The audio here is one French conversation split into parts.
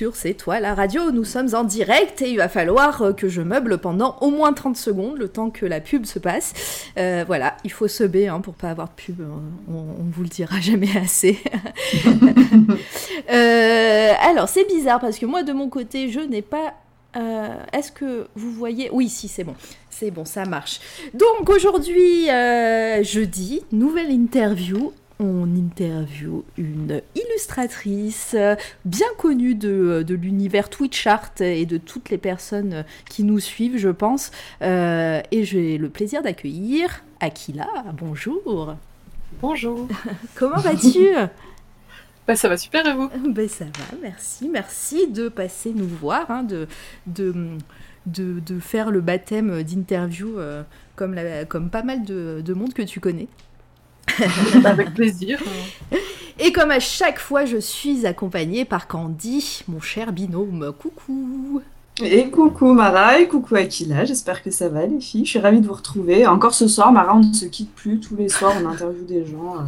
sur C'est toi la radio. Nous sommes en direct et il va falloir euh, que je meuble pendant au moins 30 secondes, le temps que la pub se passe. Euh, voilà, il faut se b hein, pour pas avoir de pub, hein. on, on vous le dira jamais assez. Euh, alors c'est bizarre parce que moi de mon côté je n'ai pas euh, Est-ce que vous voyez? Oui, si, c'est bon. C'est bon, ça marche. Donc aujourd'hui, euh, jeudi, nouvelle interview. On interview une illustratrice bien connue de, de l'univers Twitch Art et de toutes les personnes qui nous suivent, je pense. Euh, et j'ai le plaisir d'accueillir Akila. Bonjour. Bonjour. Comment vas-tu? Bah, ça va super et vous? Ben ça va, merci, merci de passer nous voir, hein, de, de, de, de faire le baptême d'interview euh, comme, la- comme pas mal de, de monde que tu connais. Avec plaisir. Et comme à chaque fois, je suis accompagnée par Candy, mon cher binôme. Coucou Et coucou Mara et coucou Akila, j'espère que ça va les filles. Je suis ravie de vous retrouver. Encore ce soir, Mara, on ne se quitte plus. Tous les soirs, on interviewe des gens.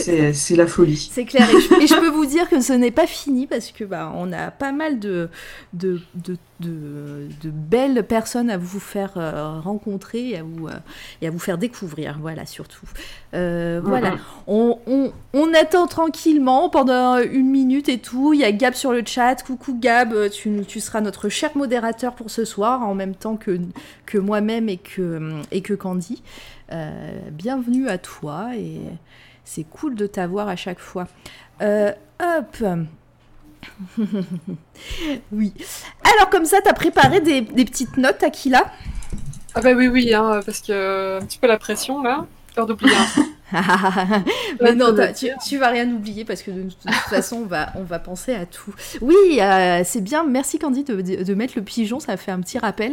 C'est la folie. C'est clair, et je, et je peux vous dire que ce n'est pas fini parce que bah, on a pas mal de, de, de, de- de belles personnes à vous faire euh, rencontrer et à vous, euh, et à vous faire découvrir, voilà, surtout. Euh, voilà, on, on, on attend tranquillement pendant une minute et tout. Il y a Gab sur le chat. Coucou Gab, tu, tu seras notre cher modérateur pour ce soir, en même temps que, que moi-même et que, et que Candy. Bienvenue à toi et c'est cool de t'avoir à chaque fois. Euh, hop. oui. Alors comme ça, t'as préparé des, des petites notes, Akila Ah bah oui, oui, hein, parce que un petit peu la pression là. Peur d'oublier truc. Mais non, t'as- tu, tu vas rien oublier parce que de, de toute façon, on va, on va penser à tout. Oui, euh, c'est bien. Merci Candy de, de- mettre le pigeon, ça fait un petit rappel.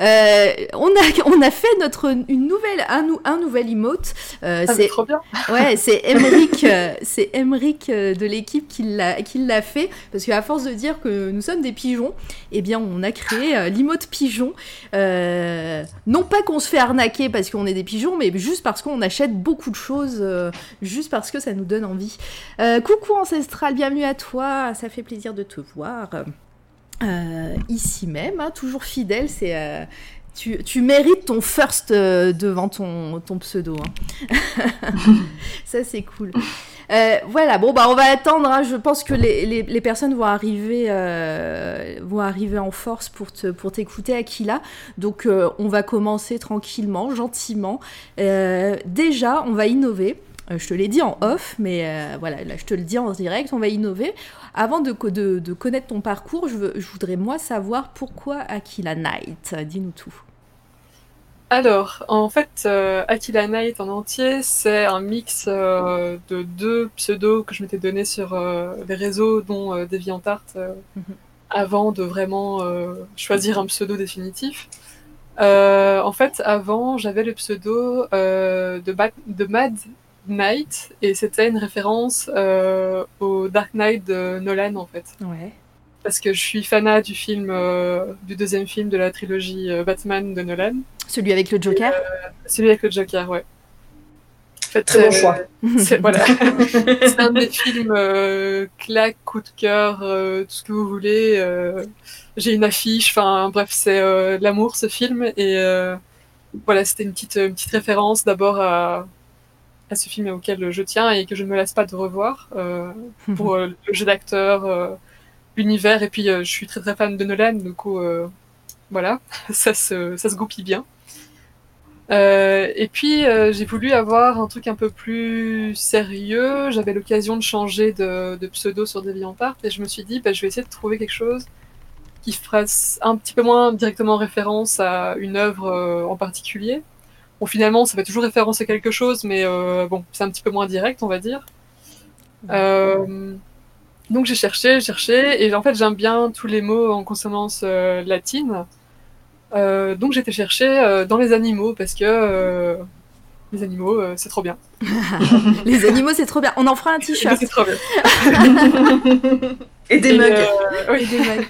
Euh, on, a, on a fait notre, une nouvelle, un, un nouvel emote. Euh, Ah, c'est trop bien. Ouais, c'est Emric, euh, c'est de l'équipe qui l'a qui l'a fait parce qu'à force de dire que nous sommes des pigeons, eh bien on a créé l'emote pigeon. Non pas qu'on se fait arnaquer parce qu'on est des pigeons, mais juste parce qu'on achète beaucoup de choses, euh, juste parce que ça nous donne envie. Euh, coucou ancestral, bienvenue à toi, ça fait plaisir de te voir. Euh, ici même, hein, toujours fidèle, c'est tu, mérites ton first devant ton, ton pseudo. hein. Ça, c'est cool. Euh, voilà, bon, bah, on va attendre. hein. Je pense que les, personnes vont arriver, euh, vont arriver en force pour te, pour t'écouter, Aquila. Donc, euh, on va commencer tranquillement, gentiment. Déjà, on va innover. Je te l'ai dit en off, mais voilà, là, je te le dis en direct. On va innover. Avant de, de, connaître ton parcours, je, je voudrais, moi, savoir pourquoi Aquila Knight. Dis-nous tout. Alors, en fait, euh, Aquila Night en entier, c'est un mix euh, de deux pseudos que je m'étais donné sur euh, les réseaux, dont euh, DeviantArt, Mhm. avant de vraiment choisir un pseudo définitif. En fait, avant, j'avais le pseudo de, Bat- de Mad Knight, et c'était une référence au Dark Knight de Nolan, en fait. Ouais. Parce que je suis fanat du film, euh, du deuxième film de la trilogie euh, Batman de Nolan. Celui avec le Joker Celui avec le Joker, ouais. En fait, Très bon euh, choix. c'est voilà. un des films euh, claque, coup de cœur, euh, tout ce que vous voulez. euh, J'ai une affiche, enfin bref, c'est euh, l'amour ce film. Et euh, voilà, c'était une petite, une petite référence d'abord à, à ce film auquel je tiens et que je ne me lasse pas de revoir euh, pour euh, le jeu d'acteur, euh, l'univers. Et puis euh, je suis très très fan de Nolan, coup, euh, voilà, ça se, ça se goupille bien. Euh, et puis j'ai voulu avoir un truc un peu plus sérieux. J'avais l'occasion de changer de, pseudo sur DeviantArt et je me suis dit, bah, je vais essayer de trouver quelque chose qui fasse un petit peu moins directement référence à une œuvre en particulier. Bon, finalement, ça fait toujours référence à quelque chose, mais bon, c'est un petit peu moins direct, on va dire. Donc j'ai cherché, cherché, et en fait j'aime bien tous les mots en consonance euh, latine. Euh, donc j'étais chercher euh, dans les animaux parce que euh, les animaux euh, c'est trop bien. Les animaux, c'est trop bien. On en fera un t-shirt. C'est trop bien. Et des Et, mugs. euh, oui. Et des mugs.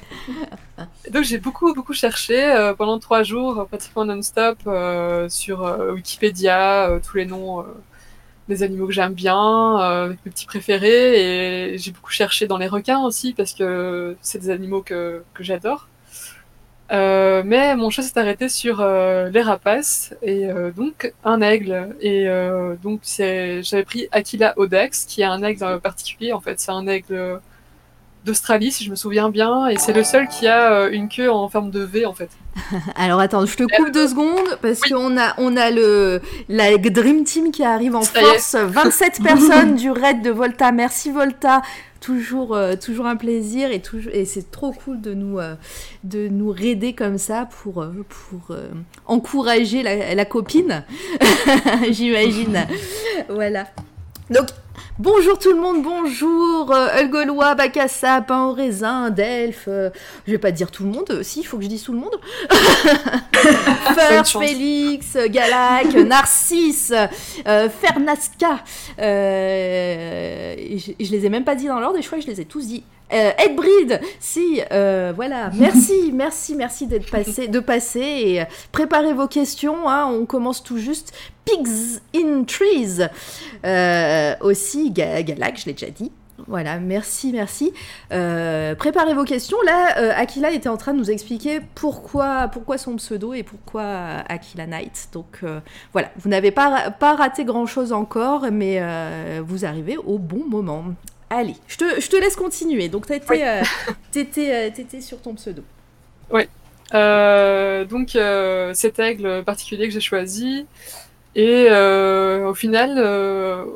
donc j'ai beaucoup beaucoup cherché euh, pendant trois jours, pratiquement non-stop, euh, sur euh, Wikipédia, euh, tous les noms euh, des animaux que j'aime bien, euh, mes petits préférés, et j'ai beaucoup cherché dans les requins aussi parce que c'est des animaux que, que j'adore. Euh, mais mon choix s'est arrêté sur euh, les rapaces et euh, donc un aigle. Et euh, donc j'avais pris Aquila audax, qui est un aigle particulier. En fait, c'est un aigle d'Australie, si je me souviens bien, et c'est le seul qui a euh, une queue en forme de V, en fait. Alors attends, je te coupe deux secondes parce Oui. qu'on a, on a le, la Dream Team qui arrive en Ça force. 27 personnes du raid de Volta. Merci Volta. Toujours, euh, toujours un plaisir et, toujours, et c'est trop cool de nous, euh, de nous raider comme ça pour, euh, pour encourager la, la copine, j'imagine. voilà. Donc, bonjour tout le monde, bonjour euh, Eulgolois, Bacassa, Pain au raisin, Delphes. euh, je vais pas dire tout le monde, euh, si, il faut que je dise tout le monde. Fer. Félix, Galac, Narcisse, euh, Fernasca. Euh, et je, je les ai même pas dit dans l'ordre et je crois que je les ai tous dit. Euh, Edbrid, si, euh, voilà. Merci, merci, merci d'être passé, de passer et euh, préparez vos questions. hein, on commence tout juste. Pigs in Trees. Aussi, Ga- Galac, je l'ai déjà dit. Voilà, merci, merci. Euh, préparez vos questions. Là, euh, Aquila était en train de nous expliquer pourquoi, pourquoi son pseudo et pourquoi Aquila Knight. Donc euh, voilà, vous n'avez pas, pas raté grand-chose encore, mais vous arrivez au bon moment. Allez, je te, je te laisse continuer. Donc t'étais, Oui. euh, euh, sur ton pseudo. Euh, donc euh, cet aigle particulier que j'ai choisi, et au final,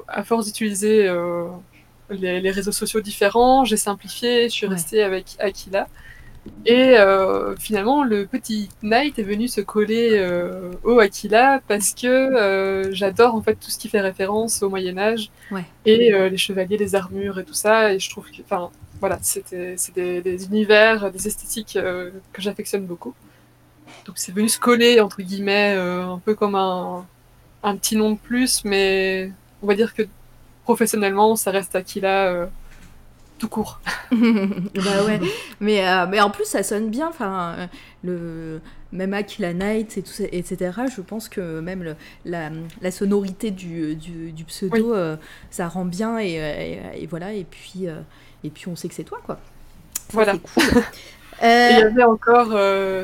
à force d'utiliser les, les réseaux sociaux différents, j'ai simplifié, je suis Ouais. restée avec Aquila. Et euh, finalement, le petit Knight est venu se coller euh, au Aquila parce que euh, j'adore en fait tout ce qui fait référence au Moyen Âge Ouais. et les chevaliers, les armures et tout ça. Et je trouve que, enfin, voilà, c'est des, des univers, des esthétiques que j'affectionne beaucoup. Donc c'est venu se coller entre guillemets, un peu comme un, un petit nom de plus, mais on va dire que professionnellement, ça reste Aquila tout court. bah ouais, mais, euh, mais en plus ça sonne bien, enfin, euh, le, même Aquila Knight et tout etc. Je pense que même le- la, la sonorité du, du, du pseudo, euh, ça rend bien et, et, et voilà, et puis, euh, et puis on sait que c'est toi quoi. Ça, Voilà. cool. Il y avait encore,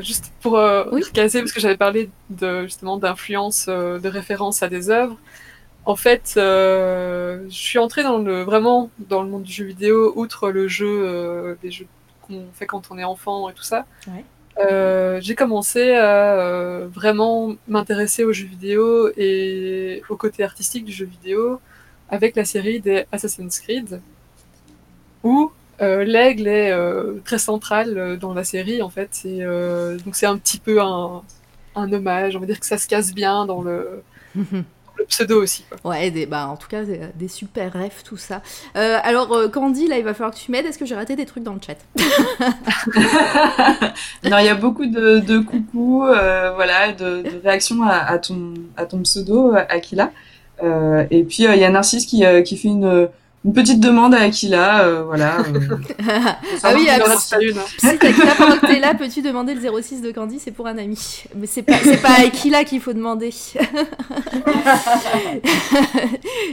juste pour Oui. caser, parce que j'avais parlé de, justement d'influence, de référence à des œuvres. En fait, euh, je suis entrée dans le, vraiment dans le monde du jeu vidéo, outre le jeu, euh, les jeux qu'on fait quand on est enfant et tout ça. Ouais. Euh, j'ai commencé à euh, vraiment m'intéresser aux jeux vidéo et au côté artistique du jeu vidéo avec la série des Assassin's Creed, où euh, l'aigle est euh, très central dans la série en fait. Et, euh, donc c'est un petit peu un, un hommage. On va dire que ça se casse bien dans le, le pseudo aussi. Quoi. ouais, des, bah, en tout cas, des, des super rêves, tout ça. Euh, alors, euh, Candy, là, il va falloir que tu m'aides. Est-ce que j'ai raté des trucs dans le chat? Non, il y a beaucoup de, de coucou, euh, voilà, de, de réactions à, à ton, à ton pseudo, Aquila. Euh, et puis, euh, il y a Narcisse qui, euh, qui fait une, une petite demande à Aquila, euh, voilà. euh, Ah oui, hein. Si Aquila, pendant que t'es là, peux-tu demander le 06 de Candy? C'est pour un ami. Mais c'est pas, c'est pas à Aquila qu'il faut demander.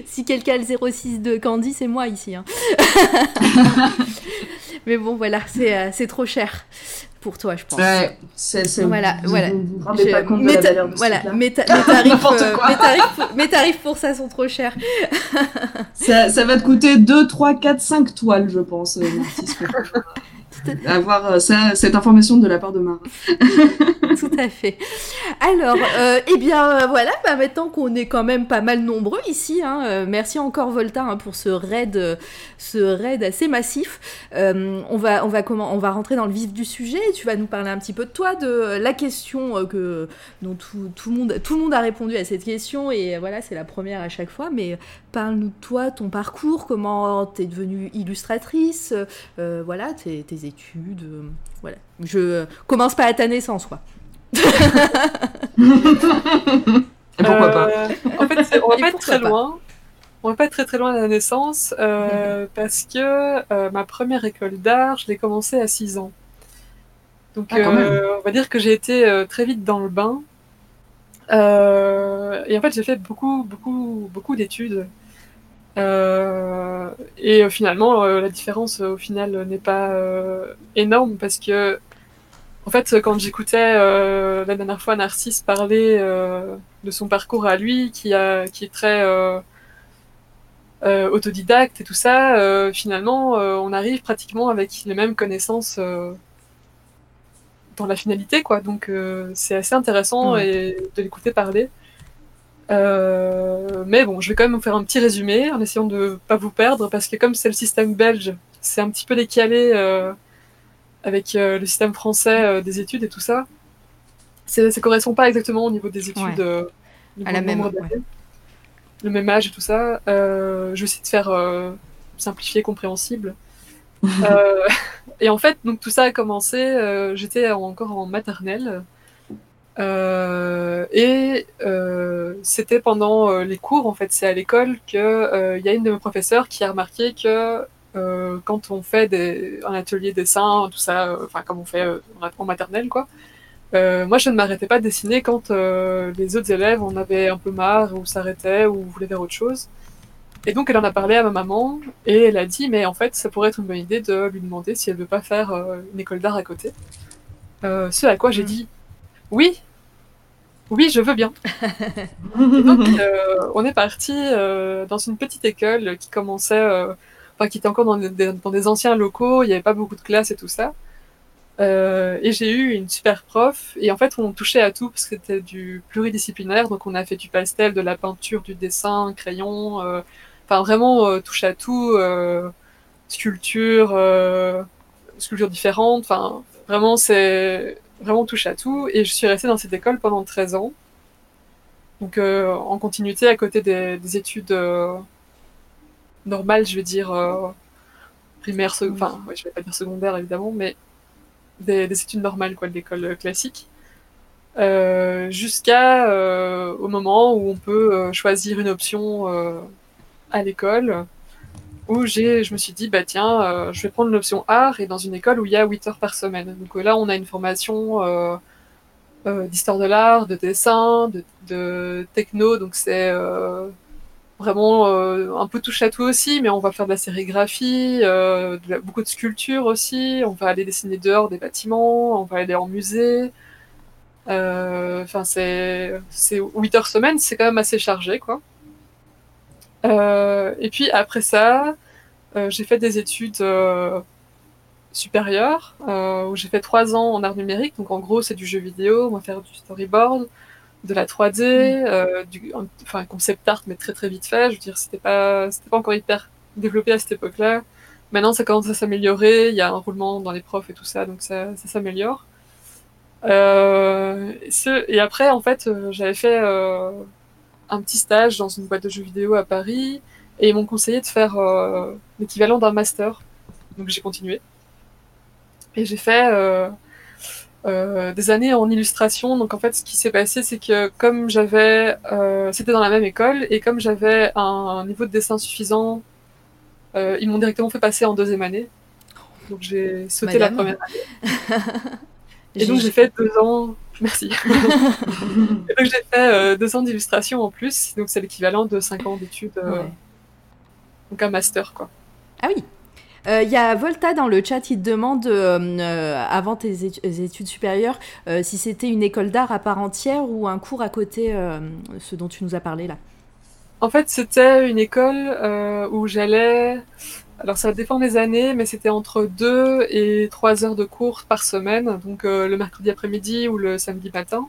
si quelqu'un a le 06 de Candy, c'est moi ici. hein. Mais bon, voilà, c'est euh, c'est trop cher pour toi, je pense. ouais, c'est, c'est, Voilà, vous, voilà. Vous vous rendez Je- pas compte de la valeur voilà, mes, ta- mes tarifs, euh, mes, tarifs, pour- mes tarifs pour ça sont trop chers. Ça, ça va te coûter 2, 3, 4, 5 toiles, je pense, euh, avoir euh, cette information de la part de Mara. Tout à fait. Alors, euh, eh bien, euh, voilà, bah, maintenant qu'on est quand même pas mal nombreux ici, hein, merci encore Volta hein, pour ce raid, ce raid assez massif. On, va, on, va comment, on va rentrer dans le vif du sujet. Tu vas nous parler un petit peu de toi, de la question que, dont tout, tout, le monde, tout le monde a répondu à cette question, et voilà, c'est la première à chaque fois, mais parle-nous de toi, ton parcours, comment t'es devenue illustratrice, voilà, tes, études, euh, voilà. Je commence pas à ta naissance, quoi. Et pourquoi pas Euh, En fait, c'est- on va Et pas être très pas loin. On va pas être très très loin de la naissance euh, parce que euh, ma première école d'art, je l'ai commencé à 6 ans. Donc, Ah, euh, on va dire que j'ai été euh, très vite dans le bain. Euh, et en fait, j'ai fait beaucoup, beaucoup, beaucoup d'études. Euh, et euh, finalement, euh, la différence euh, au final euh, n'est pas euh, énorme parce que, en fait, quand j'écoutais euh, la dernière fois Narcisse parler euh, de son parcours à lui, qui, a, qui est très euh, euh, autodidacte et tout ça, euh, finalement, euh, on arrive pratiquement avec les mêmes connaissances euh, dans la finalité, quoi. Donc, euh, c'est assez intéressant et de l'écouter parler. Euh, mais bon, je vais quand même vous faire un petit résumé en essayant de pas vous perdre parce que comme c'est le système belge, c'est un petit peu décalé euh, avec euh, le système français des études et tout ça. Ça correspond pas exactement au niveau des études, Ouais. niveau À la même, d'années. le même âge et tout ça. Je vais essayer de faire simplifié, compréhensible. Et en fait, donc tout ça a commencé. J'étais encore en maternelle. Euh, et euh, c'était pendant euh, les cours, en fait, c'est à l'école que il y a une de mes professeurs qui a remarqué que quand on fait des, un atelier dessin, tout ça, enfin comme on fait en maternelle, quoi. euh, moi, je ne m'arrêtais pas de dessiner quand euh, les autres élèves en avaient un peu marre ou s'arrêtaient ou voulaient faire autre chose. Et donc, elle en a parlé à ma maman et elle a dit, mais en fait, ça pourrait être une bonne idée de lui demander si elle veut pas faire euh, une école d'art à côté. Ce à quoi j'ai Mm. dit, oui, oui, je veux bien. Et donc, euh, on est parti euh, dans une petite école qui commençait, euh, enfin, qui était encore dans des, dans des anciens locaux, il n'y avait pas beaucoup de classes et tout ça. Euh, et j'ai eu une super prof, et en fait, on touchait à tout parce que c'était du pluridisciplinaire, donc on a fait du pastel, de la peinture, du dessin, crayon, euh, enfin vraiment euh, touche à tout, sculpture, sculptures différentes, enfin vraiment c'est vraiment touche à tout, et je suis restée dans cette école pendant 13 ans. Donc euh, en continuité à côté des, des études euh, normales, je vais dire euh, primaire, enfin je vais pas dire secondaire évidemment, mais des, des études normales quoi, de l'école classique, euh, jusqu'à au moment où on peut choisir une option à l'école, où j'ai, je me suis dit bah tiens, euh, je vais prendre l'option art et dans une école où il y a 8 heures par semaine. Donc euh, là on a une formation euh, d'histoire de l'art, de dessin, de, techno, donc c'est vraiment un peu touche à tout aussi, mais on va faire de la sérigraphie, beaucoup de sculpture aussi, on va aller dessiner dehors des bâtiments, on va aller en musée. Enfin, c'est 8 heures semaine, c'est quand même assez chargé, quoi. Euh, et puis après ça, euh, j'ai fait des études euh, supérieures, euh, où j'ai fait trois ans en art numérique. Donc en gros, c'est du jeu vidéo, on va faire du storyboard, de la 3D, euh, du, un- enfin concept art, mais très très vite fait. Je veux dire, c'était pas, c'était pas encore hyper développé à cette époque-là. Maintenant, ça commence à s'améliorer. Il y a un roulement dans les profs et tout ça, donc ça, ça s'améliore. Euh, et ce- et après, en fait, j'avais fait euh, un petit stage dans une boîte de jeux vidéo à Paris, et ils m'ont conseillé de faire euh, l'équivalent d'un master. Donc j'ai continué. Et j'ai fait euh, euh, des années en illustration. Donc en fait, ce qui s'est passé, c'est que comme j'avais, euh, c'était dans la même école, et comme j'avais un, niveau de dessin suffisant, euh, ils m'ont directement fait passer en deuxième année. Donc j'ai sauté la première année. Et donc j'ai fait deux ans. Merci. Donc j'ai fait euh, deux ans d'illustration en plus. Donc c'est l'équivalent de cinq ans d'études. euh, Ouais. Donc un master quoi. Ah oui. Il y a Volta dans le chat, il te demande, euh, euh, avant tes étu- études supérieures, euh, si c'était une école d'art à part entière ou un cours à côté, euh, ce dont tu nous as parlé là. En fait, c'était une école euh, où j'allais. Alors, ça dépend des années, mais c'était entre deux et trois heures de cours par semaine, donc euh, le mercredi après-midi ou le samedi matin.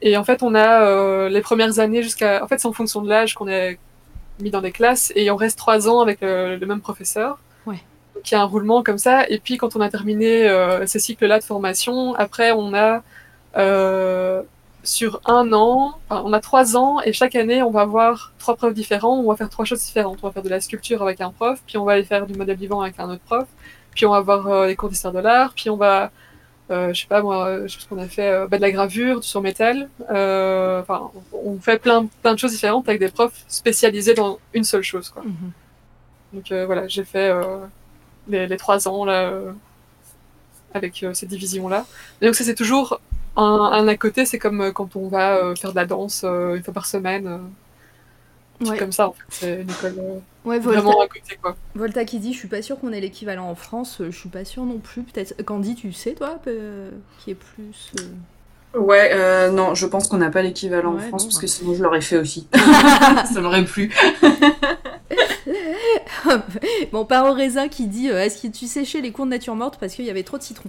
Et en fait, on a euh, les premières années jusqu'à. En fait, c'est en fonction de l'âge qu'on est mis dans des classes et on reste trois ans avec euh, le même professeur. Ouais. Donc, il y a un roulement comme ça. Et puis, quand on a terminé ces cycles-là de formation, après, on a. sur un an, enfin, on a trois ans et chaque année on va avoir trois profs différents, on va faire trois choses différentes. On va faire de la sculpture avec un prof, puis on va aller faire du modèle vivant avec un autre prof, puis on va avoir euh, les cours d'histoire de l'art, puis on va, euh, je sais pas moi, euh, je sais ce qu'on a fait, euh, bah, de la gravure, du sur métal. Enfin, on fait plein, plein de choses différentes avec des profs spécialisés dans une seule chose. Quoi. Donc voilà, j'ai fait les, les trois ans là, avec ces divisions-là. Et donc ça c'est toujours un, un à côté, c'est comme euh, quand on va euh, faire de la danse euh, une fois par semaine. euh, Ouais. comme ça, en fait. C'est une école euh, Ouais, Volta, vraiment à côté, quoi. Volta qui dit, je suis pas sûre qu'on ait l'équivalent en France, je suis pas sûre non plus. Peut-être Candy, tu sais toi, euh, qui est plus. euh, Ouais, euh, non, je pense qu'on n'a pas l'équivalent Ouais, en France bon, parce bah. que sinon je l'aurais fait aussi. Ça m'aurait plu. bon, Paro Raisin qui dit, euh, est-ce que tu séchais les cours de nature morte parce qu'il y avait trop de citron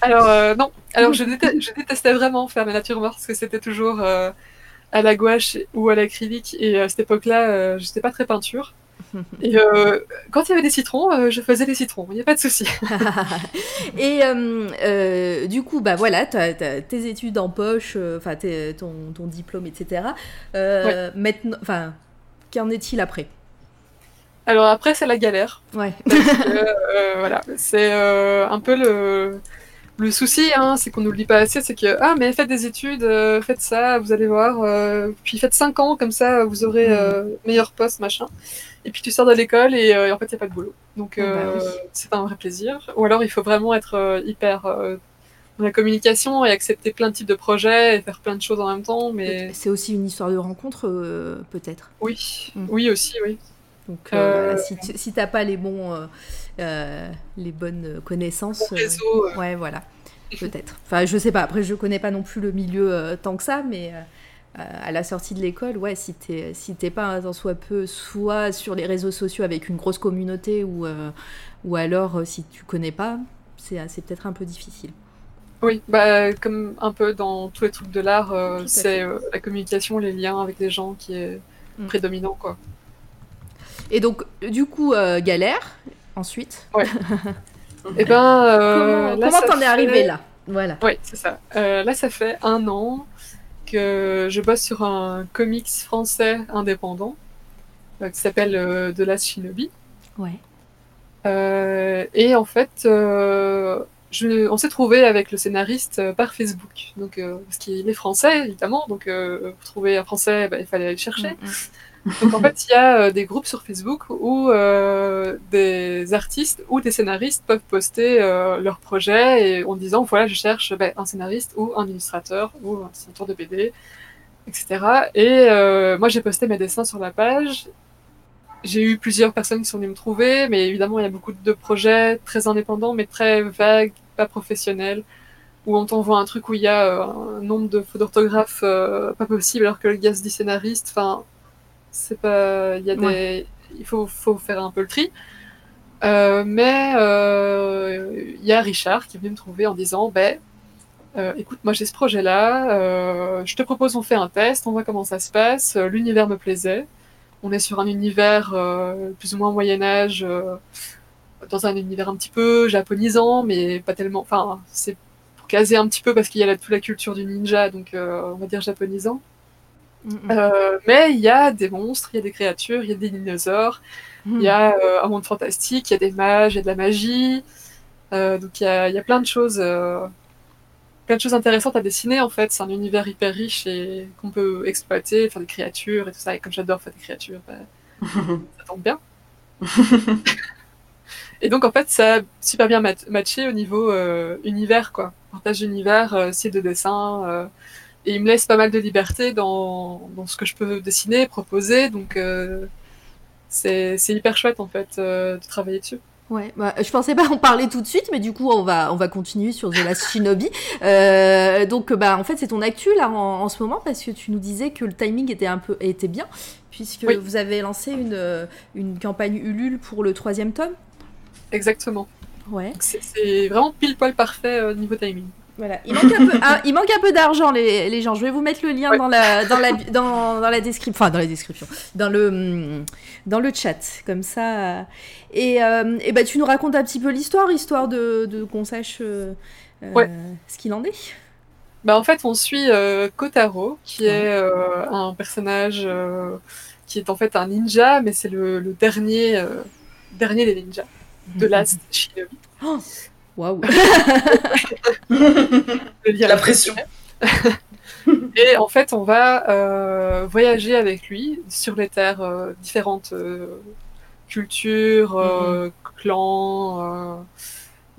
Alors, euh, non. Alors, je, déte- je détestais vraiment faire ma nature morte parce que c'était toujours euh, à la gouache ou à l'acrylique. Et à cette époque-là, euh, j'étais pas très peinture. Et euh, quand il y avait des citrons, euh, je faisais des citrons. Il n'y a pas de souci. Et euh, euh, du coup, bah voilà, as tes études en poche, euh, enfin ton, ton diplôme, etc. Euh, Maintenant, enfin, qu'en est-il après? Alors après, c'est la galère. Ouais. Parce que, euh, voilà, c'est euh, un peu le, le souci, hein, c'est qu'on n'oublie pas assez, c'est que ah mais faites des études, euh, faites ça, vous allez voir, euh, puis faites 5 ans comme ça, vous aurez euh, meilleur poste machin. Et puis tu sors de l'école et en fait il y a pas de boulot. Donc Ah bah oui. c'est un vrai plaisir. Ou alors il faut vraiment être hyper dans la communication et accepter plein de types de projets et faire plein de choses en même temps. Mais C'est aussi une histoire de rencontre, peut-être. oui, Mm. oui aussi, oui. Donc, euh, Euh, voilà, si, tu- si t'as pas les bons, euh, les bonnes connaissances, Bon réseau. ouais, voilà, peut-être. Enfin, je sais pas. Après, je connais pas non plus le milieu tant que ça, mais à la sortie de l'école, ouais, si t'es si t'es pas un soit peu, soit sur les réseaux sociaux avec une grosse communauté, ou euh, ou alors si tu connais pas, c'est c'est peut-être un peu difficile. Oui, bah, comme un peu dans tous les trucs de l'art, euh, c'est euh, la communication, les liens avec les gens qui est Mm. prédominant, quoi. Et donc, du coup, euh, galère. Ensuite, Et ben, euh, comment t'en es fait- arrivé là Voilà. Oui, c'est ça. Euh, là, ça fait un an que je bosse sur un comics français indépendant qui s'appelle The Last Shinobi. Ouais. Et en fait, je, on s'est trouvé avec le scénariste par Facebook. Donc, parce qu'il est français, évidemment. Donc, pour trouver un français, bah, il fallait aller le chercher. Mm, mm. Donc en fait, il y a euh, des groupes sur Facebook où euh, des artistes ou des scénaristes peuvent poster euh, leurs projets et en disant voilà, je cherche ben, un scénariste ou un illustrateur ou un dessinateur de BD, etc. Et moi, j'ai posté mes dessins sur la page. J'ai eu plusieurs personnes qui sont venues me trouver, mais évidemment, il y a beaucoup de projets très indépendants, mais très vagues, pas professionnels, où on t'envoie un truc où il y a un nombre de fautes d'orthographe pas possible, alors que le gars se dit scénariste. Enfin, c'est pas il y a des Ouais. il faut faut faire un peu le tri. Euh, mais euh, il y a Richard qui est venu me trouver en disant ben euh, écoute moi j'ai ce projet là je te propose on fait un test on voit comment ça se passe l'univers me plaisait. On est sur un univers plus ou moins moyen âge euh, dans un univers un petit peu japonisant mais pas tellement enfin c'est pour caser un petit peu parce qu'il y a la, toute la culture du ninja donc euh, on va dire japonisant Mm, euh, mais il y a des monstres, il y a des créatures, il y a des dinosaures, il y a euh, un monde fantastique, il y a des mages, il y a de la magie. Euh, donc il y a, il y a plein de choses, plein de choses intéressantes à dessiner en fait. C'est un univers hyper riche et qu'on peut exploiter, faire des créatures et tout ça. Et comme j'adore faire des créatures, bah, ça tombe bien. et donc en fait ça a super bien mat- matché au niveau euh, univers quoi. Partage d'univers, euh, style de dessin. euh, et il me laisse pas mal de liberté dans, dans ce que je peux dessiner, proposer. Donc, euh, c'est hyper chouette, en fait, euh, de travailler dessus. Ouais, bah, je pensais pas en parler tout de suite, mais du coup, on va, on va continuer sur The Last Shinobi. Euh, donc, bah, en fait, c'est ton actu là en, en ce moment parce que tu nous disais que le timing était un peu était bien, puisque Oui. vous avez lancé une, euh, une campagne Ulule pour le troisième tome. Exactement. Ouais. C'est vraiment pile poil parfait euh, niveau timing. Voilà. Il manque un peu, ah, il manque un peu d'argent, les, les gens. Je vais vous mettre le lien Ouais. dans la, dans la, dans, dans la description, enfin dans la description, dans le, dans le chat, comme ça. Et, euh, et bah, tu nous racontes un petit peu l'histoire, histoire de, de qu'on sache euh, euh, Ouais. ce qu'il en est. Bah, en fait, on suit euh, Kotaro, qui est un personnage qui est en fait un ninja, mais c'est le, le dernier, dernier des ninjas, de Last Shinobi. Waouh. La pression. Et en fait, on va euh, voyager avec lui sur les terres euh, différentes euh, cultures, euh, clans, euh,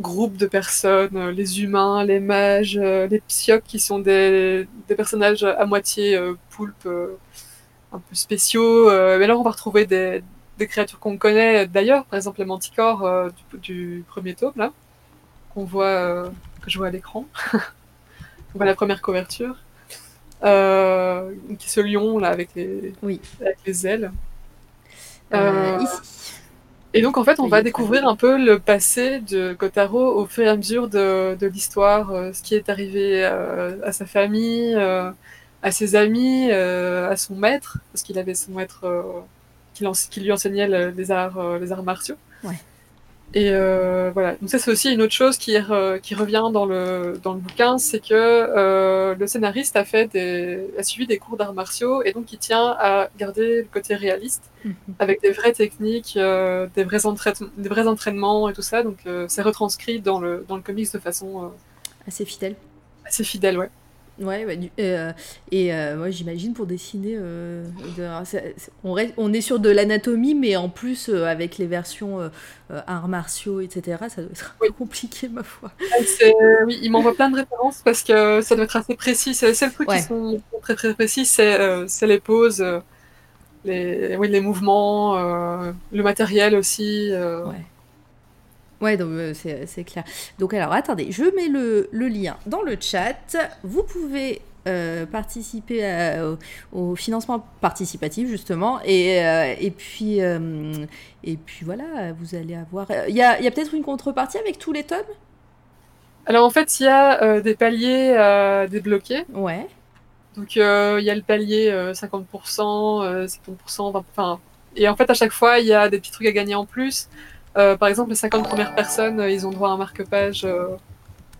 groupe de personnes, euh, les humains, les mages, euh, les psyocs qui sont des, des personnages à moitié euh, poulpe, euh, un peu spéciaux. euh, mais là, on va retrouver des, des créatures qu'on connaît d'ailleurs, par exemple les manticores euh, du, du premier tome, là, qu'on voit, euh, que je vois à l'écran. on voit la première couverture. Euh, qui est ce lion là avec les, Oui. avec les ailes. Euh, ici. et donc en fait, on Oui, va découvrir un peu le passé de Kotaro au fur et à mesure de, de l'histoire, euh, ce qui est arrivé à sa famille, à ses amis, à son maître, parce qu'il avait son maître qui, lui enseignait le- les arts, les arts martiaux. Ouais. Et euh, voilà. Donc ça, c'est aussi une autre chose qui, re- qui revient dans le, dans le bouquin, c'est que euh, le scénariste a fait des, a suivi des cours d'arts martiaux et donc il tient à garder le côté réaliste Mhm. avec des vraies techniques, euh, des, vrais entraînements, des vrais entraînements et tout ça. Donc euh, c'est retranscrit dans le, dans le comics de façon euh, Assez fidèle. assez fidèle, ouais. Ouais, du- euh, et euh, moi j'imagine pour dessiner, euh, de- on, reste- on est sur de l'anatomie, mais en plus avec les versions arts martiaux, etc., ça doit être compliqué, ma foi. Oui, il m'envoie plein de références parce que ça doit être assez précis. C'est trucs Ouais. qui sont très très précis, c'est les poses, les, oui, les mouvements, le matériel aussi. Ouais. Ouais, donc euh, c'est clair. Donc alors attendez, je mets le, le lien dans le chat. Vous pouvez euh, participer à- au, au financement participatif justement, et, euh, et puis euh, et puis voilà, vous allez avoir. Il y a, peut-être une contrepartie avec tous les tomes? Alors en fait, il y a euh, des paliers à débloquer. Ouais. Donc euh, il y a le palier euh, 50%, euh, 50%, 20%, enfin, et en fait à chaque fois il y a des petits trucs à gagner en plus. Euh, par exemple les 50 premières personnes, euh, ils ont droit à un marque-page. euh,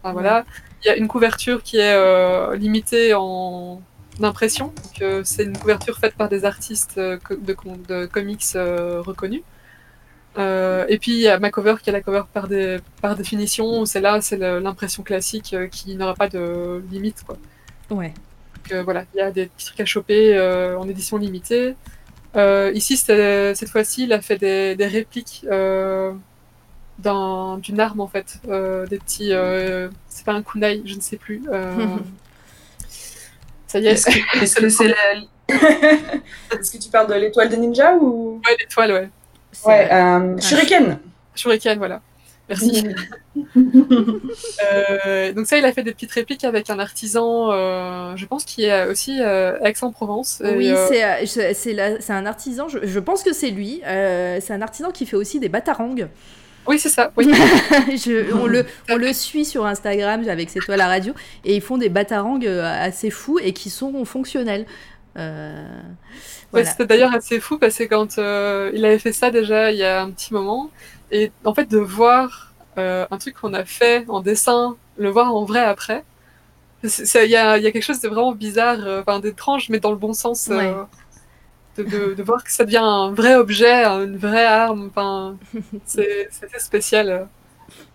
enfin, voilà. Il y a une couverture qui est euh, limitée en impression. Euh, c'est une couverture faite par des artistes euh, de, com- de comics reconnus. Et puis il y a ma cover qui est la cover par, des, par définition. C'est là, c'est l'impression classique qui n'aura pas de limite. Quoi. Ouais. Donc voilà, il y a des petits trucs à choper en édition limitée. Euh, ici, cette fois-ci, il a fait des, des répliques euh, d'un- d'une arme en fait, Euh, des petits. euh, c'est pas un kunai, je ne sais plus. Euh, ça y est, Est-ce que c'est la... Est-ce que tu parles de l'étoile des ninjas ou? Ouais, l'étoile, ouais. Ouais, euh, Shuriken. Shuriken, voilà. Merci. Euh, donc ça, il a fait des petites répliques avec un artisan, euh, je pense, qui est aussi euh, Aix-en-Provence. Oui, euh, c'est un artisan, je, je pense que c'est lui. c'est un artisan qui fait aussi des batarangs. oui, c'est ça. Oui. Je- on, le, on le suit sur Instagram avec C'est toi la radio et ils font des batarangs assez fous et qui sont fonctionnels. Euh, Ouais. C'était d'ailleurs assez fou parce que quand euh, il avait fait ça déjà il y a un petit moment, et en fait de voir euh, un truc qu'on a fait en dessin, le voir en vrai après, il y a, il y a quelque chose de vraiment bizarre, euh, enfin d'étrange, mais dans le bon sens, euh, Ouais. de, de, de voir que ça devient un vrai objet, une vraie arme, enfin, c'est- spécial.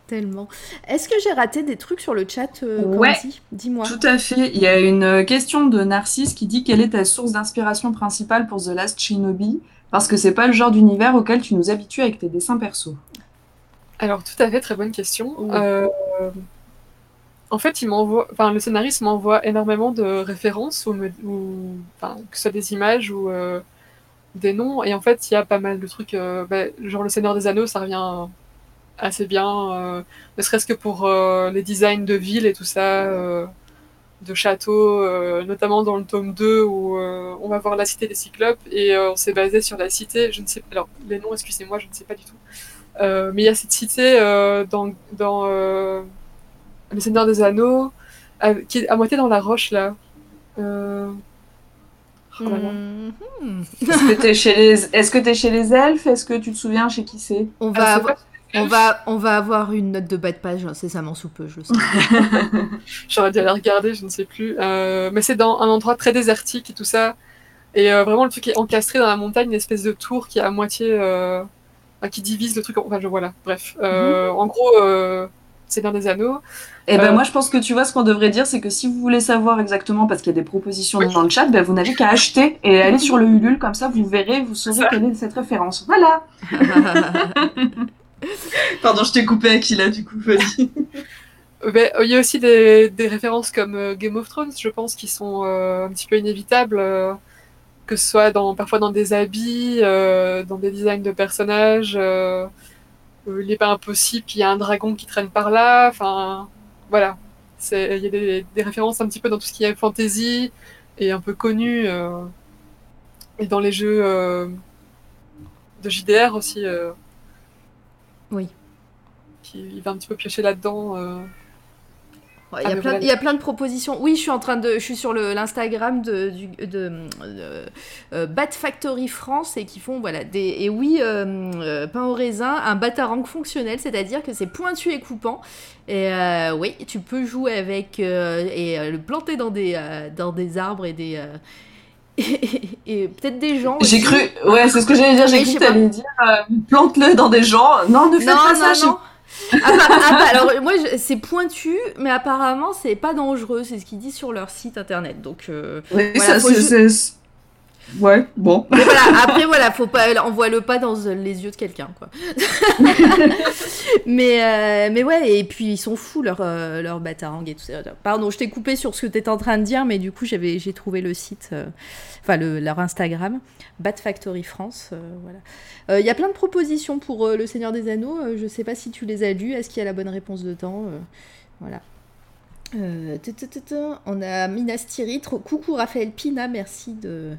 Tellement. Est-ce que j'ai raté des trucs sur le chat euh, Ouais. Dis-moi. Tout à fait. Il y a une question de Narcisse qui dit quelle est ta source d'inspiration principale pour The Last Shinobi? Parce que c'est pas le genre d'univers auquel tu nous habitues avec tes dessins perso. Alors tout à fait, très bonne question. Oui. Euh, en fait, il m'envoie, enfin, le scénariste m'envoie énormément de références, ou, me- ou- enfin, que ce soit des images ou euh, des noms. Et en fait, il y a pas mal de trucs, euh, bah, genre le Seigneur des Anneaux, ça revient assez bien, ne serait-ce que pour les designs de villes et tout ça, de châteaux, euh, notamment dans le tome 2 où euh, on va voir la cité des Cyclopes et euh, on s'est basé sur la cité, je ne sais alors les noms, excusez-moi, je ne sais pas du tout. Euh, mais il y a cette cité euh, dans, dans euh, Le Seigneur des Anneaux, à- qui est à moitié dans la roche là. Euh... oh là là. Mhm. Est-ce que t'es chez les Est-ce que t'es chez les elfes? Est-ce que tu te souviens chez qui c'est? On va, pas- on, va, on va avoir une note de bas de page incessamment sous peu, je le sens. J'aurais dû aller regarder, je ne sais plus. Euh, mais c'est dans un endroit très désertique et tout ça. Et euh, vraiment, le truc est encastré dans la montagne, une espèce de tour qui est à moitié. euh, qui divise le truc. en- Enfin, je voilà, bref. Euh, En gros, euh, c'est dans des anneaux. Eh ben moi je pense que tu vois ce qu'on devrait dire c'est que si vous voulez savoir exactement parce qu'il y a des propositions Oui. dans le chat, ben vous n'avez qu'à acheter et aller sur le Ulule comme ça vous verrez, vous saurez quelle est cette référence. Voilà. Pardon, je t'ai coupé Aquila, du coup, vas-y. Ben, il y a aussi des, références comme euh, Game of Thrones, je pense, qui sont euh, un petit peu inévitables, euh, que ce soit dans, parfois dans des habits, euh, dans des designs de personnages. euh, euh, il n'est pas impossible qu'il y ait un dragon qui traîne par là. Enfin, voilà. Il y a des, des références un petit peu dans tout ce qui est fantasy et un peu connu. euh, et dans les jeux euh, de JDR aussi. Oui. Qui, il va un petit peu piocher là-dedans. euh. Ouais, Il y, Ah, a plein, voilà. il y a plein de propositions. Oui, je suis en train de, je suis sur le- l'Instagram de, du- de, de, euh, Bat Factory France et qui font voilà des et oui euh, euh, pain au raisin, un batarang fonctionnel, c'est-à-dire que c'est pointu et coupant. Et euh, oui, tu peux jouer avec euh, et euh, le planter dans des euh, dans des arbres et des euh, et, peut-être des gens. J'ai cru, ouais, c'est ce que j'allais dire, j'ai cru que t'allais dire, euh, plante-le dans des gens. Non, ne faites Non, pas non, ça. non. Appa- appa- alors moi je- c'est pointu, mais apparemment c'est pas dangereux, c'est ce qu'ils disent sur leur site internet. Donc euh, Oui, Voilà, ça, faut ju- Ouais, bon. Voilà, après voilà, faut pas, envoie-le pas dans les yeux de quelqu'un, quoi. mais euh, mais ouais, et puis ils sont fous leur euh, leur batarang et tout ça. Pardon, je t'ai coupé sur ce que t'étais en train de dire, mais du coup j'ai trouvé le site, euh, enfin le, leur Instagram, Bat Factory France, euh, voilà. Euh, Il y a plein de propositions pour euh, le Seigneur des Anneaux. euh, je sais pas si tu les as lues. Est-ce qu'il y a la bonne réponse dedans euh, Voilà. Euh, on a Minas Tirith. Coucou Raphaël Pina, merci de,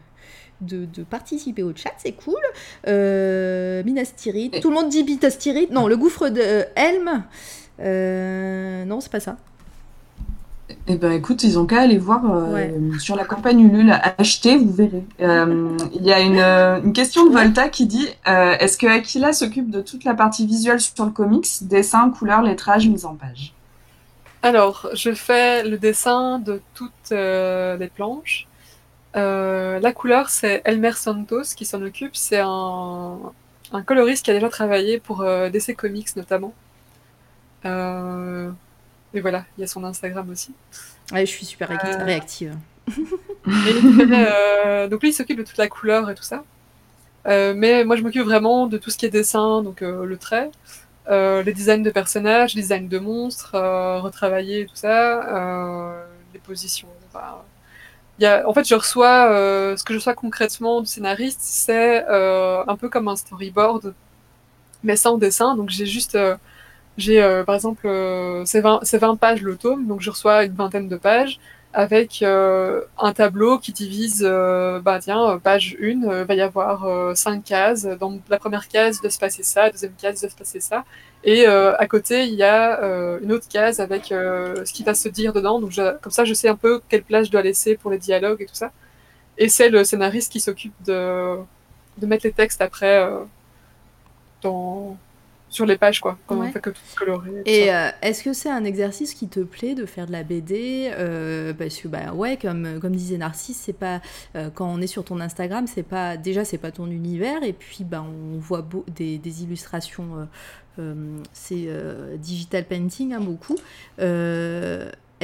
de, de participer au chat, c'est cool. Euh, Minas Tirith. Tout le monde dit Minas Tirith. Non, le gouffre de euh, Helm. Euh, non, c'est pas ça. Eh ben, écoute, ils ont qu'à aller voir euh, Ouais. sur la campagne Ulule, acheter, vous verrez. Euh, Il y a une, une question de Volta qui dit euh, Est-ce que Aquila s'occupe de toute la partie visuelle sur le comics, dessin, couleur, lettrage, mise en page? Alors, je fais le dessin de toutes euh, les planches. Euh, la couleur, c'est Elmer Santos qui s'en occupe. C'est un, un coloriste qui a déjà travaillé pour euh, DC Comics notamment. Euh, et voilà, il y a son Instagram aussi. Ouais, je suis super réac- réactive. Et donc lui, il s'occupe de toute la couleur et tout ça. Mais moi, je m'occupe vraiment de tout ce qui est dessin, donc le trait, les designs de personnages, les designs de monstres, retravailler et tout ça, les positions. Y a, en fait, je reçois euh, ce que je reçois concrètement du scénariste, c'est euh, un peu comme un storyboard, mais sans dessin. Donc j'ai juste, euh, j'ai euh, par exemple, euh, c'est 20, c'est 20 pages le tome, donc je reçois une vingtaine de pages avec euh, un tableau qui divise, euh, bah tiens, euh, page 1, euh, va y avoir euh, cinq cases. Dans la première case, il doit se passer ça, la deuxième case, il doit se passer ça. Et à côté, il y a une autre case avec ce qui va se dire dedans. Donc comme ça, je sais un peu quelle place je dois laisser pour les dialogues et tout ça. Et c'est le scénariste qui s'occupe de, de mettre les textes après dans, sur les pages, quoi, quand Ouais. on fait que tout coloré. tout Et ça. euh, est-ce que c'est un exercice qui te plaît de faire de la BD euh, Parce que bah ouais, comme comme disait Narcisse, c'est pas euh, quand on est sur ton Instagram, c'est pas déjà c'est pas ton univers et puis bah on voit beau, des, des illustrations, c'est digital painting hein, beaucoup.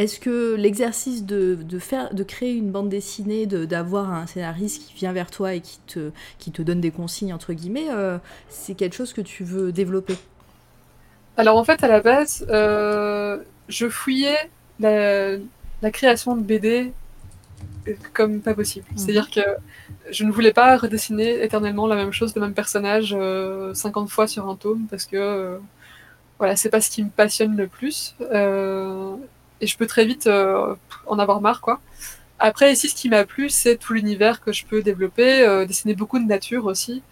Euh, est-ce que l'exercice de, de faire de créer une bande dessinée, de- d'avoir un scénariste qui vient vers toi et qui te qui te donne des consignes entre guillemets, euh, c'est quelque chose que tu veux développer? Alors en fait, à la base, euh, je fouillais la, la création de BD comme pas possible. Mhm. C'est-à-dire que je ne voulais pas redessiner éternellement la même chose, le même personnage euh, 50 fois sur un tome parce que euh, voilà, c'est pas ce qui me passionne le plus. Et je peux très vite euh, en avoir marre, quoi. Après, ici, ce qui m'a plu, c'est tout l'univers que je peux développer, euh, dessiner beaucoup de nature aussi.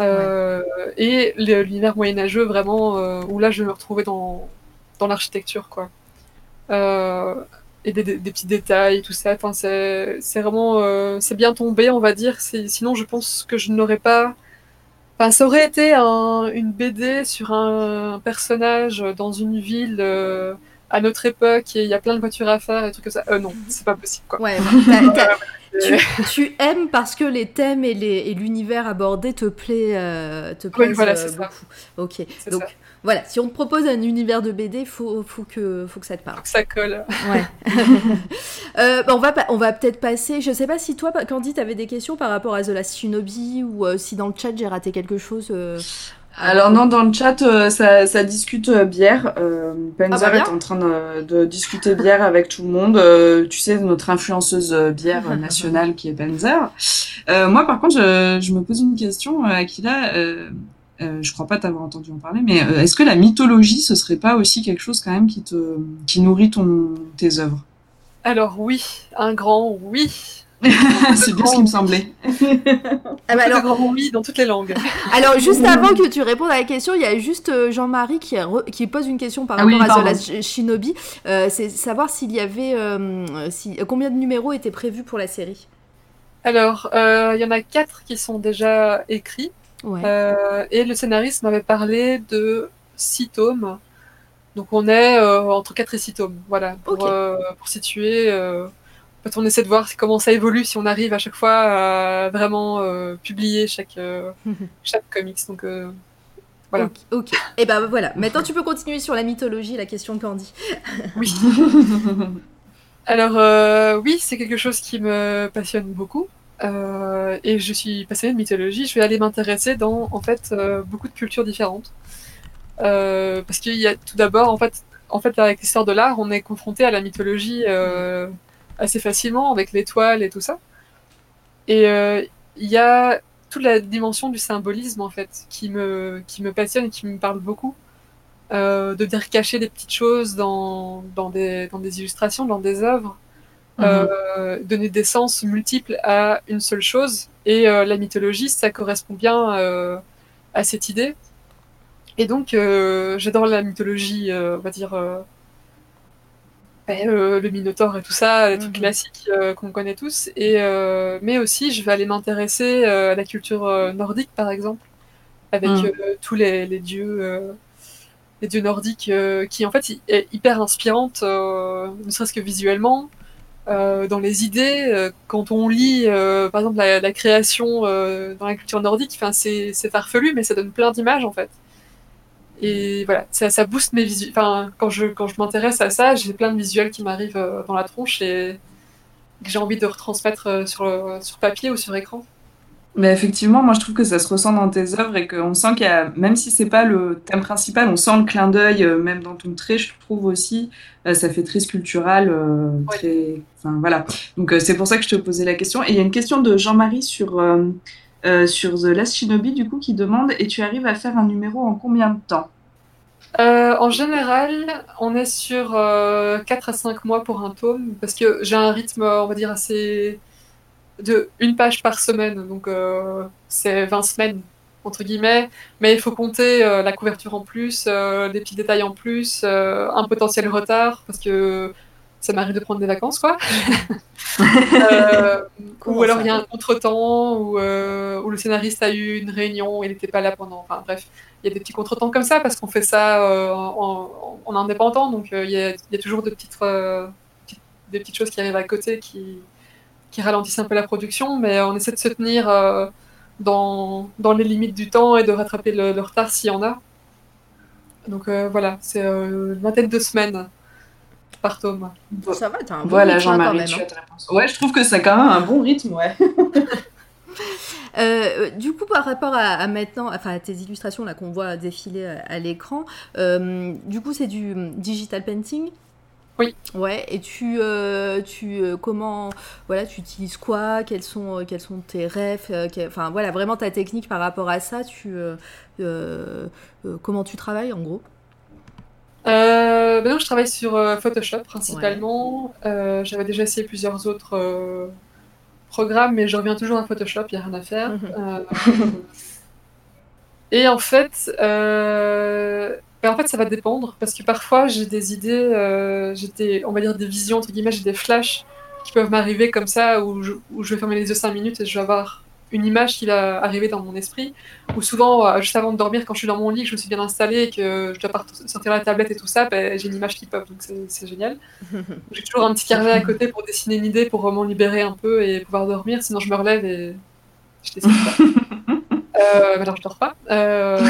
Euh, Et l'univers moyenâgeux, vraiment, où là, je vais me retrouver dans, dans l'architecture, quoi. Et des, des- des petits détails, tout ça. Enfin, c'est vraiment... c'est bien tombé, on va dire. Sinon, je pense que je n'aurais pas... Enfin, ça aurait été un- une BD sur un, personnage dans une ville euh, à notre époque et il y a plein de voitures à faire et trucs comme ça. Euh, non, c'est pas possible, quoi. Ouais, Euh, tu, tu aimes parce que les thèmes et l'univers abordé te plaît, euh, te voilà, euh, c'est ça. beaucoup. Ok, C'est donc ça. voilà, si on te propose un univers de BD, faut, faut que, faut que ça te parle. Faut que ça colle. Ouais. Euh, bah, on va, on va peut-être passer. Je sais pas si toi, Candy, t'avais des questions par rapport à The Last Shinobi ou euh, si dans le chat j'ai raté quelque chose. Alors non, dans le chat, euh, ça, ça discute euh, bière. Euh, Penzer Ah bah est en train de, de discuter bière avec tout le monde. Euh, tu sais, notre influenceuse euh, bière nationale qui est Penzer. Euh, moi, par contre, je, je me pose une question, Akila. Euh, euh, je crois pas t'avoir entendu en parler, mais euh, est-ce que la mythologie, ce serait pas aussi quelque chose quand même qui te qui nourrit ton tes œuvres? Alors oui, un grand oui. C'est bien ce qui me semblait. Ah bah un alors, grand oui dans toutes les langues. alors, juste avant que tu répondes à la question, il y a juste euh, Jean-Marie qui, a re- qui pose une question par Ah rapport oui, à The. Last Shinobi. Euh, c'est savoir s'il y avait. euh, si, combien de numéros étaient prévus pour la série Alors, euh, il y en a quatre qui sont déjà écrits. Ouais. Euh, et le scénariste m'avait parlé de six tomes. Donc on est euh, entre 4 et 6 tomes, voilà, euh, pour situer. Fait, on essaie de voir comment ça évolue, si on arrive à chaque fois à vraiment euh, publier chaque, euh, chaque comics. Donc euh, voilà. Ok. ok. Et ben voilà. Maintenant, tu peux continuer sur la mythologie, la question de Candy. Oui. Alors euh, oui, c'est quelque chose qui me passionne beaucoup. Et je suis passionnée de mythologie. Je vais aller m'intéresser dans en fait beaucoup de cultures différentes. Parce qu'il y a tout d'abord en fait, en fait avec l'histoire de l'art, on est confronté à la mythologie euh, assez facilement avec l'étoile et tout ça. Et euh, il y a toute la dimension du symbolisme en fait qui me qui me passionne et qui me parle beaucoup. Euh, de venir cacher des petites choses dans, dans, des, dans des illustrations, dans des œuvres, euh, donner des sens multiples à une seule chose. Et la mythologie, ça correspond bien à cette idée. Et donc, j'adore la mythologie, on va dire, ben, euh, le Minotaure et tout ça, les trucs Mhm. classiques euh, qu'on connaît tous. Et, euh, mais aussi, je vais aller m'intéresser euh, à la culture euh, nordique, par exemple, avec Mhm. tous les, les dieux. euh, les dieux nordiques euh, qui en fait est hyper inspirante, euh, ne serait-ce que visuellement, euh, dans les idées. euh, quand on lit, euh, par exemple, la, la création euh, dans la culture nordique, c'est farfelu, mais ça donne plein d'images en fait. Et voilà, ça, ça booste mes visuels. Enfin, quand je, quand je m'intéresse à ça, j'ai plein de visuels qui m'arrivent euh, dans la tronche et que j'ai envie de retransmettre euh, sur, le- sur papier ou sur écran. Mais effectivement, moi je trouve que ça se ressent dans tes œuvres et qu'on sent qu'il y a, même si c'est pas le thème principal, on sent le clin d'œil, euh, même dans ton trait, je trouve aussi, euh, ça fait très sculptural, euh, Ouais. très, enfin voilà. Donc euh, c'est pour ça que je te posais la question. Et il y a une question de Jean-Marie sur euh, euh, sur The Last Shinobi du coup qui demande et tu arrives à faire un numéro en combien de temps? Euh, en général, on est sur euh, 4 à 5 mois pour un tome, parce que j'ai un rythme, on va dire, assez de une page par semaine, donc euh, c'est 20 semaines, entre guillemets, mais il faut compter euh, la couverture en plus, euh, des petits détails en plus, euh, un potentiel retard, parce que ça m'arrive de prendre des vacances, quoi. Euh, ou alors il y a un contretemps, ou euh, où le scénariste a eu une réunion, il n'était pas là pendant, enfin bref il y a des petits contretemps comme ça parce qu'on fait ça euh, en, en- en indépendant, donc euh, il y, a, il y a toujours de petites, euh, petites- des petites choses qui arrivent à côté qui, qui ralentissent un peu la production, mais on essaie de se tenir euh, dans, dans les limites du temps et de rattraper le, le retard s'il y en a. Donc euh, voilà, c'est euh, une vingtaine de semaines par tome. Ça va, t'as un bon Voilà rythme, hein, quand même, hein. Ouais, je trouve que c'est quand même un bon rythme, ouais. Euh, du coup, par rapport à, à maintenant, enfin à tes illustrations là qu'on voit défiler à, à l'écran, euh, du coup c'est du hum, digital painting? Oui. Ouais. Et tu, euh, tu, euh, comment, voilà, tu utilises quoi? Quels sont, euh, quels sont tes rêves euh, Enfin voilà, vraiment ta technique par rapport à ça. Tu, euh, euh, euh, comment tu travailles en gros? Euh, maintenant, je travaille sur euh, Photoshop principalement. Euh, J'avais déjà essayé plusieurs autres euh, programmes, mais je reviens toujours à Photoshop, il n'y a rien à faire. Mhm. Et en fait, ben, en fait, ça va dépendre, parce que parfois j'ai des idées, j'ai des, on va dire des visions, entre guillemets, j'ai des flashs qui peuvent m'arriver comme ça, où je, où je vais fermer les yeux 5 minutes et je vais avoir une image qui va arriver dans mon esprit. Ou souvent, euh, juste avant de dormir, quand je suis dans mon lit, que je me suis bien installée et que je dois sortir la tablette et tout ça, ben, j'ai une image qui pop, donc c'est génial. J'ai toujours un petit carnet à côté pour dessiner une idée, pour m'en libérer un peu et pouvoir dormir, sinon je me relève et je dessine pas. euh, alors je dors pas. Euh,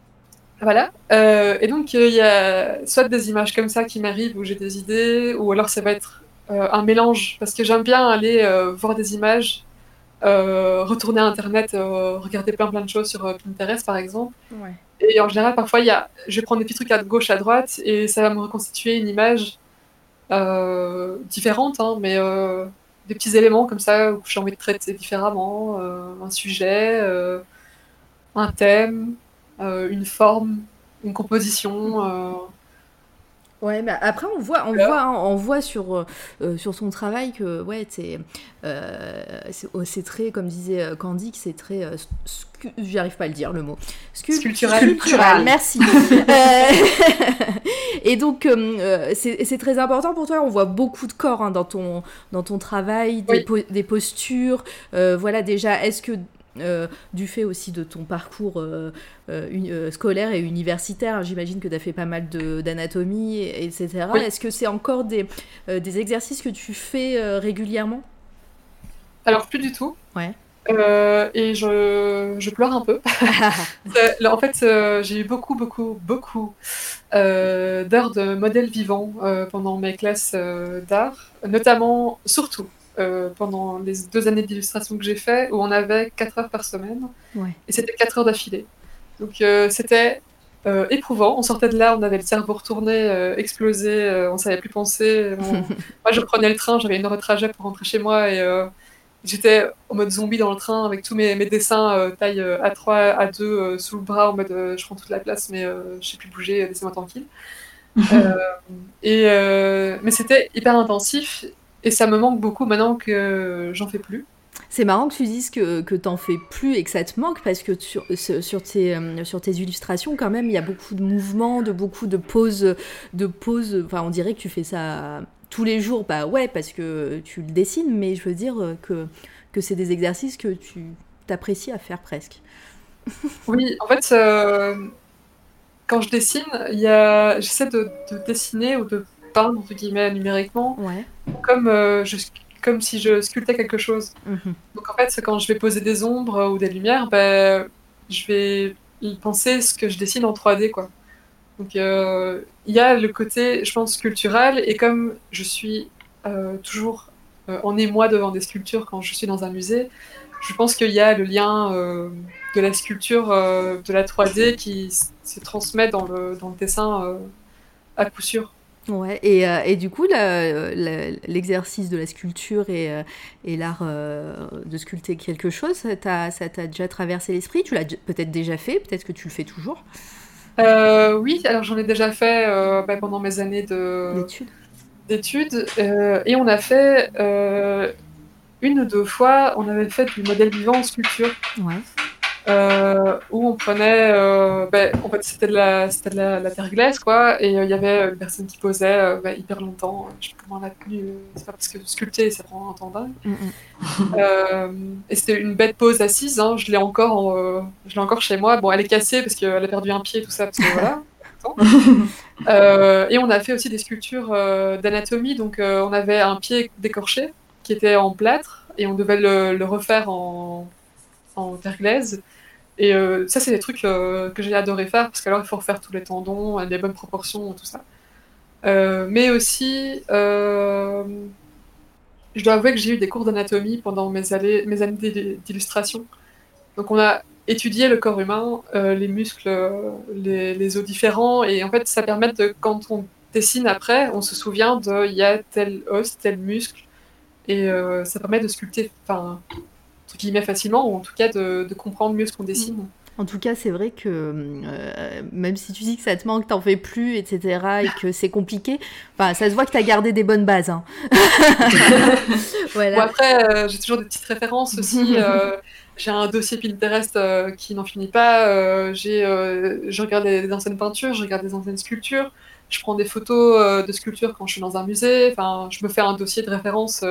voilà. Euh, et donc euh, il y a soit des images comme ça qui m'arrivent où j'ai des idées, ou alors ça va être euh, un mélange, parce que j'aime bien aller euh, voir des images retourner à Internet, regarder plein plein de choses sur Pinterest par exemple. Et en général, parfois, y a, je vais prendre des petits trucs à gauche, à droite, et ça va me reconstituer une image différente, hein, mais des petits éléments comme ça où j'ai envie de traiter différemment, un sujet, un thème, une forme, une composition. Ouais, mais après on voit, on voit, hein, on voit sur euh, euh, sur son travail que ouais, c'est euh, oh, c'est très, comme disait Candy, que c'est très, j'arrive pas à le dire le mot, sculptural. Merci. et donc c'est très important pour toi. On voit beaucoup de corps hein, dans ton dans ton travail, des, des postures. voilà déjà, est-ce que euh, du fait aussi de ton parcours euh, euh, scolaire et universitaire. J'imagine que tu as fait pas mal d'anatomie, etc. Est-ce que c'est encore des, des, exercices que tu fais régulièrement? Alors, plus du tout. Ouais. et je, je, pleure un peu. en fait, j'ai eu beaucoup, beaucoup, beaucoup d'heures de modèles vivants pendant mes classes d'art, notamment, surtout, euh, pendant les deux années d'illustration que j'ai fait, où on avait 4 heures par semaine. Et c'était 4 heures d'affilée. Donc euh, c'était euh, éprouvant. On sortait de là, on avait le cerveau retourné, explosé, on savait plus penser. moi, je prenais le train, j'avais une heure de trajet pour rentrer chez moi et j'étais en mode zombie dans le train avec tous mes, mes dessins taille A3, A2 sous le bras, en mode je prends toute la place, mais je sais plus bouger, laissez-moi tranquille. et, mais c'était hyper intensif et ça me manque beaucoup maintenant que j'en fais plus. C'est marrant que tu dises que, que t'en fais plus et que ça te manque parce que sur, sur, tes, euh, sur tes illustrations, quand même, il y a beaucoup de mouvements, de beaucoup de pauses, de. Enfin, on dirait que tu fais ça tous les jours. Bah ouais, parce que tu le dessines, mais je veux dire que, que c'est des exercices que tu t'apprécies à faire presque. Oui, en fait, euh, quand je dessine, j'essaie de, de, dessiner ou de peindre, entre guillemets, numériquement, comme, euh, je, comme si je sculptais quelque chose. Mhm. Donc en fait, quand je vais poser des ombres ou des lumières, ben, je vais penser ce que je dessine en 3D, quoi. Donc euh, il y a le côté, je pense, culturel, et comme je suis euh, toujours en émoi devant des sculptures quand je suis dans un musée, je pense qu'il y a le lien de la sculpture, de la 3D qui se transmet dans le, dans le dessin à coup sûr. Ouais, et, euh, et, du coup, l'exercice de la sculpture et, euh, et l'art euh, de sculpter quelque chose, ça t'a déjà traversé l'esprit? Tu l'as peut-être déjà fait, peut-être que tu le fais toujours? Oui, alors j'en ai déjà fait bah, pendant mes années d'études. d'études et on a fait une ou deux fois, on avait fait du modèle vivant en sculpture. Ouais. Euh, où on prenait, euh, ben, en fait c'était de, la, de la, la, terre glace quoi, et euh, il y avait une personne qui posait ben, hyper longtemps, je sais pas comment on a tenu, c'est pas parce que sculpter ça prend un temps dingue. Mm, et c'était une bête pose assise, hein, je l'ai encore, je l'ai encore chez moi, bon elle est cassée parce qu'elle a perdu un pied tout ça, parce que voilà. et on a fait aussi des sculptures d'anatomie, donc on avait un pied décorché qui était en plâtre et on devait le, le refaire en, en terre glaise. Et euh, ça, c'est des trucs euh, que j'ai adoré faire, parce qu'alors il faut refaire tous les tendons, les bonnes proportions, tout ça. Euh, mais aussi, je dois avouer que j'ai eu des cours d'anatomie pendant mes années, mes années d'illustration. Donc on a étudié le corps humain, les muscles, les, les, os différents, et en fait ça permet de, quand on dessine après, on se souvient de, il y a tel os, tel muscle, et ça permet de sculpter, enfin, met facilement, ou en tout cas de, comprendre mieux ce qu'on dessine. Mm. En tout cas, c'est vrai que euh, même si tu dis que ça te manque, t'en fais plus, etc., et que c'est compliqué, ça se voit que tu as gardé des bonnes bases. Hein. voilà. après, euh, j'ai toujours des petites références aussi. Euh, j'ai un dossier Pinterest qui n'en finit pas. j'ai, je regarde des, anciennes peintures, je regarde des anciennes sculptures. Je prends des photos de sculptures quand je suis dans un musée. Enfin, je me fais un dossier de référence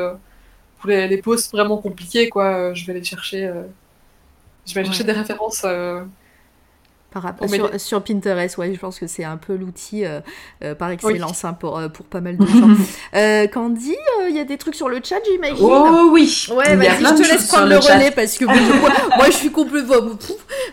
les, les posts vraiment compliqués, quoi, euh, je vais aller chercher, euh, je vais aller chercher des références. Euh, par rapport, sur, sur, Pinterest, ouais, je pense que c'est un peu l'outil par excellence hein, pour, pour pas mal de gens. Candy, il y a des trucs sur le chat, j'imagine? Oh oui Ouais, vas-y, je te laisse prendre le, relais parce que moi, je suis complètement...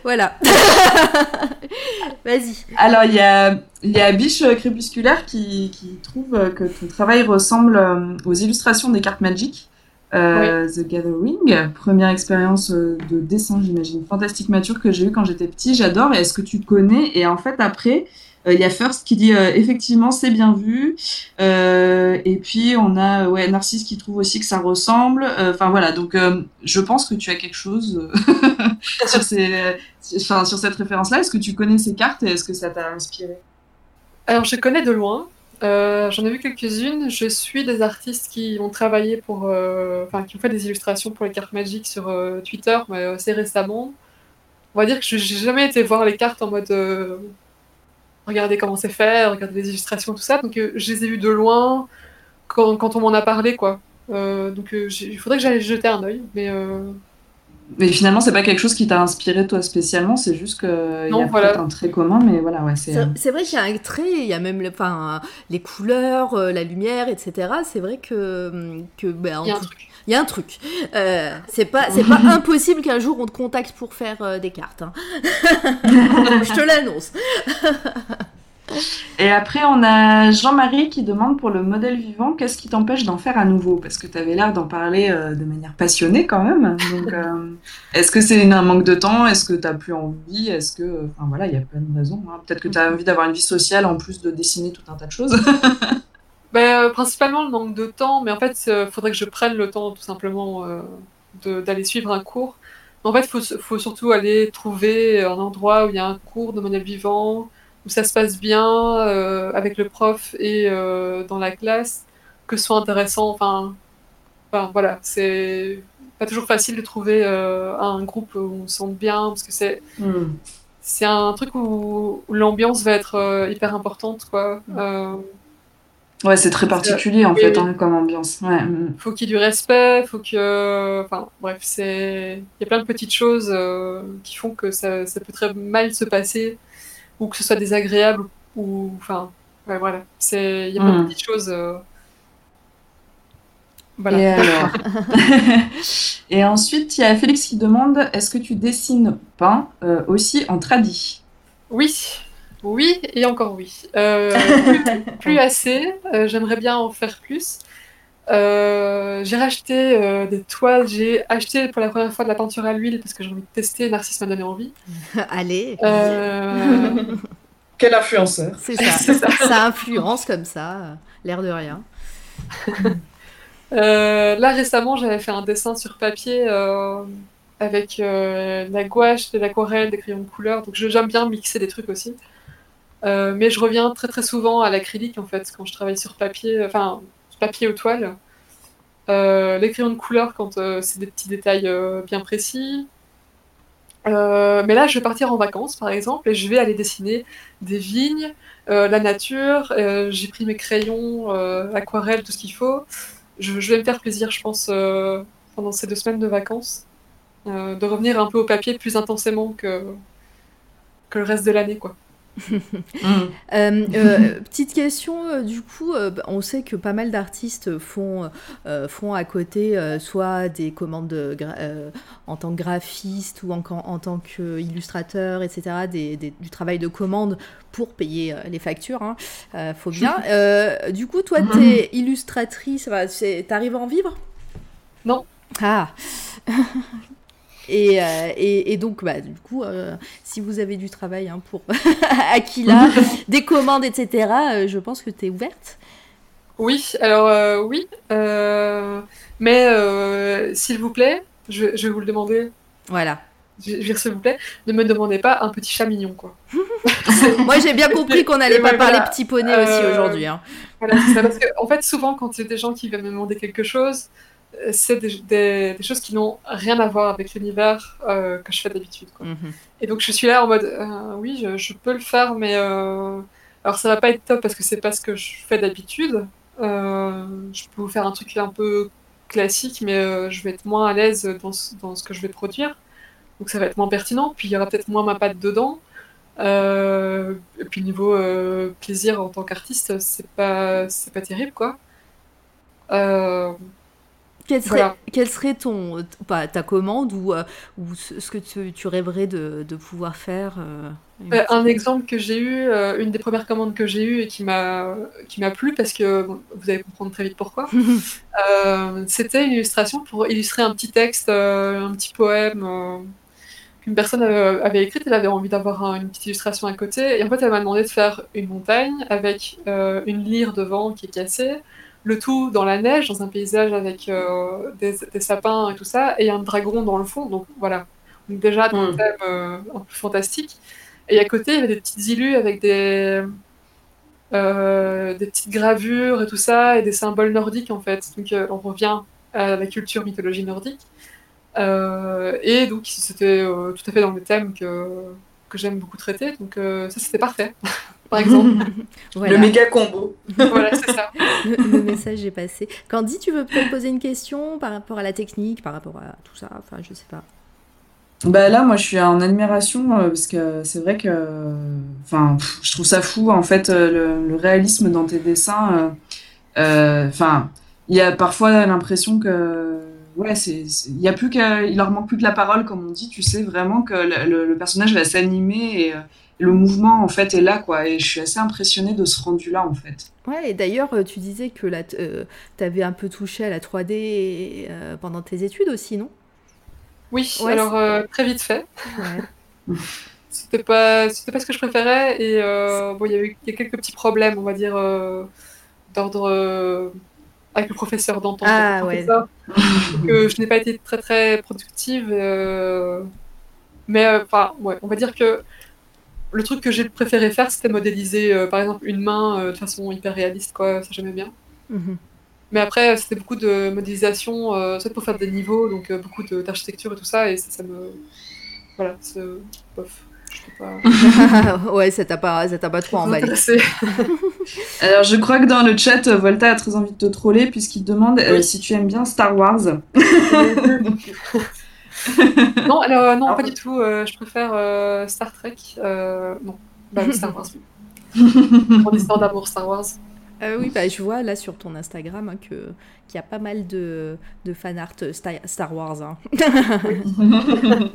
Voilà Vas-y. Alors, il y a, y a Biche Crépusculaire qui, qui trouve que ton travail ressemble aux illustrations des cartes Magic. Euh, The Gathering, première expérience euh, de dessin, j'imagine, fantastique mature que j'ai eu quand j'étais petit. J'adore. Et est-ce que tu connais? Et en fait, après, euh, il y a First qui dit effectivement c'est bien vu. et puis on a ouais Narcisse qui trouve aussi que ça ressemble. Enfin voilà. Donc je pense que tu as quelque chose sur ces, sur cette référence-là. Est-ce que tu connais ces cartes et est-ce que ça t'a inspiré? Alors je connais de loin. Euh, j'en ai vu quelques-unes. Je suis des artistes qui ont travaillé pour, euh, qui ont fait des illustrations pour les cartes magiques sur euh, Twitter, mais assez récemment. On va dire que j'ai jamais été voir les cartes en mode regarder comment c'est fait, regarder les illustrations, tout ça. Donc je les ai vues de loin quand, quand on m'en a parlé, quoi. donc il faudrait que j'aille jeter un œil, mais mais finalement, c'est pas quelque chose qui t'a inspiré toi spécialement, c'est juste qu'il y a peut-être un trait commun, mais voilà, ouais, c'est. C'est euh, vrai qu'il y a un trait, il y a même le, enfin, les couleurs, euh, la lumière, etc. C'est vrai que, que ben, il y a un truc. Il y a un truc. Euh, c'est pas, c'est pas impossible qu'un jour on te contacte pour faire des cartes. Hein. Je te l'annonce. Et après, on a Jean-Marie qui demande pour le modèle vivant, qu'est-ce qui t'empêche d'en faire à nouveau? Parce que tu avais l'air d'en parler euh, de manière passionnée quand même. Donc, euh, est-ce que c'est un manque de temps? Est-ce que tu n'as plus envie? Est-ce que. Enfin voilà, il y a plein de raisons. Hein. Peut-être que tu as envie d'avoir une vie sociale en plus de dessiner tout un tas de choses. ben, euh, principalement le manque de temps, mais en fait, il faudrait que je prenne le temps tout simplement d'aller suivre un cours. En fait, il faut, faut, surtout aller trouver un endroit où il y a un cours de modèle vivant où ça se passe bien euh, avec le prof et euh, dans la classe, que ce soit intéressant. Enfin, enfin voilà, c'est pas toujours facile de trouver euh, un groupe où on se sent bien, parce que c'est hmm. c'est un truc où, l'ambiance va être hyper importante, quoi. Ouais, c'est très particulier en fait hein, comme ambiance. Ouais. Hmm. Faut qu'il y ait du respect, faut que, enfin bref, c'est, il y a plein de petites choses qui font que ça, ça, peut très mal se passer ou que ce soit désagréable, ou enfin, voilà, c'est il y a plein de hmm. petites choses. Euh, voilà. Et, alors... et ensuite, il y a Félix qui demande est-ce que tu dessines peint euh, aussi en tradi? Oui, oui et encore oui. Euh, plus, assez. J'aimerais bien en faire plus. J'ai racheté des toiles, j'ai acheté pour la première fois de la peinture à l'huile parce que j'ai envie de tester, Narcisse m'a donné envie. Allez Quel influenceur C'est ça. ça. influence comme ça, l'air de rien. Euh, là récemment, j'avais fait un dessin sur papier euh, avec euh, la gouache, de l'aquarelle, des crayons de couleur. Donc j'aime bien mixer des trucs aussi. mais je reviens très très souvent à l'acrylique en fait quand je travaille sur papier, enfin papier aux toiles. les crayons de couleur quand c'est des petits détails bien précis. Euh, mais là, je vais partir en vacances, par exemple, et je vais aller dessiner des vignes, euh, la nature. Euh, j'ai pris mes crayons, aquarelles, tout ce qu'il faut. Je, vais me faire plaisir, je pense, pendant ces deux semaines de vacances, de revenir un peu au papier plus intensément que, que le reste de l'année, quoi. Euh, euh, petite question, euh, du coup, bah, on sait que pas mal d'artistes font, font à côté soit des commandes en tant que graphiste ou en, en tant qu'illustrateur, etc., du travail de commande pour payer les factures, hein, faut bien. du coup, toi, tu es illustratrice, t'arrives à en vivre? Non. Ah euh, et, et, donc, bah, du coup, euh, si vous avez du travail hein, pour Aquila, des commandes, etc., euh, je pense que tu es ouverte. Oui, alors oui. mais s'il vous plaît, je, vais vous le demander. Voilà. Je, vais s'il vous plaît, ne me demandez pas un petit chat mignon, quoi. Moi, j'ai bien compris qu'on n'allait pas parler petit poney aussi aujourd'hui. Hein. Voilà, c'est ça. Parce que, en fait, souvent, quand c'est des gens qui viennent me demander quelque chose, c'est des, choses qui n'ont rien à voir avec l'univers euh, que je fais d'habitude. Mhm. Et donc je suis là en mode, euh, oui, je, peux le faire, mais euh, alors ça va pas être top parce que c'est pas ce que je fais d'habitude. je peux vous faire un truc un peu classique, mais je vais être moins à l'aise dans, dans, ce que je vais produire. Donc ça va être moins pertinent, puis il y aura peut-être moins ma patte dedans. et puis niveau plaisir en tant qu'artiste, c'est pas, c'est pas terrible, quoi. Quel serait, Voilà. quel serait ton, pas, ta commande ou, euh, ou ce, que tu, tu rêverais de, de pouvoir faire euh, Euh, un exemple que j'ai eu, euh, une des premières commandes que j'ai eues et qui m'a qui m'a plu parce que bon, vous allez comprendre très vite pourquoi. C'était une illustration pour illustrer un petit texte, un petit poème qu'une personne euh, avait écrit. Elle avait envie d'avoir un- une petite illustration à côté et en fait elle m'a demandé de faire une montagne avec une lyre devant qui est cassée, le tout dans la neige, dans un paysage avec euh, des, des sapins et tout ça, et un dragon dans le fond. Donc voilà. Donc déjà dans le Mm. thème euh, un peu fantastique. Et à côté, il y avait des petites illus avec des, euh, des petites gravures et tout ça, et des symboles nordiques en fait. Donc on revient à la culture mythologie nordique. Et donc c'était tout à fait dans le thème que, que j'aime beaucoup traiter. Donc ça c'était parfait, par exemple. Voilà, Le méga combo. voilà, c'est ça. le, le message est passé. Candy, tu veux peut-être poser une question par rapport à la technique, par rapport à tout ça? Enfin, je sais pas. Bah là, moi, je suis en admiration euh, parce que c'est vrai que, enfin, je trouve ça fou en fait euh, le, le réalisme dans tes dessins. euh, euh, Enfin, il y a parfois l'impression que, ouais, c'est, c'est- il y a plus qu'à, il leur manque plus que la parole, comme on dit. Tu sais vraiment que le, le- le personnage va s'animer et euh, le mouvement en fait est là, quoi. Et je suis assez impressionnée de ce rendu-là, en fait. Ouais, et d'ailleurs, euh, tu disais que la t- euh, t'avais un peu touché à la 3D euh, pendant tes études aussi, non? Oui, Ouais, alors euh, très vite fait. Ouais. C'était pas, c'était pas ce que je préférais et euh, bon, il y a eu il y a quelques petits problèmes, on va dire, euh, d'ordre euh, avec le professeur d'entente. Ah, ouais. que je n'ai pas été très très productive. euh, mais euh, enfin, ouais, on va dire que le truc que j'ai préféré faire, c'était modéliser, euh, par exemple, une main euh, de façon hyper réaliste, quoi. Ça j'aimais bien. Mhm. Mais après, c'était beaucoup de modélisation, euh, soit pour faire des niveaux, donc euh, beaucoup de- d'architecture et tout ça, et ça, ça me, voilà, c'est bof. Pas. ouais, ça t'a pas, ça t'a pas trop emballé. Alors, je crois que dans le chat, euh, Volta a très envie de te troller puisqu'il te demande euh, Oui. si tu aimes bien Star Wars. non, alors euh, non, Alors- pas du tout. euh, je préfère euh, Star Trek. non, bah, Star Wars. Mon histoire d'amour Star Wars. Euh, oui, bah, je vois là sur ton Instagram hein, que qu'il y a pas mal de, de fan art Star, Wars. hein.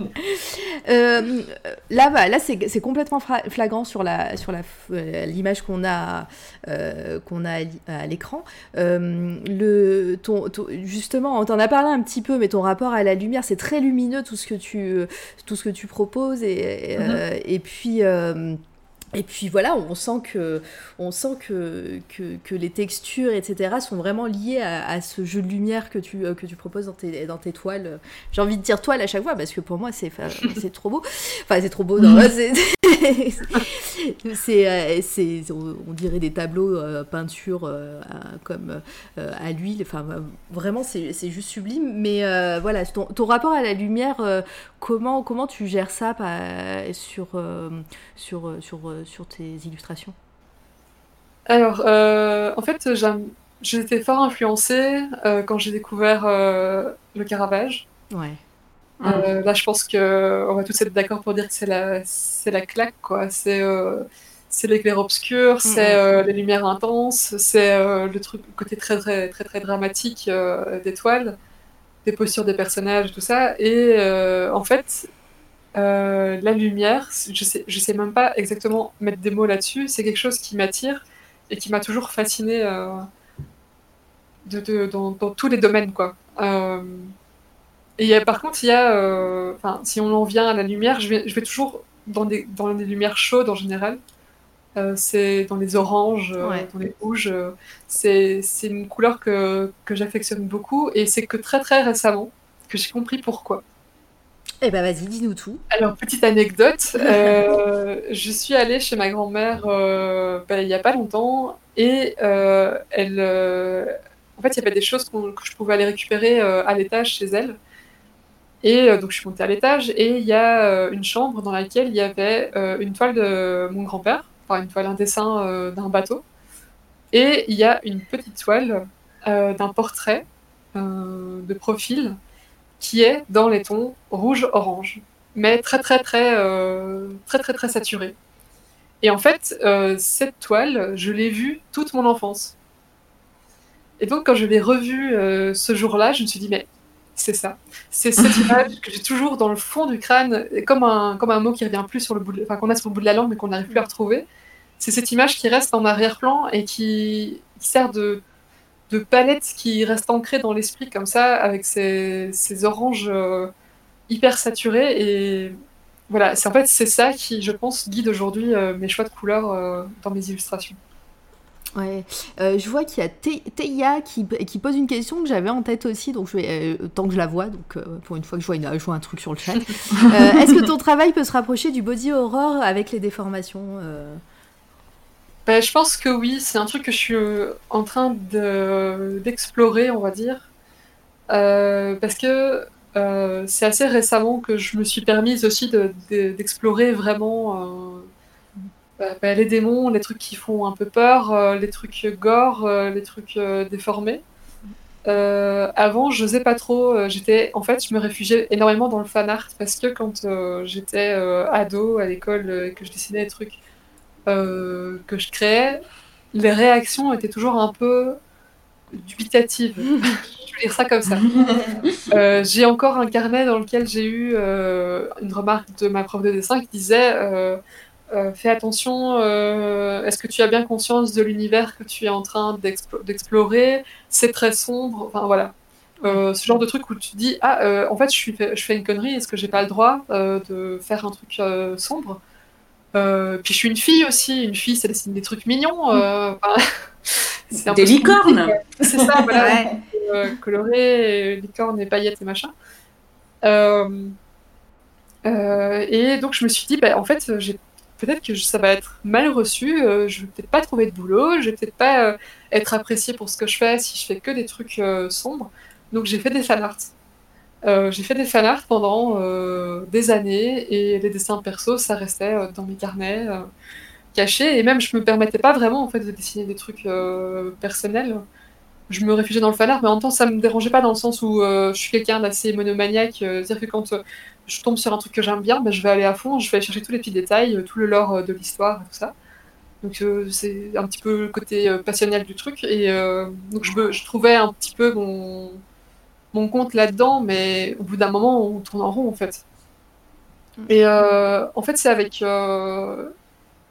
Euh, là, bah, là c'est complètement flagrant sur la sur la euh, l'image qu'on a euh, qu'on a à l'écran. Le ton, ton- justement, on t'en a parlé un petit peu, mais ton rapport à la lumière, c'est très lumineux tout ce que tu tout ce que tu proposes et et, et puis. Et puis voilà, on sent que, on sent que, que, que les textures, etc., sont vraiment liées à, à ce jeu de lumière que tu, euh, que tu proposes dans tes, dans tes toiles. J'ai envie de dire toile à chaque fois parce que pour moi, c'est c'est trop beau. Enfin, c'est trop beau. non, c'est- c'est, euh, c'est, on, dirait des tableaux euh, peinture euh, à- comme euh, à l'huile. Enfin, vraiment, c'est, c'est juste sublime. Mais voilà, ton, ton rapport à la lumière, comment, comment tu gères ça par- sur, sur, sur, sur tes illustrations Alors, euh, en fait, j'ai été fort influencée euh, quand j'ai découvert euh, le Caravage. Ouais. Euh, là, je pense que on va tous être d'accord pour dire que c'est la, c'est la claque, quoi. C'est, euh, c'est l'éclair obscur, c'est euh, les lumières intenses, c'est le truc, côté très très très très dramatique des toiles, des postures des personnages, tout ça. Et en fait, euh, la lumière, je sais, je sais même pas exactement mettre des mots là-dessus. C'est quelque chose qui m'attire et qui m'a toujours fasciné euh, de, de- dans, dans tous les domaines, quoi. Euh, et il y a- par contre, il y a, si on en vient à la lumière, je vais, je vais toujours dans des, dans des lumières chaudes en général. C'est dans les oranges, Ouais. dans les rouges. c'est, c'est une couleur que, que j'affectionne beaucoup et c'est que très très récemment que j'ai compris pourquoi. Eh ben vas-y, dis-nous tout. Alors, petite anecdote, euh, je suis allée chez ma grand-mère euh, ben, il n'y a pas longtemps et euh, elle, euh, en fait, il y avait des choses que je pouvais aller récupérer euh, à l'étage chez elle. Et euh, donc, je suis montée à l'étage et il y a euh, une chambre dans laquelle il y avait euh, une toile de mon grand-père, enfin une toile, un dessin euh, d'un bateau. Et il y a une petite toile euh, d'un portrait euh, de profil qui est dans les tons rouge-orange, mais très très très euh, très très très saturé. Et en fait, euh, cette toile, je l'ai vue toute mon enfance. Et donc, quand je l'ai revu euh, ce jour-là, je me suis dit, mais c'est ça. C'est cette image que j'ai toujours dans le fond du crâne, comme un, comme un mot qui revient plus sur le bout, de, enfin qu'on a sur le bout de la langue mais qu'on n'arrive plus à retrouver. C'est cette image qui reste en arrière-plan et qui, sert de, de, palette qui reste ancrée dans l'esprit comme ça, avec ces, ces oranges euh, hyper saturés. Et voilà, c'est en fait c'est ça qui, je pense, guide aujourd'hui euh, mes choix de couleurs euh, dans mes illustrations. Ouais, euh, je vois qu'il y a Teia qui, qui, pose une question que j'avais en tête aussi, donc je vais, tant que je la vois, donc pour une fois que je vois, une, je vois un truc sur le chat. Est-ce que ton travail peut se rapprocher du body horror avec les déformations ben, Je pense que oui, c'est un truc que je suis en train d'explorer, on va dire. parce que euh, c'est assez récemment que je me suis permise aussi d'explorer vraiment euh, bah, bah, les démons, les trucs qui font un peu peur, euh, les trucs gore, les trucs déformés. avant, je n'osais pas trop. j'étais, en fait, je me réfugiais énormément dans le fan art parce que quand j'étais ado à l'école et que je dessinais des trucs que je créais, les réactions étaient toujours un peu dubitatives. dire ça comme ça. Euh, j'ai encore un carnet dans lequel j'ai eu euh, une remarque de ma prof de dessin qui disait euh, Fais attention, est-ce que tu as bien conscience de l'univers que tu es en train d'explorer? C'est très sombre. Enfin voilà. ce genre de truc où tu dis Ah, en fait, je, suis je fais une connerie, est-ce que j'ai pas le droit de faire un truc sombre? Puis je suis une fille aussi, une fille, ça dessine des trucs mignons. des licornes C'est ça, voilà. Euh, coloré, licorne et paillettes et machin. Euh, euh, et donc je me suis dit, bah, en fait, peut-être que ça va être mal reçu, je vais peut-être pas trouver de boulot, je vais peut-être pas être appréciée pour ce que je fais si je fais que des trucs sombres. Donc j'ai fait des fanarts. Euh, j'ai fait des fanarts pendant des années et les dessins perso, ça restait dans mes carnets cachés et même je me permettais pas vraiment en fait de dessiner des trucs personnels je me réfugiais dans le fanart, mais en même temps, ça me dérangeait pas dans le sens où euh, je suis quelqu'un d'assez monomaniaque. Euh, c'est-à-dire que quand euh, je tombe sur un truc que j'aime bien, ben, je vais aller à fond, je vais aller chercher tous les petits détails, tout le lore de l'histoire et tout ça. Donc c'est un petit peu le côté passionnel du truc. Et donc je, je, trouvais un petit peu mon, mon compte là-dedans, mais au bout d'un moment, on tourne en rond en fait. Mm. Et en fait, c'est avec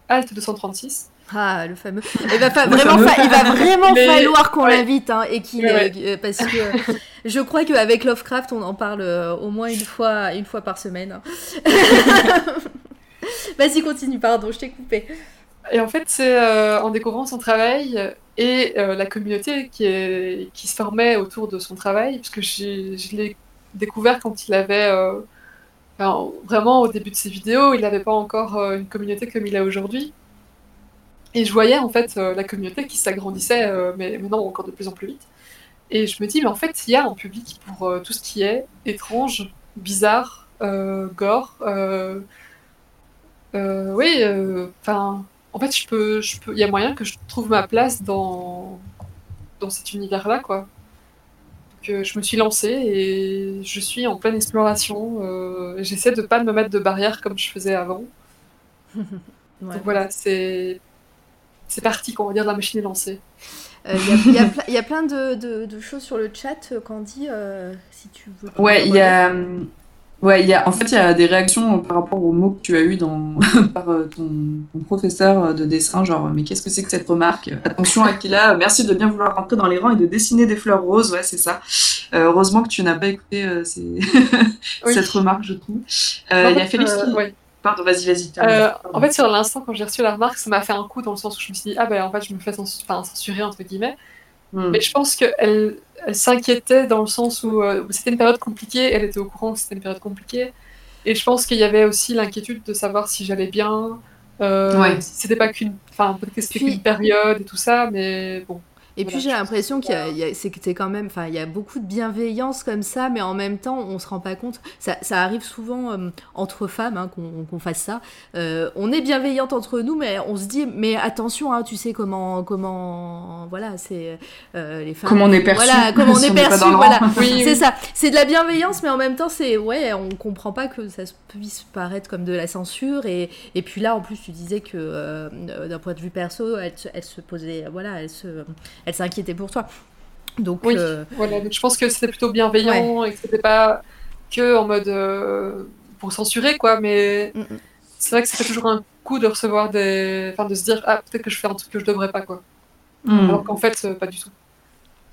Alt 236 ah, le fameux. Il va, vraiment, il va vraiment falloir qu'on l'invite hein, et qu'il euh, parce que je crois qu'avec Lovecraft, on en parle euh, au moins une fois, une fois par semaine. Hein. Vas-y, continue. Pardon, je t'ai coupé. Et en fait, c'est euh, en découvrant son travail et la communauté qui, se formait autour de son travail, puisque je l'ai découvert quand il avait vraiment au début de ses vidéos, il n'avait pas encore une communauté comme il a aujourd'hui. Et je voyais en fait euh, la communauté qui s'agrandissait, euh, mais maintenant encore de plus en plus vite. Et je me dis, mais en fait, il y a un public pour euh, tout ce qui est étrange, bizarre, gore. oui, enfin, en fait, je peux, je peux, il y a moyen que je trouve ma place dans dans cet univers-là, quoi. Donc, je me suis lancée et je suis en pleine exploration. J'essaie de pas me mettre de barrières comme je faisais avant. Donc voilà, c'est c'est parti, on va dire, la machine est lancée. Il euh, y, a plein de, choses sur le chat, euh, Candy, euh, si tu veux. Ouais, il y a. Ouais, y a, en fait, il y a des réactions par rapport aux mots que tu as eu dans, par ton, professeur de dessin, genre, mais qu'est-ce que c'est que cette remarque? Attention, Aquila, merci de bien vouloir rentrer dans les rangs et de dessiner des fleurs roses, ouais, c'est ça. heureusement que tu n'as pas écouté cette remarque, je trouve. Il y a Félix qui... Pardon, vas-y, vas-y. Euh, en fait, sur l'instant, quand j'ai reçu la remarque, ça m'a fait un coup dans le sens où je me suis dit, ah ben en fait, je me fais censurer, entre guillemets. Hmm. Mais je pense qu'elle elle, s'inquiétait dans le sens où euh, c'était une période compliquée, elle était au courant que c'était une période compliquée. Et je pense qu'il y avait aussi l'inquiétude de savoir si j'allais bien, euh, c'était pas qu'une, enfin, peut-être que c'était qu'une période et tout ça, mais bon. Et puis j'ai l'impression qu'il y a, c'est quand même, enfin, il y a beaucoup de bienveillance comme ça, mais en même temps, on se rend pas compte. Ça, ça arrive souvent euh, entre femmes hein, qu'on fasse ça. Euh, on est bienveillante entre nous, mais on se dit, mais attention, hein, tu sais comment, comment, voilà, c'est euh, les femmes. Comment on est perçu. Voilà, comment on est perçu. Voilà, oui, c'est ça. C'est de la bienveillance, mais en même temps, c'est ouais, on comprend pas que ça puisse paraître comme de la censure. Et, et puis là, en plus, tu disais que d'un point de vue perso, elle, elle se posait, voilà, elle se elle s'inquiétait pour toi. Donc, Oui, euh, voilà. Donc je pense que c'était plutôt bienveillant et que c'était pas que en mode euh, pour censurer, quoi. Mais mm, mm. c'est vrai que ça fait toujours un coup de recevoir des. Enfin, de se dire, ah, peut-être que je fais un truc que je devrais pas, quoi. Hmm. Alors qu'en fait, euh, pas du tout.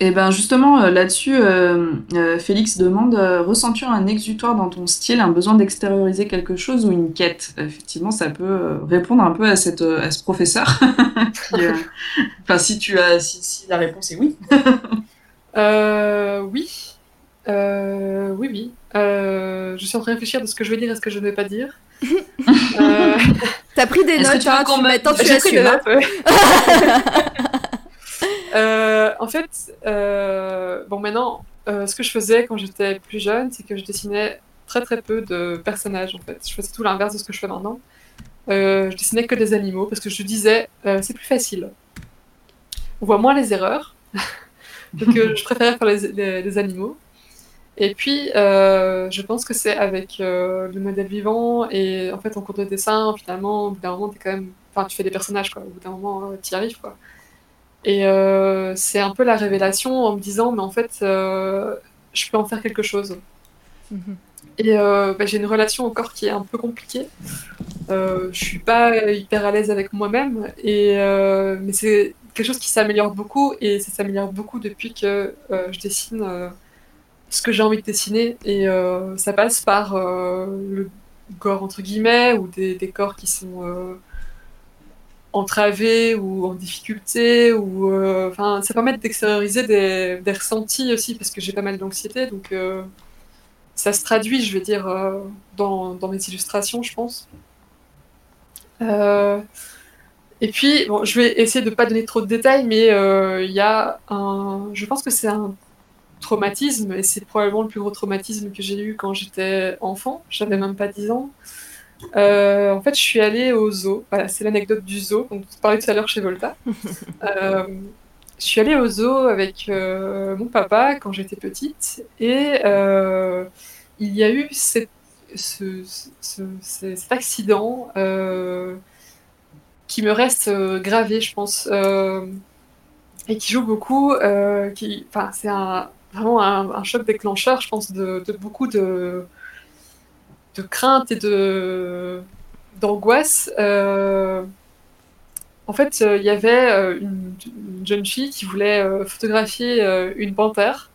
Et ben justement, euh, là-dessus, euh, euh, Félix demande euh, Ressens-tu un exutoire dans ton style, un besoin d'extérioriser quelque chose ou une quête? Effectivement, ça peut euh, répondre un peu à, cette, à ce professeur. Euh, Enfin, si, tu as, si, si la réponse est oui. Euh, oui. Euh, oui, oui. Euh, je suis en train de réfléchir de ce que je vais dire et ce que je ne vais pas dire. Euh, T'as pris des Est-ce que notes, tu hein, tu, maintenant tu assumes. hein. notes, ouais. Euh, en fait, euh, bon maintenant, euh, ce que je faisais quand j'étais plus jeune, c'est que je dessinais très très peu de personnages en fait. Je faisais tout l'inverse de ce que je fais maintenant. Euh, je dessinais que des animaux parce que je disais euh, c'est plus facile. On voit moins les erreurs, donc euh, je préférais faire les, animaux. Et puis, euh, je pense que c'est avec euh, le modèle vivant et en fait en cours de dessin, finalement, au bout d'un moment, t'es quand même, enfin, tu fais des personnages quoi. Au bout d'un moment, tu y arrives quoi. Et euh, c'est un peu la révélation en me disant, mais en fait, euh, je peux en faire quelque chose. Mhm. Et euh, bah, j'ai une relation encore qui est un peu compliquée. Je suis pas hyper à l'aise avec moi-même, et mais c'est quelque chose qui s'améliore beaucoup, et ça s'améliore beaucoup depuis que je dessine ce que j'ai envie de dessiner, et ça passe par le gore entre guillemets ou des, des corps qui sont entravés ou en difficulté, ou euh, enfin ça permet d'extérioriser des, ressentis aussi parce que j'ai pas mal d'anxiété, donc euh, ça se traduit, je veux dire, euh, dans, dans mes illustrations, je pense. Et puis, bon, je vais essayer de pas donner trop de détails, mais il y a un. Je pense que c'est un traumatisme, et c'est probablement le plus gros traumatisme que j'ai eu quand j'étais enfant. J'avais même pas 10 ans. Euh, en fait, je suis allée au zoo. Voilà, c'est l'anecdote du zoo, dont on parlait tout à l'heure chez Volta. Euh, je suis allée au zoo avec euh, mon papa quand j'étais petite, et il y a eu cette- ce- ce- ce- cet accident qui me reste gravé, je pense, et qui joue beaucoup. qui, c'est un, vraiment un, un choc déclencheur, je pense, de, de beaucoup de, de crainte et de d'angoisse. Euh, en fait, euh, il y avait euh, une, une jeune fille qui voulait photographier une panthère.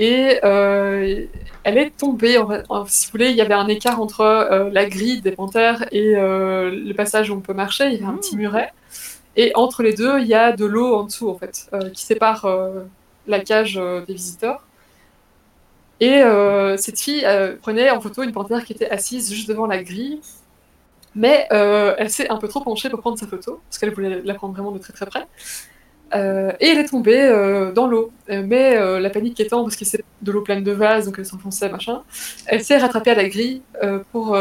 Et elle est tombée, en en- si vous voulez, il y avait un écart entre la grille des panthères et le passage où on peut marcher, il y avait un petit muret. Et entre les deux, il y a de l'eau en dessous, en fait, qui sépare la cage des visiteurs. Et euh, cette fille prenait en photo une panthère qui était assise juste devant la grille. Mais euh, elle s'est un peu trop penchée pour prendre sa photo, parce qu'elle voulait la prendre vraiment de très très près. Euh, et elle est tombée dans l'eau. Mais la panique étant, parce que c'est de l'eau pleine de vase, donc elle s'enfonçait, machin, elle s'est rattrapée à la grille pour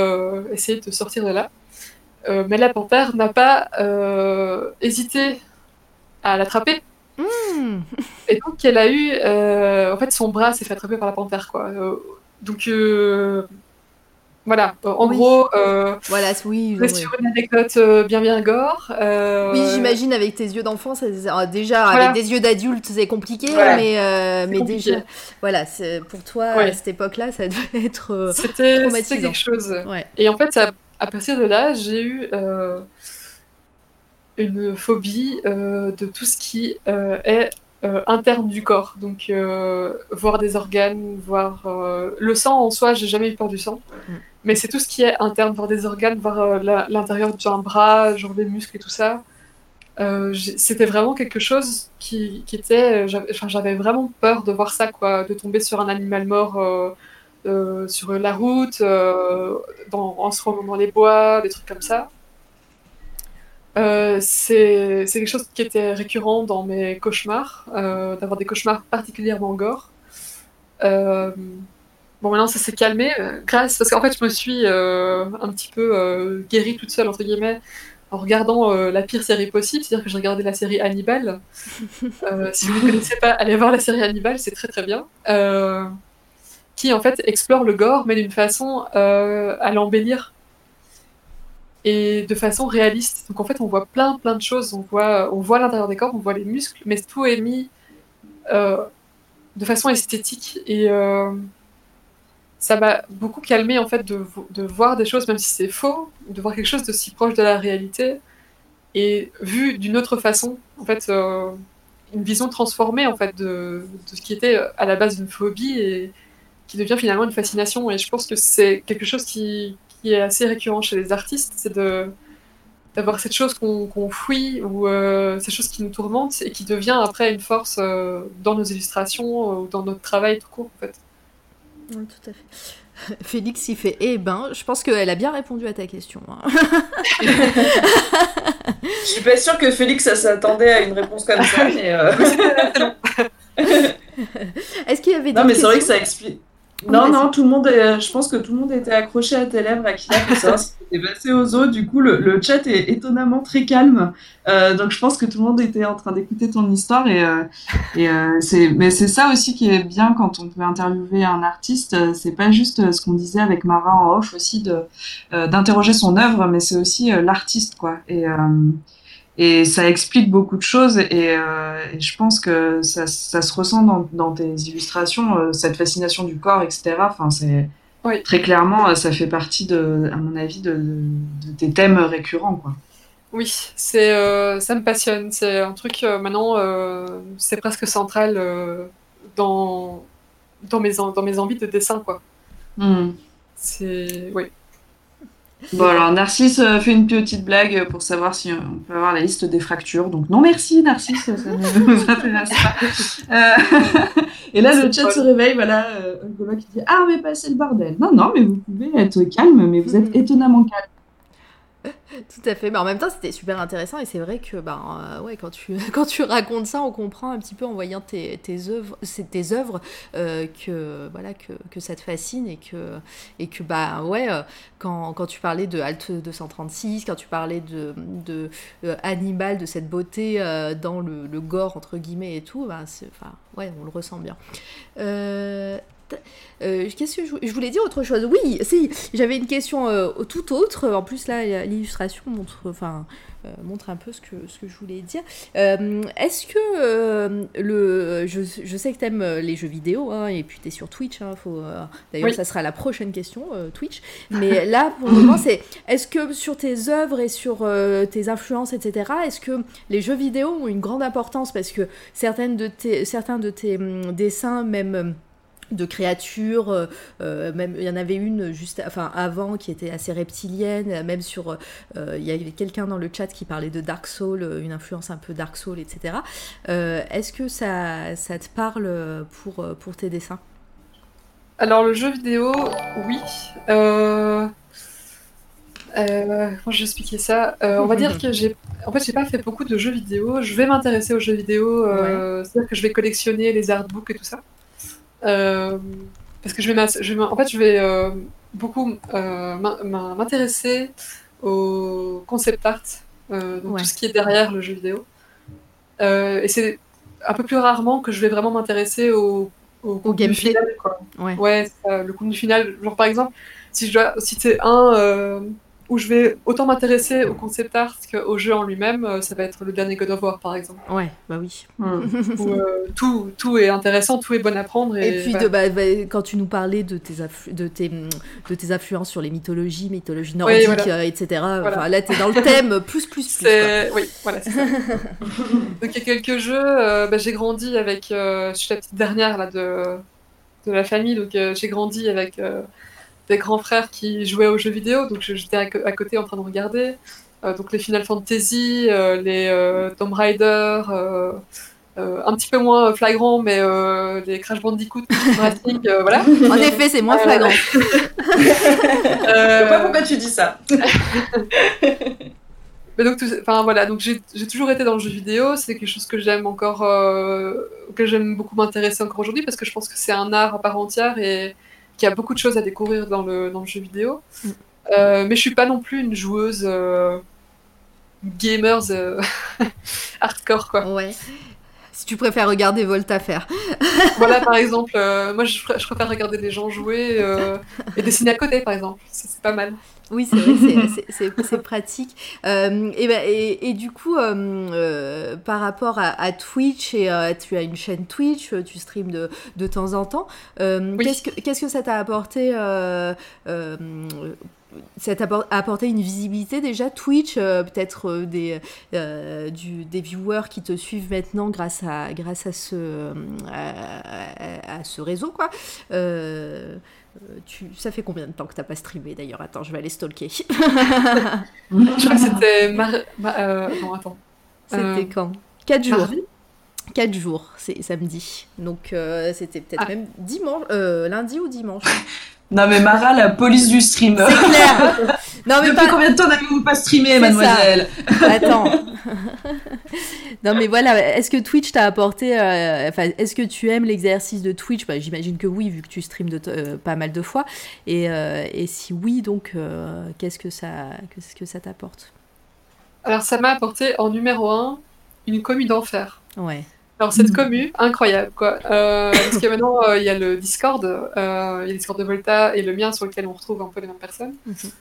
essayer de sortir de là. Mais la panthère n'a pas hésité à l'attraper. Hmm. Et donc elle a eu... euh, en fait, son bras s'est fait attraper par la panthère, quoi. Euh, donc... euh, voilà, en Oui. gros, euh, Voilà, c'est- oui. oui. sur une anecdote bien bien gore. Oui, j'imagine avec tes yeux d'enfant, ça- ça- déjà Voilà. avec des yeux d'adulte, c'est compliqué, Voilà. mais, mais compliqué. déjà, voilà, c'est- pour toi, Ouais. à cette époque-là, ça devait être. C'était quelque chose. ouais. Et en fait, à, à partir de là, j'ai eu une phobie euh, de tout ce qui euh, est euh, interne du corps. Donc, euh, voir des organes, voir euh, le sang en soi, j'ai jamais eu peur du sang. Mm. Mais c'est tout ce qui est interne, voir des organes, voir l'intérieur d'un bras, genre les muscles et tout ça. C'était vraiment quelque chose qui, qui était. j'avais- vraiment peur de voir ça, quoi, de tomber sur un animal mort sur la route, dans, en se rendant dans les bois, des trucs comme ça. Euh, c'est quelque chose qui était récurrent dans mes cauchemars, euh, d'avoir des cauchemars particulièrement gore. Euh, bon, maintenant ça s'est calmé, grâce, parce qu'en fait je me suis un petit peu guérie toute seule, entre guillemets, en regardant la pire série possible, c'est-à-dire que j'ai regardé la série Hannibal. Si vous ne connaissez pas, allez voir la série Hannibal, c'est très très bien. Qui en fait explore le gore, mais d'une façon à l'embellir et de façon réaliste. Donc en fait, on voit plein plein de choses. On voit, on voit l'intérieur des corps, on voit les muscles, mais tout est mis euh, de façon esthétique et ça m'a beaucoup calmé en fait de, de, voir des choses, même si c'est faux, de voir quelque chose de si proche de la réalité et vu d'une autre façon, en fait, euh, une vision transformée en fait de, de, ce qui était à la base une phobie et qui devient finalement une fascination. Et je pense que c'est quelque chose qui, qui, est assez récurrent chez les artistes, c'est de d'avoir cette chose qu'on fuit ou euh, cette chose qui nous tourmente et qui devient après une force euh, dans nos illustrations ou dans notre travail tout court en fait. Oui, tout à fait. Félix, il fait Eh ben, je pense qu'elle a bien répondu à ta question. Hein. je suis pas sûre que Félix s'attendait à une réponse comme ça, mais. Euh... Est-ce qu'il y avait Non, mais c'est vrai que ça explique. Non, non, tout le monde est... je pense que tout le monde était accroché à tes lèvres, Akila, pour savoir si c'était passé aux autres. Du coup, le, le, chat est étonnamment très calme. Euh, donc, je pense que tout le monde était en train d'écouter ton histoire. Et, euh, et euh, c'est... Mais c'est ça aussi qui est bien quand on peut interviewer un artiste. C'est pas juste ce qu'on disait avec Mara en off aussi, de, d'interroger son œuvre, mais c'est aussi l'artiste, quoi. Et, et ça explique beaucoup de choses et, euh, et je pense que ça, ça se ressent dans, dans tes illustrations, euh, cette fascination du corps, etc. Enfin, c'est oui. très clairement, euh, ça fait partie de, à mon avis, de, de tes thèmes récurrents, quoi. Oui, c'est, euh, ça me passionne. C'est un truc maintenant, c'est presque central dans dans mes dans mes envies de dessin, quoi. Mmh. C'est oui. Bon, alors Narcisse euh, fait une petite blague pour savoir si on peut avoir la liste des fractures. Donc, non, merci Narcisse, ça ne nous intéresse pas. Euh... Et là, le chat se réveille, voilà, euh, qui dit Ah, mais passez le bordel. Non, non, mais vous pouvez être calme, mais vous êtes étonnamment calme. Tout à fait, mais en même temps c'était super intéressant et c'est vrai que ben, euh, quand, tu, racontes ça, on comprend un petit peu en voyant tes, œuvres, tes œuvres euh, que, voilà, que, que, ça te fascine et que, et que bah, ouais, euh, quand, tu parlais de Alt 236, quand tu parlais de, de Animal, de cette beauté dans le, gore entre guillemets et tout, ben, ouais, on le ressent bien. Euh, Qu'est-ce que je, je, voulais dire autre chose? Oui, si, j'avais une question euh, tout autre. En plus, là, l'illustration montre, enfin, euh, montre un peu ce que, ce que je voulais dire. Est-ce que le, je, je, sais que tu aimes les jeux vidéo, hein, et puis tu es sur Twitch. Hein, D'ailleurs, oui. ça sera la prochaine question, Twitch. Mais là, pour le moment, c'est est-ce que sur tes œuvres et sur tes influences, etc., est-ce que les jeux vidéo ont une grande importance? Parce que certaines de tes, certains de tes hum, dessins, même de créatures, euh, euh, même il y en avait une juste, enfin avant qui était assez reptilienne, même sur, euh, il y avait quelqu'un dans le chat qui parlait de Dark Soul, une influence un peu Dark Soul, etc. Est-ce que ça, ça te parle pour, pour tes dessins? Alors le jeu vidéo, oui. Comment je vais expliquer ça? On va dire que j'ai, en fait, j'ai pas fait beaucoup de jeux vidéo. Je vais m'intéresser aux jeux vidéo, ouais. c'est-à-dire que je vais collectionner les artbooks et tout ça. Euh, parce que je vais, je vais, en fait, je vais euh, beaucoup euh, m'intéresser au concept art, donc ouais. tout ce qui est derrière le jeu vidéo. et c'est un peu plus rarement que je vais vraiment m'intéresser au, au, au gameplay. Final, quoi. Ouais, ouais le contenu final. Genre, par exemple, si je dois citer un où je vais autant m'intéresser au concept art qu'au jeu en lui-même, euh, ça va être le dernier God of War par exemple. Ouais, bah oui. Mmh. où, euh, tout, tout est intéressant, tout est bon à prendre. Et, et puis, de, bah, bah, quand tu nous parlais de tes, de, tes, de tes influences sur les mythologies, mythologie nordique, oui, voilà. euh, etc., voilà. enfin, là tu es dans le thème plus, plus, plus. Oui, voilà, ça. Donc il y a quelques jeux, euh, bah, j'ai grandi avec, je suis la petite dernière là, de, de la famille, donc j'ai grandi avec des grands frères qui jouaient aux jeux vidéo, donc j'étais à, côté en train de regarder. Euh, donc les Final Fantasy, euh, les euh, Tomb Raider, euh, un petit peu moins flagrant, mais les Crash Bandicoot, Racing, voilà. En effet, c'est moins flagrant. Je sais pas pourquoi tu dis ça. mais donc, enfin voilà, donc j'ai toujours été dans le jeu vidéo. C'est quelque chose que j'aime encore, que j'aime beaucoup m'intéresser encore aujourd'hui parce que je pense que c'est un art à part entière et qui a beaucoup de choses à découvrir dans le, dans le jeu vidéo. Mm. Euh, mais je suis pas non plus une joueuse euh, gamers euh, hardcore, quoi. Ouais. si tu préfères regarder Volta faire. voilà, par exemple, moi je, préfère regarder des gens jouer et dessiner à côté, par exemple. C'est pas mal. Oui, c'est vrai, c'est pratique. Euh, et, ben, et, et, du coup, euh, euh, par rapport à, Twitch, et tu as une chaîne Twitch, tu streams de, de temps en temps. Qu'est-ce que Qu'est-ce que ça t'a apporté ça t'a apporté une visibilité déjà Twitch, peut-être des, du, des viewers qui te suivent maintenant grâce à, grâce à, ce, à, à ce réseau quoi. Euh, ça fait combien de temps que t'as pas streamé d'ailleurs? Attends, je vais aller stalker. je crois que c'était. Euh, non, attends. C'était euh, quand? 4 jours. 4 jours, c'est samedi. Donc c'était peut-être ah. même dimanche, lundi ou dimanche. Non mais Mara, la police du stream. C'est clair. Non mais Depuis combien de temps n'avez-vous pas streamé, mademoiselle? Attends. non mais voilà, est-ce que Twitch t'a apporté, euh, enfin, est-ce que tu aimes l'exercice de Twitch? Bah, J'imagine que oui, vu que tu de euh, pas mal de fois. Et, euh, et si oui, donc qu'est-ce que ça, qu'est-ce que ça t'apporte? Alors ça m'a apporté en numéro un une commu d'enfer. Ouais. Alors cette commu, incroyable quoi. parce que maintenant il y a le Discord, il y a le Discord de Volta et le mien sur lequel on retrouve un peu les mêmes personnes. Mhm.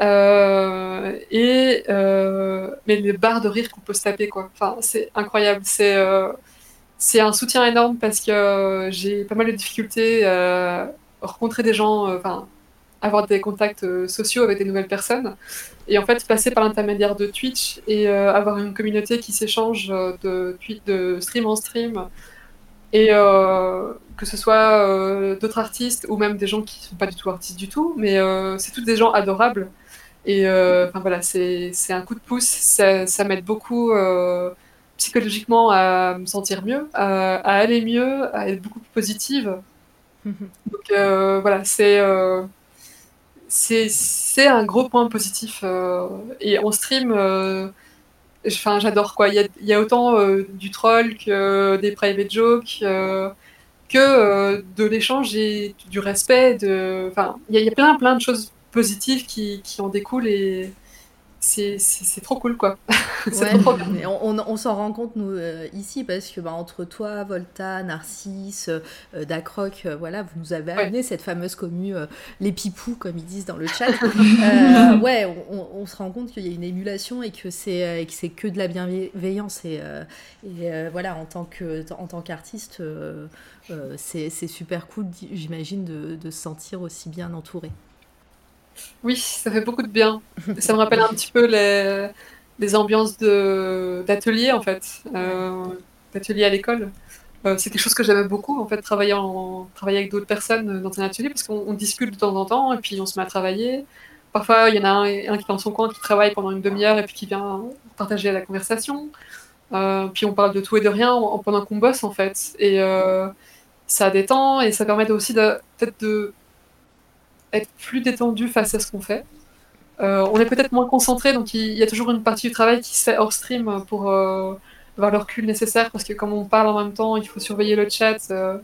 Euh, et euh, mais les barres de rire qu'on peut se taper quoi. Enfin, c'est incroyable. C'est euh, c'est un soutien énorme parce que j'ai pas mal de difficultés à rencontrer des gens, enfin avoir des contacts sociaux avec des nouvelles personnes. Et en fait, passer par l'intermédiaire de Twitch et avoir une communauté qui s'échange de, de stream en stream et que ce soit d'autres artistes ou même des gens qui sont pas du tout artistes du tout, mais c'est tous des gens adorables et euh, enfin voilà, c'est un coup de pouce, ça, ça m'aide beaucoup euh, psychologiquement à me sentir mieux, à, aller mieux, à être beaucoup plus positive. Donc euh, voilà, c'est c'est un gros point positif. et en stream, enfin j'adore quoi. Il y a, y a, autant du troll que des private jokes que de l'échange et du respect. De, enfin, il y, a plein plein de choses positives qui, qui en découlent et c'est trop cool quoi. on, on, s'en rend compte nous euh, ici parce que bah, entre toi, Volta, Narcisse, euh, Dacroc, euh, voilà, vous nous avez amené cette fameuse commu, les pipous comme ils disent dans le chat. ouais, on, se rend compte qu'il y a une émulation et que c'est c'est que de la bienveillance et, et voilà en tant que en tant qu'artiste, c'est super cool, j'imagine, de, de se sentir aussi bien entouré. Oui, ça fait beaucoup de bien. Ça me rappelle un petit peu les, les ambiances d'atelier, en fait, euh, d'atelier à l'école. Euh, c'est quelque chose que j'aimais beaucoup, en fait, travailler, en, travailler avec d'autres personnes dans un atelier, parce qu'on discute de temps en temps, et puis on se met à travailler. Parfois, il y en a un, qui est dans son coin, qui travaille pendant une demi-heure, et puis qui vient partager la conversation. Euh, puis on parle de tout et de rien pendant qu'on bosse, en fait. Et ça détend, et ça permet aussi peut-être de être plus détendu face à ce qu'on fait. Euh, on est peut-être moins concentré, donc il y a toujours une partie du travail qui se fait hors stream pour euh, avoir le recul nécessaire, parce que comme on parle en même temps, il faut surveiller le chat, euh,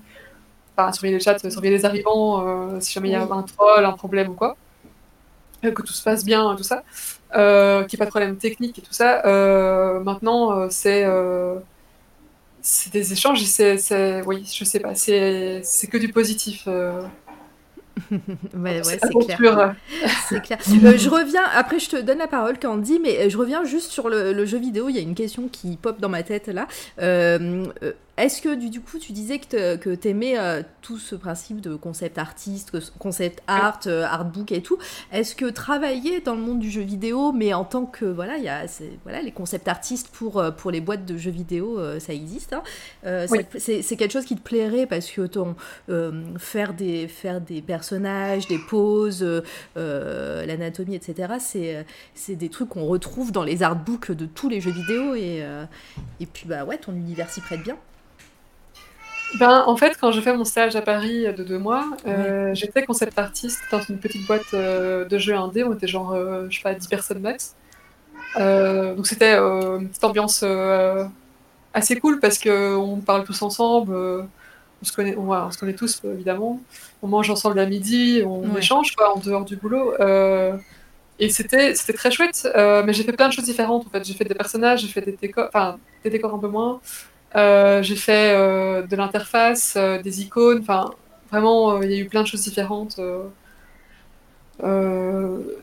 enfin surveiller le chat, surveiller les arrivants, si jamais il y a un troll, un problème ou quoi, que tout se passe bien, tout ça, qu'il n'y ait pas de problème technique et tout ça. maintenant, c'est c'est des échanges c'est, oui, je sais pas, c'est que du positif. Ouais, c'est clair. c'est clair. Euh, je reviens, après je te donne la parole Candy, mais euh, je reviens juste sur le, le, jeu vidéo. Il y a une question qui pop dans ma tête là. Euh est-ce que du, coup tu disais que tu aimais euh, tout ce principe de concept artiste, concept art, euh, artbook et tout Est-ce que travailler dans le monde du jeu vidéo, mais en tant que voilà, il y a voilà les concept artistes pour euh, pour les boîtes de jeux vidéo, ça existe. Hein c'est quelque chose qui te plairait parce que ton faire des faire des personnages, des poses, l'anatomie, etc. C'est c'est des trucs qu'on retrouve dans les artbooks de tous les jeux vidéo et et puis bah ouais, ton univers s'y prête bien. Ben, en fait, quand j'ai fait mon stage à Paris de deux mois, euh, j'étais concept artiste dans une petite boîte euh, de jeux indé. On était genre, euh, je sais pas, 10 personnes max. donc c'était une petite ambiance assez cool parce qu'on parle tous ensemble. on, se connaît, on, se connaît tous, évidemment. On mange ensemble à midi, on échange quoi, en dehors du boulot. et c'était très chouette. mais j'ai fait plein de choses différentes. En fait. J'ai fait des personnages, j'ai fait des décors, enfin, des décors un peu moins. J'ai fait de l'interface, des icônes, enfin, vraiment, il y a eu plein de choses différentes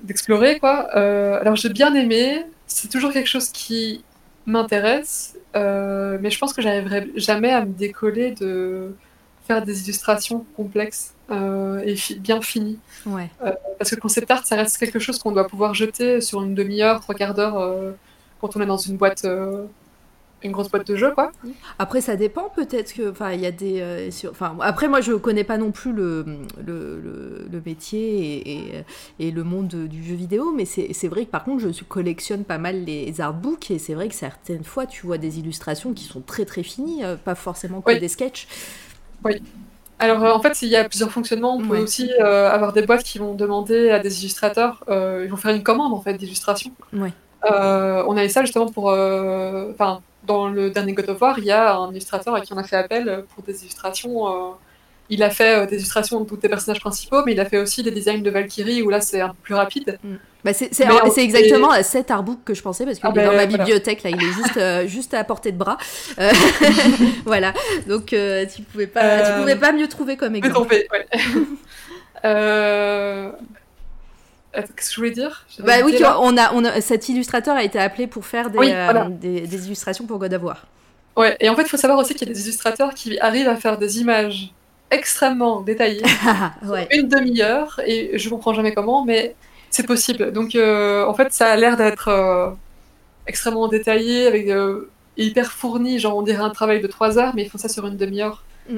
d'explorer, quoi. alors, j'ai bien aimé. C'est toujours quelque chose qui m'intéresse, mais je pense que j'arriverai jamais à me décoller de faire des illustrations complexes euh, et bien finies. Ouais. Euh, parce que concept art, ça reste quelque chose qu'on doit pouvoir jeter sur une demi-heure, trois quarts d'heure euh, quand on est dans une boîte une grosse boîte de jeu, quoi. Après, ça dépend peut-être que, enfin, il y a des, enfin, après moi je connais pas non plus le, le, le, métier et, et, le monde du jeu vidéo, mais c'est vrai que par contre je collectionne pas mal les artbooks et c'est vrai que certaines fois tu vois des illustrations qui sont très très finies, pas forcément que des sketchs. Oui. Alors euh, en fait, il y a plusieurs fonctionnements. On peut aussi euh, avoir des boîtes qui vont demander à des illustrateurs, euh, ils vont faire une commande en fait d'illustration. Ouais. on a eu ça justement pour, enfin, dans le dernier God of War, il y a un illustrateur à qui on a fait appel pour des illustrations il a fait euh, des illustrations de tous les personnages principaux, mais il a fait aussi des designs de Valkyrie où là c'est un peu plus rapide. Mm. Bah c'est exactement cet artbook que je pensais parce qu'il ah est dans ben, ma bibliothèque là, il est juste, euh, juste à portée de bras. Euh, voilà, donc tu pouvais pas, tu pouvais pas mieux trouver comme exemple. Ouais. Qu'est-ce que je voulais dire? Bah oui, on a, on a, cet illustrateur a été appelé pour faire des, des, des, illustrations pour God of War. Ouais, et en fait, il faut savoir aussi qu'il y a des illustrateurs qui arrivent à faire des images extrêmement détaillé, une demi-heure, et je comprends jamais comment, mais c'est possible. Donc euh, en fait, ça a l'air d'être euh, extrêmement détaillé, avec euh, hyper fourni, genre on dirait un travail de trois heures, mais ils font ça sur une demi-heure. Mm.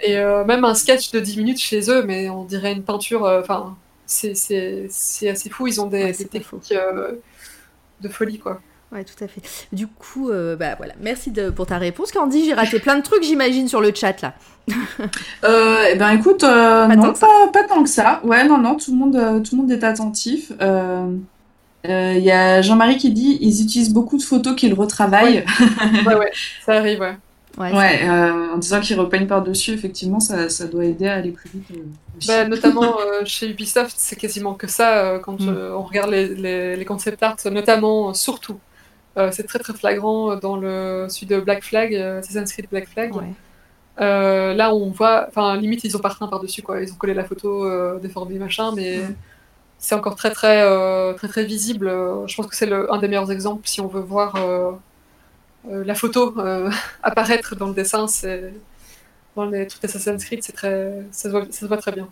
Et même un sketch de 10 minutes chez eux, mais on dirait une peinture, enfin, c'est assez fou, ils ont des, des techniques de folie, quoi. Ouais, tout à fait. Du coup, euh, bah voilà, merci de, pour ta réponse, Candy. J'ai raté plein de trucs, j'imagine, sur le chat là. euh, eh ben écoute, euh, pas non, tant pas, tant que ça. Ouais, non, non, tout le monde, euh, tout le monde est attentif. Il y a Jean-Marie qui dit ils utilisent beaucoup de photos qu'ils retravaillent. Ouais. ouais, ça arrive, ouais. Ouais, en disant qu'ils repeignent par-dessus, effectivement, ça, ça, doit aider à aller plus vite. Bah, notamment chez Ubisoft, c'est quasiment que ça quand mm. on regarde les, les, les concept art, notamment, surtout euh, c'est très très flagrant dans le celui de Black Flag, euh, Assassin's Creed Black Flag. Euh, là, on voit, enfin, limite, ils ont pas par dessus, quoi. Ils ont collé la photo déformée, machin, mais c'est encore très très très très visible. Je pense que c'est un des meilleurs exemples si on veut voir la photo apparaître dans le dessin. C'est dans les trucs Assassin's Creed, c'est très, ça se, voit, ça se voit très bien.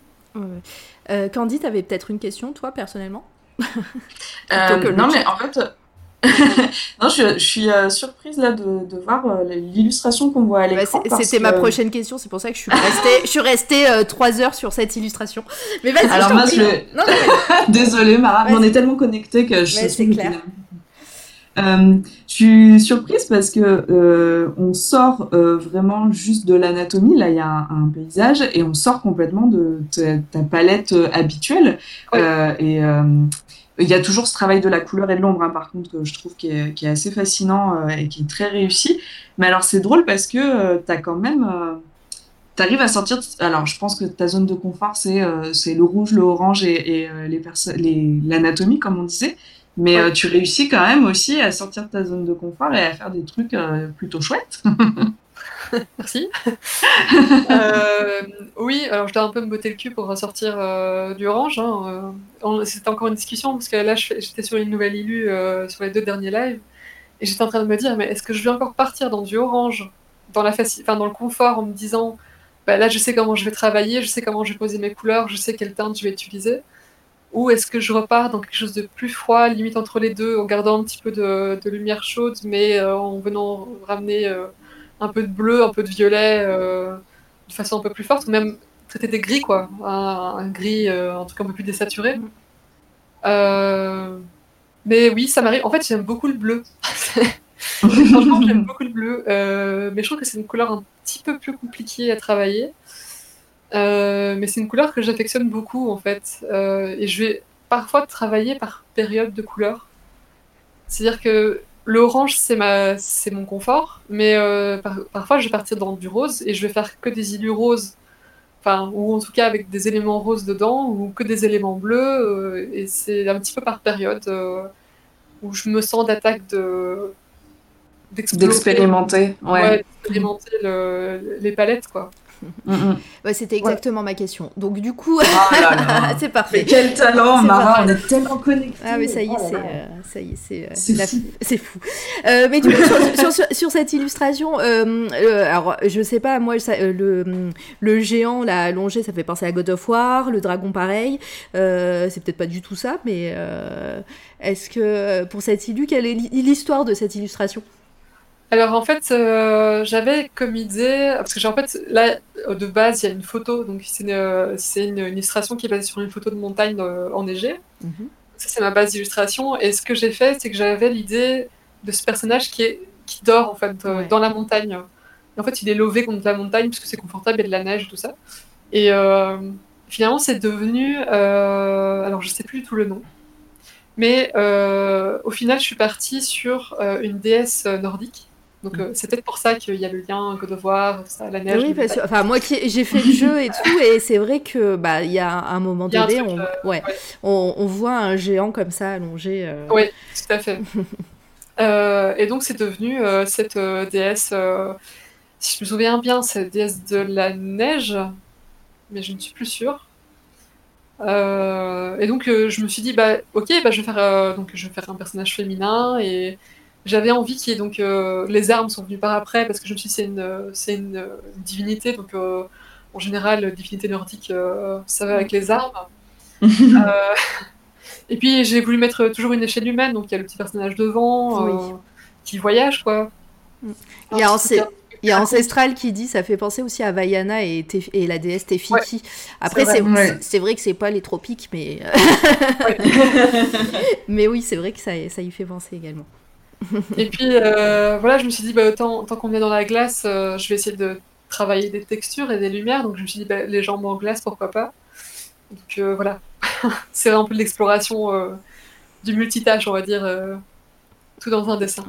Candy, tu avais peut-être une question, toi, personnellement? Non, mais en fait, non, je, suis euh, surprise là de, de voir euh, l'illustration qu'on voit à l'écran. C'était ma prochaine question, c'est pour ça que je suis restée, je suis restée euh, trois heures sur cette illustration. Mais vas-y. Alors moi, je... désolée, Mara, on est tellement connectés que je. Ouais, c'est clair. Je suis surprise parce que on sort vraiment juste de l'anatomie. Là, il y a un, paysage et on sort complètement de ta, palette habituelle. et il y a toujours ce travail de la couleur et de l'ombre, hein, par contre, que je trouve qui est, assez fascinant euh, et qui est très réussi. Mais alors, c'est drôle parce que euh, tu as quand même. Euh, tu arrives à sortir. Alors, je pense que ta zone de confort, c'est le rouge, le orange et, et les l'anatomie, comme on disait. Mais tu réussis quand même aussi à sortir de ta zone de confort et à faire des trucs plutôt chouettes. Merci. Euh, oui, alors je dois un peu me botter le cul pour ressortir euh, du orange. Hein, euh, c'était encore une discussion parce que là j'étais sur une nouvelle illu sur les deux derniers lives et j'étais en train de me dire mais est-ce que je vais encore partir dans du orange, dans, la dans le confort en me disant bah, là je sais comment je vais travailler, je sais comment je vais poser mes couleurs, je sais quelle teinte je vais utiliser ou est-ce que je repars dans quelque chose de plus froid, limite entre les deux, en gardant un petit peu de, de lumière chaude, mais en venant ramener un peu de bleu, un peu de violet, euh, de façon un peu plus forte, ou même traiter des gris, quoi. Un, gris, euh, un truc un peu plus désaturé. Mm. Euh, mais oui, ça m'arrive. En fait, j'aime beaucoup le bleu. Franchement, j'aime beaucoup le bleu. mais je trouve que c'est une couleur un petit peu plus compliquée à travailler. Mais c'est une couleur que j'affectionne beaucoup, en fait. et je vais parfois travailler par période de couleur. C'est-à-dire que L'orange, c'est ma, c'est mon confort, mais euh, parfois je vais partir dans du rose et je vais faire que des illus roses, enfin, ou en tout cas avec des éléments roses dedans, ou que des éléments bleus, euh, et c'est un petit peu par période euh, où je me sens d'attaque de, d'expérimenter, ouais. d'expérimenter les palettes, quoi. Mm, mm. Ouais, C'était exactement ma question. Donc du coup, oh c'est parfait. quel talent, Mara, on est tellement connectés. Ah mais ça y est, oh c'est, euh, ça y est, c'est, euh, c'est fou. Euh, mais du coup, sur, sur, sur, cette illustration, alors je sais pas, moi, le, le géant là allongé, ça fait penser à God of War, le dragon pareil. c'est peut-être pas du tout ça, mais est-ce que pour cette illu, quelle est l'histoire de cette illustration? Alors en fait, euh, j'avais comme idée, parce que j'ai en fait, là, de base, il y a une photo, donc c'est une, euh, une, illustration qui est basée sur une photo de montagne euh, enneigée. Mhm. Ça, c'est ma base d'illustration. Et ce que j'ai fait, c'est que j'avais l'idée de ce personnage qui, est, qui dort, en fait, dans la montagne. Et en fait, il est lové contre la montagne, parce que c'est confortable, il y a de la neige et tout ça. Et finalement, c'est devenu... alors, je sais plus du tout le nom. Mais au final, je suis partie sur une déesse nordique donc euh, c'est peut-être pour ça qu'il y a le lien God of War, ça, la neige. Oui, parce que, enfin moi qui j'ai fait le jeu et tout, et c'est vrai que bah il y a un moment donné, on, euh, ouais, On, on, voit un géant comme ça allongé. Euh. Oui, tout à fait. et donc c'est devenu cette déesse, si je me souviens bien, cette déesse de la neige, mais je ne suis plus sûre. et donc je me suis dit bah ok bah je vais faire donc je vais faire un personnage féminin et j'avais envie qu'il y ait donc euh, les armes sont venues par après parce que je me suis dit c'est une c'est une, divinité donc euh, en général divinité nordique euh, ça va avec les armes. et puis j'ai voulu mettre toujours une échelle humaine donc il y a le petit personnage devant qui voyage quoi. Il y a, il y a Ancestral qui dit ça fait penser aussi à Vaiana et, et la déesse Tefiki. Après, c'est vrai. vrai. que c'est pas les tropiques, mais. mais oui, c'est vrai que ça, ça y fait penser également. Et puis euh, voilà, je me suis dit, bah, tant, qu'on est dans la glace, euh, je vais essayer de travailler des textures et des lumières. Donc je me suis dit, bah, les jambes en glace, pourquoi pas. Donc euh, voilà, c'est un peu l'exploration du multitâche, on va dire tout dans un dessin.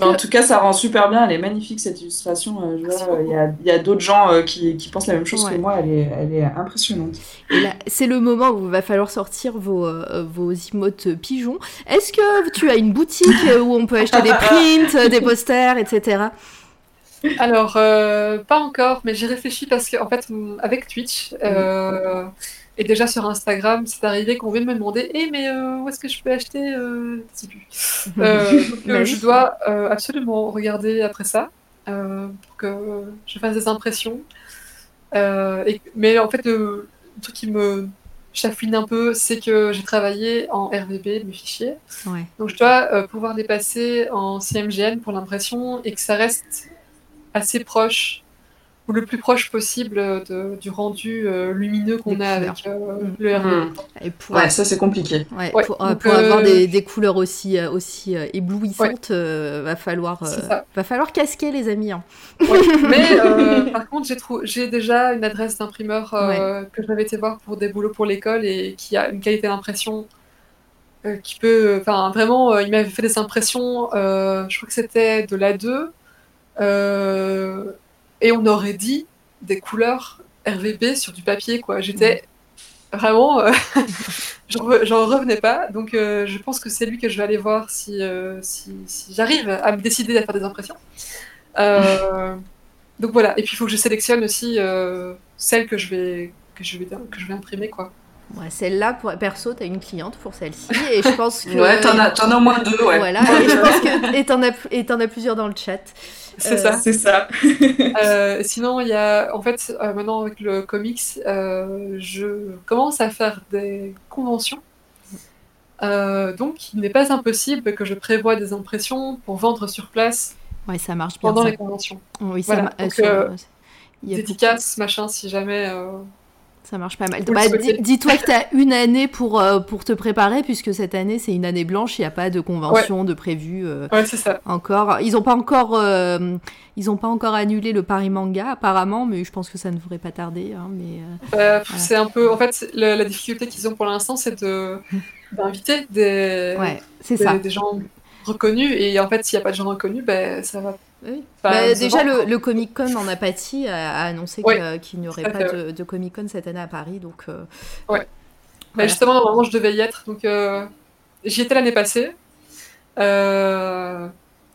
Bah, en tout cas, ça rend super bien. Elle est magnifique cette illustration. Euh, il y a, d'autres gens euh, qui, pensent la même chose que moi. Elle est, elle est impressionnante. c'est le moment où il va falloir sortir vos, euh, vos emotes pigeons. Est-ce que tu as une boutique où on peut acheter des prints, des posters, etc. Alors, pas encore, mais j'ai réfléchi parce qu'en fait, avec Twitch, et déjà sur Instagram, c'est arrivé qu'on vient de me demander Eh, mais euh, où est-ce que je peux acheter euh, euh, euh Je dois absolument regarder après ça pour que je fasse des impressions. Et, mais en fait, le, truc qui me chafouine un peu, c'est que j'ai travaillé en RVB, mes fichiers. Donc je dois pouvoir les passer en CMGN pour l'impression et que ça reste assez proche le plus proche possible de, du rendu euh, lumineux qu'on a avec euh, mm. le RGB. Mm. Et pour, ouais, ça c'est compliqué. pour, euh, avoir des, des, couleurs aussi, aussi éblouissantes, va, falloir, va falloir casquer les amis. Hein. Mais par contre, j'ai déjà une adresse d'imprimeur que j'avais été voir pour des boulots pour l'école et qui a une qualité d'impression qui peut. Enfin, vraiment, il m'avait fait des impressions, je crois que c'était de l'A2 et on aurait dit des couleurs RVB sur du papier, quoi. J'étais vraiment. Euh, j'en revenais pas. Donc, euh, je pense que c'est lui que je vais aller voir si, euh, si, j'arrive à me décider à faire des impressions. donc voilà. Et puis, il faut que je sélectionne aussi celle que je vais, que je vais, que je vais imprimer, quoi. Ouais, celle-là, pour, perso, tu as une cliente pour celle-ci. Et je pense que. ouais, t'en as, as au moins deux, ouais. Voilà, et je pense que. Et t'en as, as plusieurs dans le chat. C'est ça. C'est ça. euh, sinon, il y a. En fait, euh, maintenant, avec le comics, euh, je commence à faire des conventions. Euh, donc, il n'est pas impossible que je prévoie des impressions pour vendre sur place. Ouais, ça marche bien. Pendant les conventions. Oui, ça marche. Dédicace, machin, si jamais. Ça marche pas mal. Bah, dis-toi que tu as une année pour, euh, pour te préparer, puisque cette année, c'est une année blanche, il n'y a pas de convention de prévu euh, ouais, c'est ça. encore. Ils n'ont pas, encore, euh, ils ont pas encore annulé le Paris Manga, apparemment, mais je pense que ça ne devrait pas tarder. Hein, mais, C'est un peu... En fait, la difficulté qu'ils ont pour l'instant, c'est de... d'inviter des... Ouais, des gens reconnus, et en fait, s'il n'y a pas de gens reconnus, ben, ça va bah, déjà, le, Comic Con en apathie a, annoncé qu'il n'y aurait pas de, Comic Con cette année à Paris. Donc, euh, ouais. Bah, justement, normalement, je devais y être. Donc, euh, j'y étais l'année passée. Euh,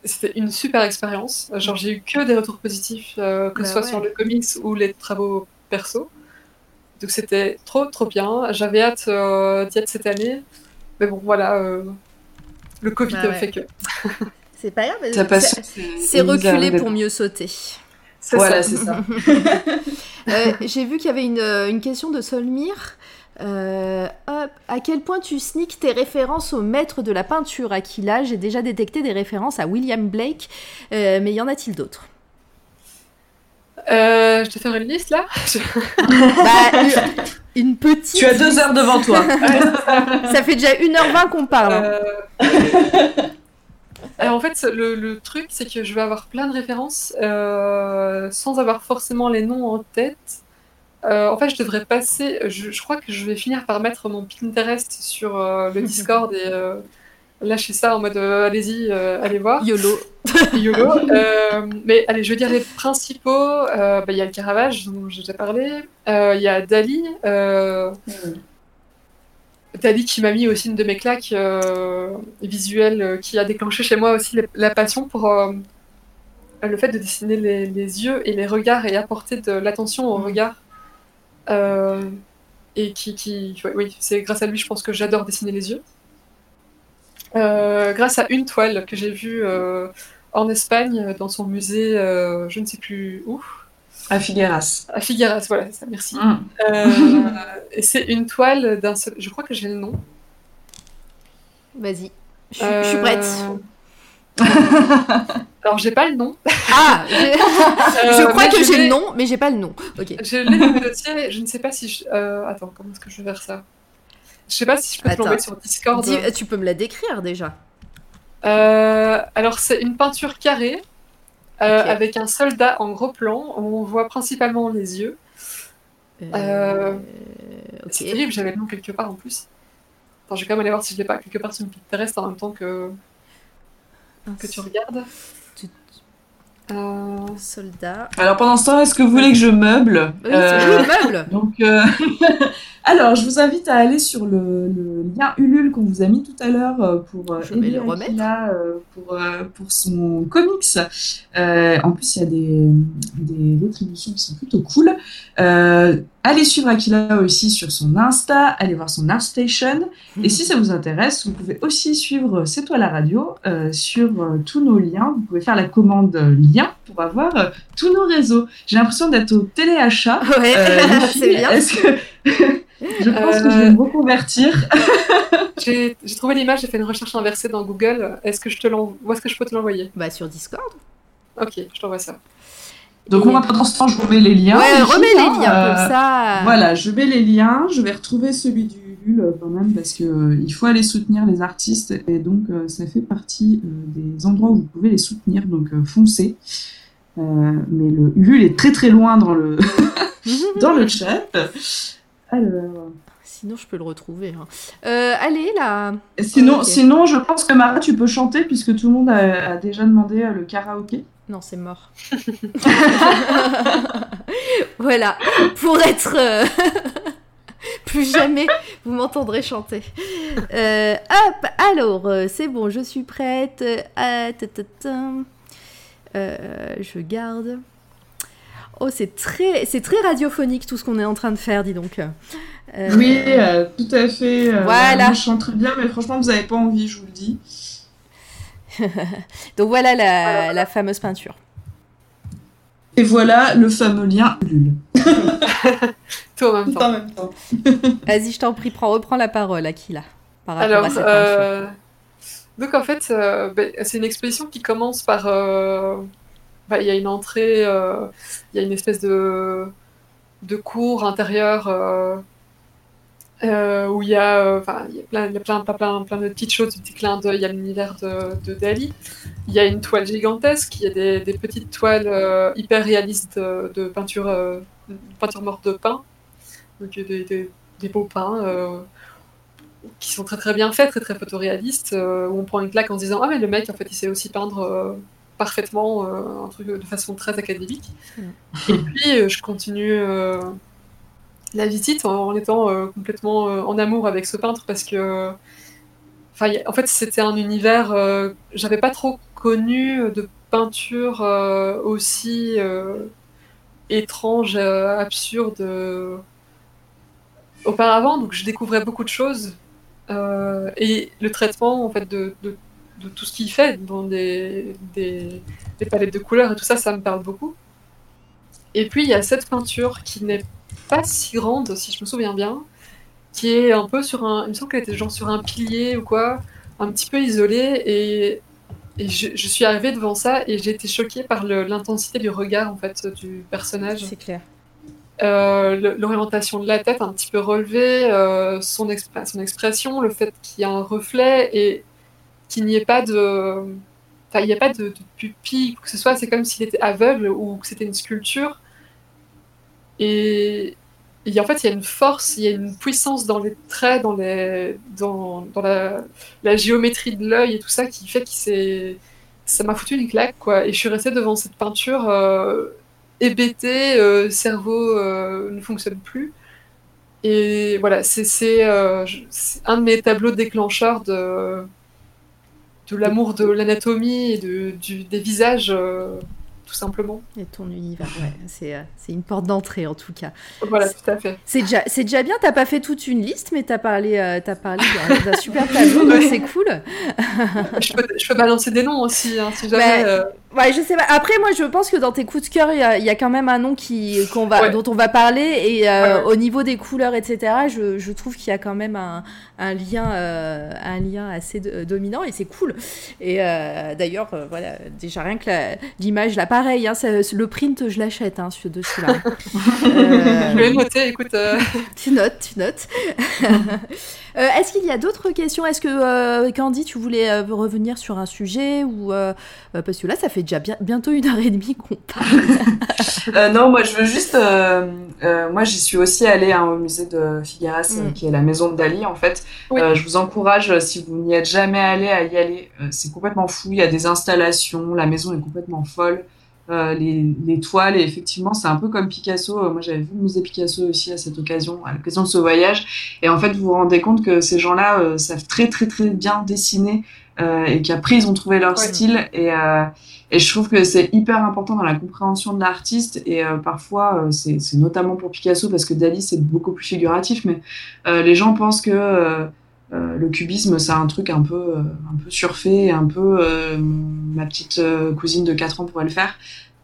c'était une super expérience. Genre, j'ai eu que des retours positifs, que ce Bah soit ouais. sur le comics ou les travaux perso. Donc, c'était trop, trop bien. J'avais hâte euh, d'y être cette année. Mais bon, voilà. Euh, le Covid Bah ouais. fait que. C'est pas grave. Passion, c'est- C'est reculer pour mieux sauter. Voilà, c'est ça. Euh, J'ai vu qu'il y avait une, euh, une question de Solmir. Euh, hop. À quel point tu sneaks tes références au maître de la peinture? Aquila J'ai déjà détecté des références à William Blake, euh, mais y en a-t-il d'autres? Euh, je te ferai une liste là Bah, une, petite. Tu as deux heures devant toi. Ça fait déjà 1h20 qu'on parle. hein. Euh, Alors en fait, le, le truc, c'est que je vais avoir plein de références euh, sans avoir forcément les noms en tête. Euh, en fait, je devrais passer. Je, je crois que je vais finir par mettre mon Pinterest sur euh, le Discord et euh, lâcher ça en mode euh, allez-y, euh, allez voir. YOLO. YOLO. Euh, mais allez, je vais dire les principaux. Bah, Il y a le Caravage, dont j'ai déjà parlé. Il y a Dali. Dali qui m'a mis aussi une de mes claques visuelles qui a déclenché chez moi aussi les- la passion pour le fait de dessiner les, les yeux et les regards et apporter de l'attention au regard. Euh, et qui, qui ouais, oui, c'est grâce à lui, je pense que j'adore dessiner les yeux. Euh, grâce à une toile que j'ai vue euh, en Espagne dans son musée, euh, je ne sais plus où, À Figueras. à Figueras, voilà, ça, merci. Mm. Euh, et c'est une toile d'un seul. Je crois que j'ai le nom. Vas-y. Je suis- je suis prête. Euh, Alors, j'ai pas le nom. Ah Je Euh, crois que j'ai le nom, mais j'ai pas le nom. Ok. Je l'ai dans le dossier, je ne sais pas si je. euh, attends, comment est-ce que je vais faire ça? Je sais pas si je peux te Attends. l'envoyer sur Discord. Dis- tu peux me la décrire déjà. Euh, alors, c'est une peinture carrée euh, avec un soldat en gros plan où on voit principalement les yeux. Euh. C'est terrible, j'avais le nom quelque part en plus. Attends, je vais quand même aller voir si je l'ai pas quelque part sur une Pinterest en même temps que, que tu regardes. Euh, Soldat. Alors pendant ce temps, est-ce que vous voulez que je meuble Oui, Euh, c'est le meuble. Donc, euh, alors, je vous invite à aller sur le, le lien Ulule qu'on vous a mis tout à l'heure euh, pour euh, Je vais le remettre. Akila, euh, pour, euh, pour son comics. Euh, en plus, il y a des, des rétributions qui sont plutôt cool. Allez suivre Akila aussi sur son Insta, allez voir son ArtStation. Et si ça vous intéresse, vous pouvez aussi suivre C'est toi la radio euh, sur euh, tous nos liens. Vous pouvez faire la commande euh, lien pour avoir euh, tous nos réseaux. J'ai l'impression d'être au téléachat. Ouais, Euh, c'est bien. Est-ce que je pense que je vais me reconvertir J'ai trouvé l'image, j'ai fait une recherche inversée dans Google. Est-ce que je te l'envoie Où est-ce que je peux te l'envoyer? Bah sur Discord. Ok, je t'envoie ça. Donc moi pendant ce temps, je vous mets les liens. ouais, remets les hein, liens euh, comme ça. Voilà, je mets les liens. Je vais retrouver celui du Ulule euh, quand même parce que euh, il faut aller soutenir les artistes et donc euh, ça fait partie euh, des endroits où vous pouvez les soutenir. Donc euh, foncez. Euh, mais le Ulule est très très loin dans le dans le chat. Alors. Sinon, je peux le retrouver. hein. Euh, allez, là. Sinon, sinon, je pense que Mara, tu peux chanter puisque tout le monde a, a déjà demandé euh, le karaoké. Non, c'est mort. voilà. Pour être. euh, Plus jamais vous m'entendrez chanter. Euh, hop, alors, euh, c'est bon, je suis prête. Ah, ta, ta, ta. Euh, je garde. Oh, c'est très, c'est très radiophonique tout ce qu'on est en train de faire, dis donc. Euh, Oui, tout à fait. Voilà. Je chante très bien, mais franchement, vous n'avez pas envie, je vous le dis. Donc voilà la, la fameuse peinture. Et voilà le fameux lien Ulule. Tout en même temps. temps. Vas-y, je t'en prie, prends, reprends la parole, Aquila. Par rapport Alors, à cette peinture. euh, donc en fait, euh, ben, c'est une exposition qui commence par. euh, bah, Il y a une entrée, euh, il y a une espèce de, de cour intérieure euh, où il y a, euh, enfin, il y a plein, il y a plein, plein, de petites choses, de petits clins d'œil à l'univers de, de Dali. Il y a une toile gigantesque, il y a des, des petites toiles euh, hyper réalistes de, peinture, peinture morte de pain, donc des, des, des beaux peints. qui sont très très bien faits, très très photoréalistes, euh, où on prend une claque en se disant ah mais le mec en fait il sait aussi peindre euh, parfaitement euh, un truc de façon très académique. Mm. Et puis je continue la visite en, étant euh, complètement euh, en amour avec ce peintre parce que enfin en fait c'était un univers euh, j'avais pas trop connu de peinture aussi étrange, absurde auparavant, donc je découvrais beaucoup de choses. et le traitement en fait de, de, tout ce qu'il fait dans des, des, des, palettes de couleurs et tout ça, ça me parle beaucoup. Et puis il y a cette peinture qui n'est pas si grande, si je me souviens bien, qui est un peu sur un. Il me semble qu'elle était genre sur un pilier ou quoi, un petit peu isolée. Et, et je, je, suis arrivée devant ça et j'ai été choquée par l'intensité du regard en fait du personnage. C'est clair. Euh, L'orientation de la tête un petit peu relevée, euh, son, expr son, expression, le fait qu'il y a un reflet et qu'il n'y ait pas de. Enfin, il n'y a pas de, de pupille, que ce soit, c'est comme s'il était aveugle ou que c'était une sculpture. Et, en fait, il y a une force, il y a une puissance dans les traits, dans, la, géométrie de l'œil et tout ça qui fait que c'est, ça m'a foutu une claque, quoi. Et je suis restée devant cette peinture euh, hébétée, euh, cerveau euh, ne fonctionne plus. Et voilà, c'est, euh, un de mes tableaux déclencheurs de, l'amour de l'anatomie et des visages tout simplement. Et ton univers, ouais, c'est, euh, c'est une porte d'entrée en tout cas. Voilà, tout à fait. C'est déjà, c'est déjà bien, t'as pas fait toute une liste, mais t'as parlé, euh, t'as parlé d'un, d'un super tableau, donc c'est cool. je, peux, je peux balancer des noms aussi, hein, si jamais. Bah, euh... Ouais, je sais pas. Après, moi, je pense que dans tes coups de cœur, il y, y, a quand même un nom qui, qu'on va, ouais. dont on va parler. Et euh, ouais, ouais. au niveau des couleurs, etc., je, je trouve qu'il y a quand même un, un lien, euh, un lien assez de, dominant et c'est cool. Et euh, d'ailleurs, voilà, déjà rien que l'image, là, pareil, hein, le print, je l'achète hein, de celui-là. je vais noter, écoute. Tu notes, tu notes. est-ce qu'il y a d'autres questions? Est-ce que Candy, tu voulais revenir sur un sujet ou parce que là, ça fait déjà bien, bientôt une heure et demie qu'on parle. non, moi, je veux juste. moi, j'y suis aussi allée hein, au musée de Figueras, mm. qui est la maison de Dali, en fait. Oui. Euh, je vous encourage, si vous n'y êtes jamais allé, à y aller. Euh, c'est complètement fou. Il y a des installations. La maison est complètement folle. Euh, les, les, toiles, et effectivement, c'est un peu comme Picasso. moi, j'avais vu le musée Picasso aussi à cette occasion, à l'occasion de ce voyage. Et en fait, vous vous rendez compte que ces gens-là savent très, très, très bien dessiner et qu'après, ils ont trouvé leur ouais. style. Et, et je trouve que c'est hyper important dans la compréhension de l'artiste. Et parfois, c'est notamment pour Picasso, parce que Dali, c'est beaucoup plus figuratif, mais les gens pensent que euh, le cubisme, c'est un truc un peu, euh, un peu surfait, un peu euh, ma petite cousine de 4 ans pourrait le faire.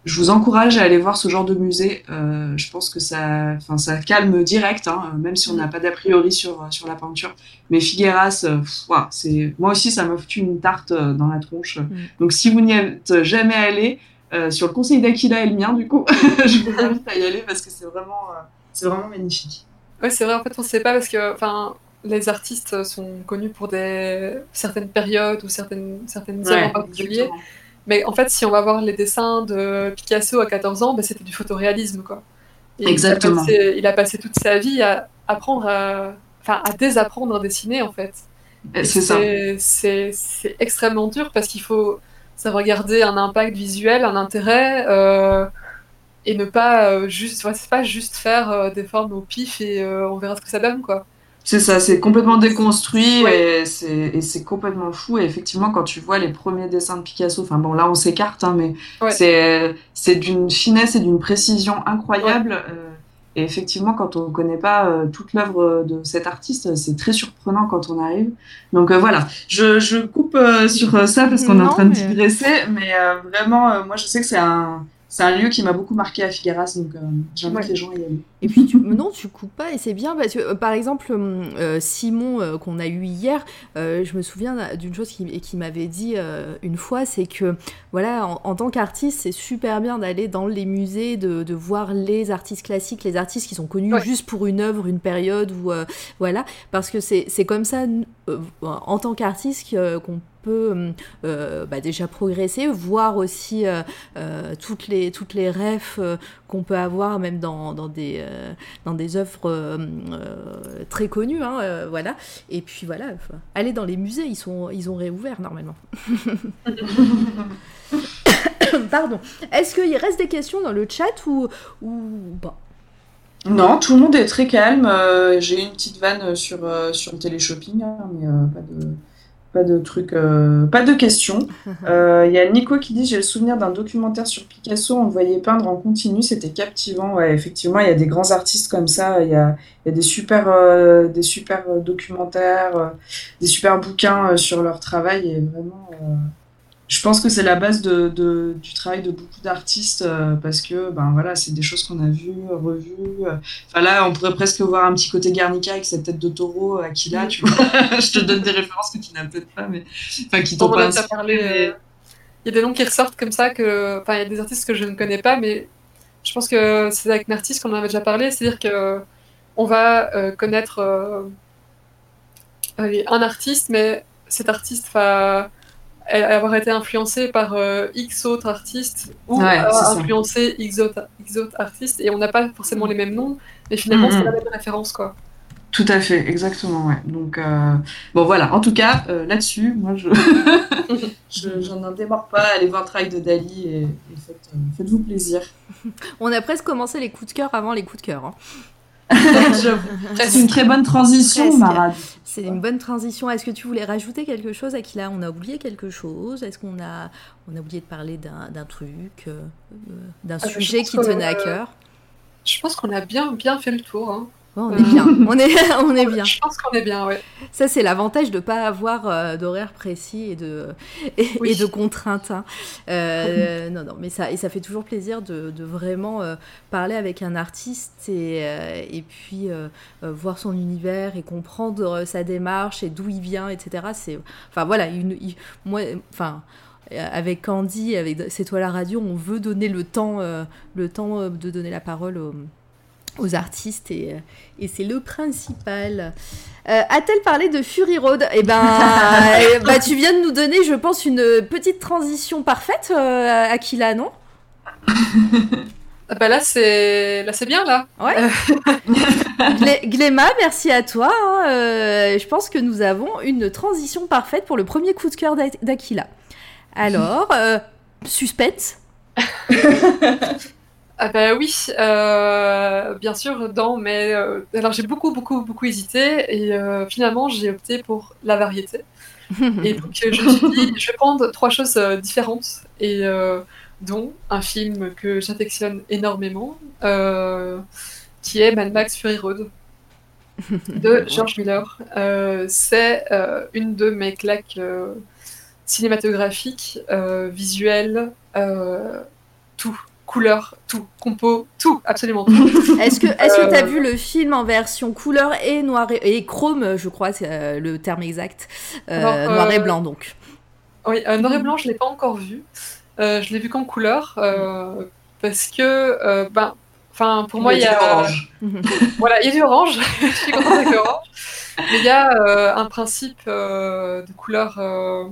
Je vous encourage à aller voir ce genre de musée. je pense que ça, enfin, ça calme direct, hein, même si on n'a pas d'a priori sur, sur la peinture. Mais Figueras, wow, c'est, moi aussi, ça m'a foutu une tarte dans la tronche. Mm. Donc, si vous n'y êtes jamais allé, sur le conseil d'Aquila et le mien, du coup, je vous invite à y aller parce que c'est vraiment, c'est vraiment magnifique. Ouais, c'est vrai, en fait, on ne sait pas parce que, enfin, les artistes sont connus pour des certaines périodes ou certaines, certaines œuvres ouais, en particulier. Mais en fait, si on va voir les dessins de Picasso à 14 ans, bah, c'était du photoréalisme, quoi. Et Exactement. Il a, passé, il a, passé, toute sa vie à apprendre à, enfin, à désapprendre à dessiner, en fait. C'est ça. C'est extrêmement dur parce qu'il faut savoir garder un impact visuel, un intérêt, euh, et ne pas euh, juste, ouais, pas juste faire euh, des formes au pif et euh, on verra ce que ça donne, quoi. C'est ça, c'est complètement déconstruit ouais. et c'est complètement fou. Et effectivement, quand tu vois les premiers dessins de Picasso, enfin bon, là on s'écarte, hein, mais ouais. c'est d'une finesse et d'une précision incroyable. Ouais. Euh, et effectivement, quand on ne connaît pas euh, toute l'œuvre de cet artiste, c'est très surprenant quand on arrive. Donc euh, voilà, je, je coupe sur ça parce qu'on est en train de digresser, mais, mais vraiment, moi je sais que c'est un c'est un lieu qui m'a beaucoup marqué à Figueras, donc euh, j'invite ouais. les gens à y aller. Et puis, tu, non, tu coupes pas, et c'est bien, parce que, euh, par exemple, euh, Simon, euh, qu'on a eu hier, je me souviens d'une chose qu'il qui m'avait dit une fois, c'est que, voilà, en, en tant qu'artiste, c'est super bien d'aller dans les musées, de, de, voir les artistes classiques, les artistes qui sont connus ouais. juste pour une œuvre, une période, ou voilà, parce que c'est comme ça, en tant qu'artiste, qu'on peut euh, bah déjà progresser, voir aussi euh, euh, toutes les toutes les rêves qu'on peut avoir même dans, dans des dans des œuvres très connues, hein, voilà. Et puis voilà, aller dans les musées, ils sont ils ont réouvert normalement. Pardon. Est-ce qu'il reste des questions dans le chat ou. Non, tout le monde est très calme. J'ai une petite vanne sur, sur le téléshopping, hein, mais pas de, pas de trucs, euh, pas de questions. Euh, Il y a Nico qui dit j'ai le souvenir d'un documentaire sur Picasso, on le voyait peindre en continu, c'était captivant. Ouais, effectivement, il y a des grands artistes comme ça. Il y a, y a des super, euh, des super documentaires, euh, des super bouquins sur leur travail et vraiment je pense que c'est la base de, de, du travail de beaucoup d'artistes euh, parce que ben voilà c'est des choses qu'on a vues revues enfin là on pourrait presque voir un petit côté Garnica avec cette tête de taureau à tu vois. Je te donne des références que tu n'as peut-être pas mais enfin qui t'ont pas parlé euh, il y a des noms qui ressortent comme ça que enfin il y a des artistes que je ne connais pas mais je pense que c'est avec un artiste qu'on en avait déjà parlé c'est à dire que on va euh, connaître euh, un artiste mais cet artiste va avoir été influencé par euh, X autres artistes ou Ouais, avoir influencé X autres, X autres artistes et on n'a pas forcément les mêmes noms, mais finalement Mhm. c'est la même référence quoi. tout à fait exactement ouais donc euh, bon voilà en tout cas euh, là-dessus moi je je j'en n'en démords pas allez voir le travail de Dali et, et faites, euh, faites-vous plaisir On a presque commencé les coups de cœur avant les coups de cœur. hein. c'est une très bonne transition. Mara C'est une bonne transition. Est-ce que tu voulais rajouter quelque chose à qui là On a oublié quelque chose Est-ce qu'on a, on a oublié de parler d'un d'un truc, euh, euh, d'un Ah, je sujet qui tenait à euh, cœur? Je pense qu'on a bien bien fait le tour. hein. Ouais, On est bien, on est, on est bien. Je pense qu'on est bien, ouais. Ça, c'est l'avantage de ne pas avoir euh, d'horaire précis et de, et, Oui. et de contraintes. hein. Euh, non, non, mais ça, et ça fait toujours plaisir de, de vraiment euh, parler avec un artiste et, euh, et puis euh, euh, voir son univers et comprendre euh, sa démarche et d'où il vient, etc. C'est, enfin voilà, une- moi, enfin. euh, Avec Candy, avec C'est toi la radio, on veut donner le temps, euh, le temps euh, de donner la parole aux, aux artistes et, euh, et c'est le principal. Euh, A-t-elle parlé de Fury Road? Eh ben, euh, bah, tu viens de nous donner, je pense, une petite transition parfaite, euh, Aquila, non? Ah bah là c'est là c'est bien là. Ouais. Glé- Gléma, merci à toi. hein, euh, je pense que nous avons une transition parfaite pour le premier coup de cœur d'A- d'Aquila. Alors, euh, suspense. Ah bah oui, euh, bien sûr, dans mais euh, alors j'ai beaucoup beaucoup beaucoup hésité et euh, finalement j'ai opté pour la variété. Et donc je me suis dit, je vais prendre trois choses différentes et dont un film que j'affectionne énormément, qui est Mad Max Fury Road de George Miller. C'est une de mes claques cinématographiques, visuelles, tout, couleur, tout, compo, tout, absolument tout. Est-ce que est-ce que tu as Euh. vu le film en version couleur et noir et, et chrome, je crois, c'est euh, le terme exact. Euh, noir et blanc, donc? Oui, euh, noir et blanc, je l'ai pas encore vu. Euh, je l'ai vu qu'en couleur euh, parce que, euh, ben, enfin, pour moi, il y a, orange voilà, il y a du orange. je suis contente avec l'orange. Mais il y a euh, un principe euh, de couleur euh,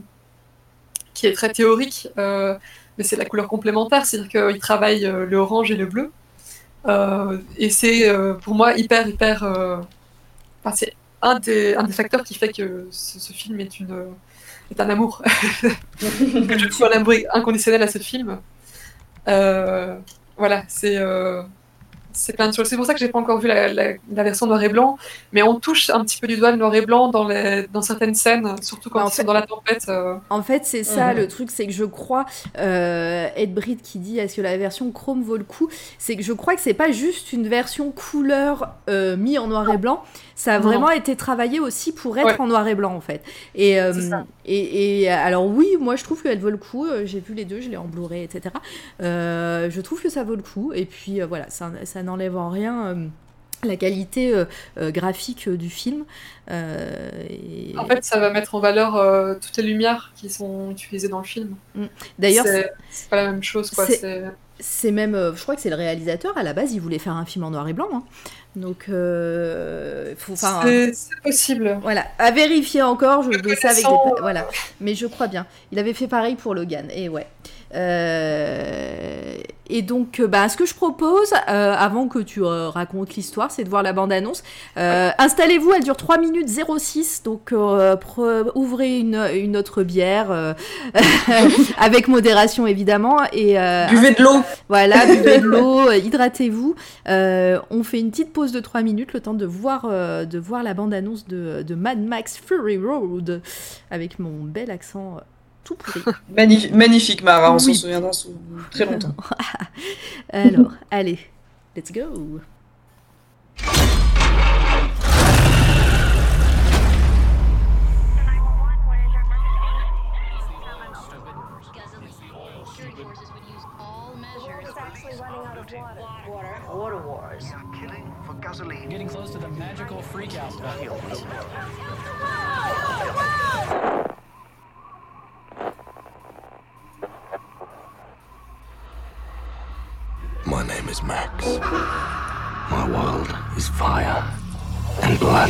qui est très théorique, euh, mais c'est la couleur complémentaire, c'est-à-dire qu'il travaille euh, le orange et le bleu. Euh, et c'est euh, pour moi hyper, hyper. c'est un des, facteurs qui fait que ce, film est, une, est un amour. je trouve un amour inconditionnel à ce film. Voilà, c'est. C'est plein de choses. C'est pour ça que j'ai pas encore vu la, la- la version noir et blanc, mais on touche un petit peu du doigt le noir et blanc dans, les, dans certaines scènes, surtout quand Bah, en ils sont dans la tempête. euh. En fait, c'est ça Mhm. le truc, c'est que je crois, euh, Ed Britt qui dit est-ce que la version chrome vaut le coup? C'est que je crois que c'est pas juste une version couleur euh, mis en noir et blanc, ça a Non. vraiment été travaillé aussi pour être Ouais. en noir et blanc en fait. Et, euh, et, et, alors oui, moi je trouve qu'elle vaut le coup, euh, j'ai vu les deux, je l'ai en Blu-ray, etc. Euh, je trouve que ça vaut le coup, et puis euh, voilà, ça, ça n'enlève en rien. la qualité euh, euh, graphique euh, du film. Et- En fait, ça va mettre en valeur toutes les lumières qui sont utilisées dans le film. D'ailleurs, c'est pas la même chose, quoi. c'est- même, je crois que c'est le réalisateur à la base, il voulait faire un film en noir et blanc. hein. Donc, euh, C'est possible. voilà, à vérifier encore. Je veux ça avec des, voilà, mais je crois bien. Il avait fait pareil pour Logan. Et ouais. Euh, et donc, bah, ce que je propose, avant que tu racontes l'histoire, c'est de voir la bande-annonce. Installez-vous, elle dure 3 minutes 06, donc ouvrez une, une, autre bière, avec modération évidemment. Et, buvez de l'eau Voilà, buvez de l'eau, hydratez-vous. on fait une petite pause de 3 minutes, le temps de voir, de voir la bande-annonce de, de Mad Max Fury Road, avec mon bel accent tout pourri. magnifique, magnifique Mara, on s'en souviendra sous très longtemps. Alors, allez, let's go. Water wars. Killing for gasoline. Getting close to the magical freakout. My name is Max. My world is fire and blood.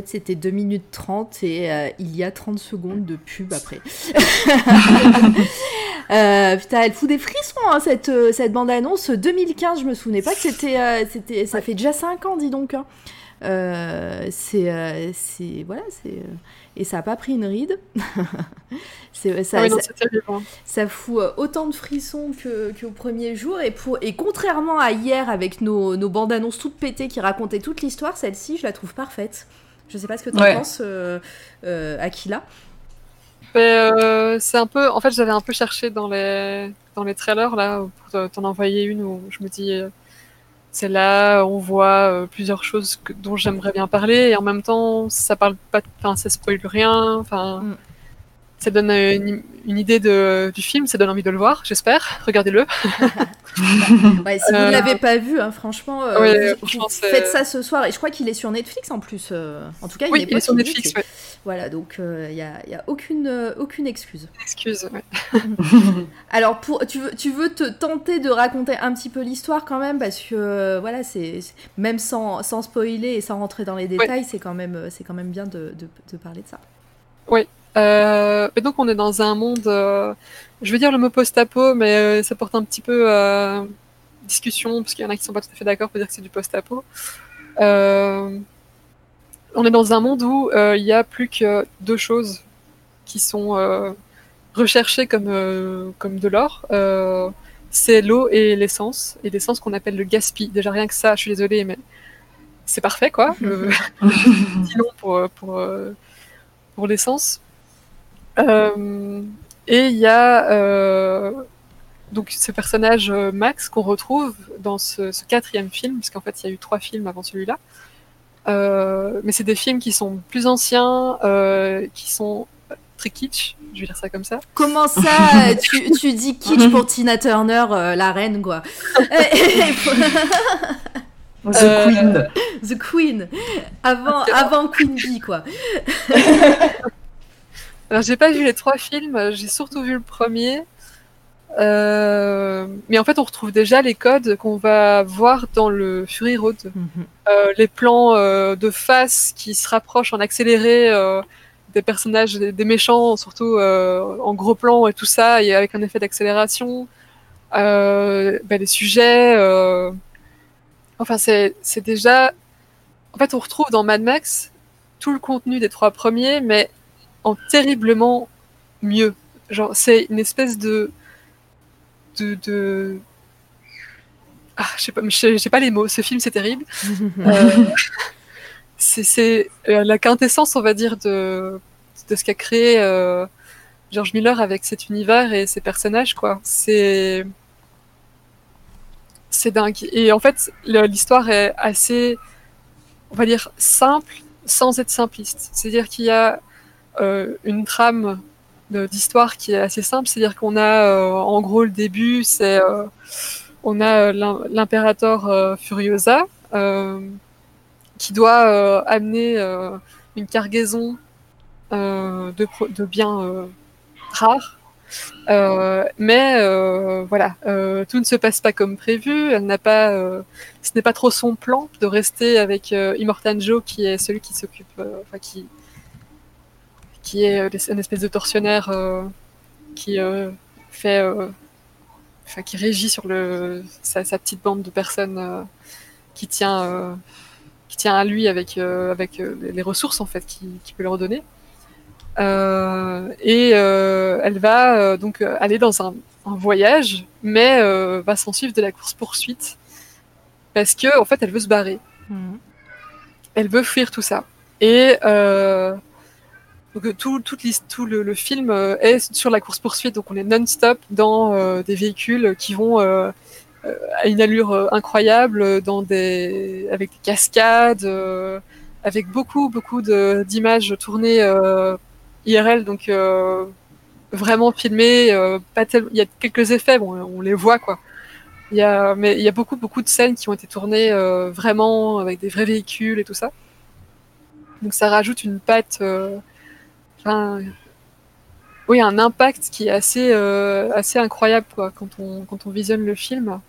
Fait, c'était 2 minutes 30 et euh, il y a 30 secondes de pub après. Euh, putain, elle fout des frissons, hein, cette, euh, cette bande-annonce. 2015, je me souvenais pas que c'était. c'était ça fait déjà 5 ans, dis donc. Hein. c'est. c'est voilà, c'est. et ça a pas pris une ride. c'est, ça, ah ça, fout autant de frissons que, qu'au premier jour. Et, pour, et contrairement à hier, avec nos, nos bandes annonces toutes pétées qui racontaient toute l'histoire, celle-ci, je la trouve parfaite. Je sais pas ce que tu en penses, euh, euh, Aquila. Euh, c'est un peu. En fait, j'avais un peu cherché dans les dans les trailers là pour t'en envoyer une où je me dis c'est là on voit plusieurs choses dont j'aimerais bien parler et en même temps ça parle pas, enfin ça spoil rien, enfin. Mm ça donne une, idée de, du film, ça donne envie de le voir, j'espère. Regardez-le. si vous ne euh, l'avez pas vu, hein, franchement, euh, faites ça ce soir. Et je crois qu'il est sur Netflix en plus. Euh, en tout cas, il, est, sur Netflix. Voilà, donc il n'y a, y a, aucune, aucune excuse. Excuse, Alors, pour, tu, veux, tu veux te tenter de raconter un petit peu l'histoire quand même, parce que voilà, c'est même sans, sans spoiler et sans rentrer dans les détails, c'est quand, même, quand même bien de, de, de parler de ça. Oui, euh, et donc on est dans un monde, euh, je veux dire le mot post-apo, mais euh, ça porte un petit peu euh, discussion, parce qu'il y en a qui sont pas tout à fait d'accord pour dire que c'est du post-apo. on est dans un monde où il y a plus que deux choses qui sont recherchées comme, comme de l'or. c'est l'eau et l'essence, et l'essence qu'on appelle le gaspi. Déjà rien que ça, je suis désolée, mais c'est parfait quoi. Sinon pour, pour, pour l'essence. Euh, et il y a euh, donc ce personnage Max qu'on retrouve dans ce, quatrième film, parce qu'en fait il y a eu trois films avant celui-là. mais c'est des films qui sont plus anciens, qui sont très kitsch, je vais dire ça comme ça. Comment ça? Tu, tu, dis kitsch pour Tina Turner, la reine, quoi The Queen. The Queen. Avant, avant Queen Bee, quoi. Alors, j'ai pas vu les trois films, j'ai surtout vu le premier. Euh, mais en fait, on retrouve déjà les codes qu'on va voir dans le Fury Road. Mhm. euh, les plans euh, de face qui se rapprochent en accéléré euh, des personnages, des, méchants, surtout en gros plan et tout ça, et avec un effet d'accélération. Bah, les sujets. Enfin, c'est déjà. En fait, on retrouve dans Mad Max tout le contenu des trois premiers, mais en terriblement mieux. Genre, c'est une espèce de. de. de... Ah, je sais pas, j'ai pas les mots. Ce film, c'est terrible. euh, c'est euh, la quintessence, on va dire, de, de ce qu'a créé euh, George Miller avec cet univers et ses personnages, quoi. C'est. C'est dingue. Et en fait, l'histoire est assez, on va dire, simple sans être simpliste. C'est-à-dire qu'il y a une trame d'histoire qui est assez simple, c'est-à-dire qu'on a euh, en gros le début, c'est euh, on a l'impérator Furiosa qui doit amener une cargaison de, de, biens rares. mais voilà, tout ne se passe pas comme prévu. Elle n'a pas, ce n'est pas trop son plan de rester avec Immortan Joe, qui est celui qui s'occupe, enfin qui qui est euh, une espèce de tortionnaire euh, qui euh, fait, enfin qui régit sur le sa, petite bande de personnes qui tient qui tient à lui avec avec les ressources en fait qui, peut leur donner. et elle va donc aller dans un, voyage, mais va s'en suivre de la course poursuite parce que en fait elle veut se barrer. Mmh. Elle veut fuir tout ça. Et donc euh, tout, tout, tout le, le, film euh, est sur la course poursuite, donc on est non-stop dans euh, des véhicules qui vont à une allure incroyable, dans des avec des cascades, avec beaucoup beaucoup d'images tournées IRL, donc vraiment filmées. pas. Il y a quelques effets, bon, on les voit quoi. Il y a, mais il y a beaucoup beaucoup de scènes qui ont été tournées vraiment avec des vrais véhicules et tout ça. Donc ça rajoute une patte oui, un impact qui est assez, euh, assez incroyable quoi, quand, on, quand on visionne le film.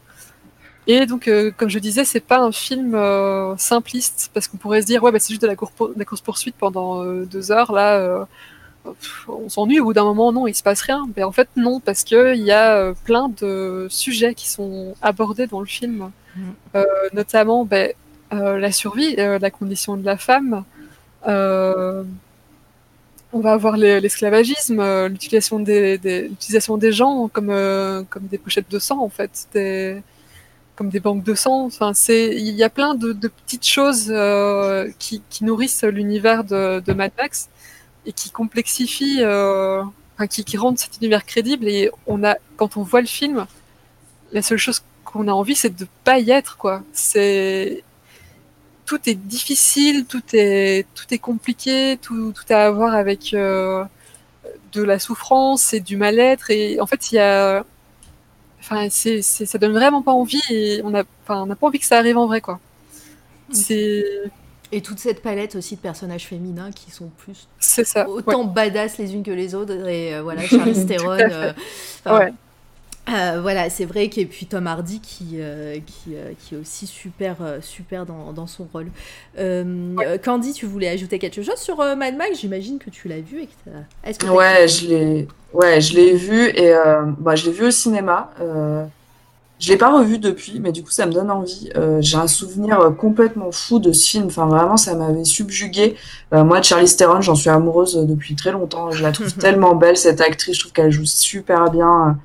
Et donc, euh, comme je disais, c'est pas un film euh, simpliste, parce qu'on pourrait se dire, ouais, bah, c'est juste de la, course-poursuite pendant deux heures, là, on s'ennuie, au bout d'un moment, non, il se passe rien. Mais en fait, non, parce qu'il y a plein de sujets qui sont abordés dans le film, mmh. notamment ben, la survie, la condition de la femme, on va avoir l'esclavagisme, euh, l'utilisation des, des, des gens comme, euh, comme des pochettes de sang, en fait, des, comme des banques de sang. Enfin, c'est, il y a plein de, de petites choses euh, qui, qui, nourrissent l'univers de, de, Mad Max et qui complexifient, enfin, qui, qui rendent cet univers crédible. Et on a, quand on voit le film, la seule chose qu'on a envie, c'est de pas y être, quoi. C'est tout est difficile, tout est, tout est compliqué, tout, tout a à voir avec euh, de la souffrance et du mal-être. Et en fait, il y a. Enfin, c'est, ça donne vraiment pas envie et on a, enfin, on n'a pas envie que ça arrive en vrai, quoi. C'est. Et toute cette palette aussi de personnages féminins qui sont plus c'est ça, autant badass les unes que les autres et euh, voilà Charlize Theron euh, ouais. Euh, voilà, c'est vrai qu'il puis Tom Hardy qui, euh, qui, euh, qui, est aussi super, super dans, dans son rôle. Candy, tu voulais ajouter quelque chose sur Mad Max? J'imagine que tu l'as vu. Et que que ouais, je l'ai ouais, je l'ai vu et bah, je l'ai vu au cinéma. je l'ai pas revu depuis, mais du coup ça me donne envie. J'ai un souvenir complètement fou de ce film. Enfin vraiment, ça m'avait subjugué. moi, de Charlize Theron, j'en suis amoureuse depuis très longtemps. Je la trouve tellement belle cette actrice. Je trouve qu'elle joue super bien.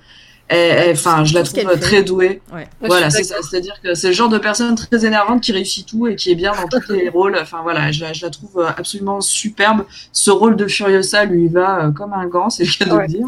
Enfin, je la trouve très douée. Voilà, c'est ça. C'est-à-dire que c'est le genre de personne très énervante qui réussit tout et qui est bien dans tous les rôles. Enfin voilà, je, la trouve absolument superbe. Ce rôle de Furiosa lui va euh, comme un gant, c'est le cas de le dire.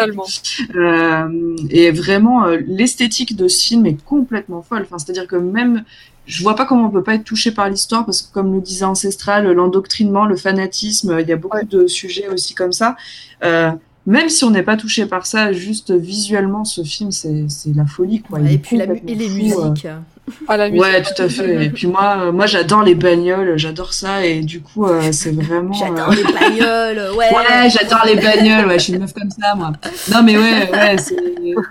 Euh, et vraiment, euh, l'esthétique de ce film est complètement folle. Enfin, c'est-à-dire que même je vois pas comment on peut pas être touché par l'histoire parce que comme le disait Ancestral, l'endoctrinement, le fanatisme, il y a beaucoup de sujets aussi comme ça. Euh, même si on n'est pas touché par ça, juste visuellement, ce film, c'est la folie. Quoi. et puis la et les musiques. Ah, la musique. Ouais, tout à fait. Et puis moi, euh, moi j'adore les bagnoles, j'adore ça. Et du coup, euh, c'est vraiment. J'adore les bagnoles, ouais. Ouais, j'adore les bagnoles, ouais, je suis une meuf comme ça, moi. Non, mais ouais, ouais.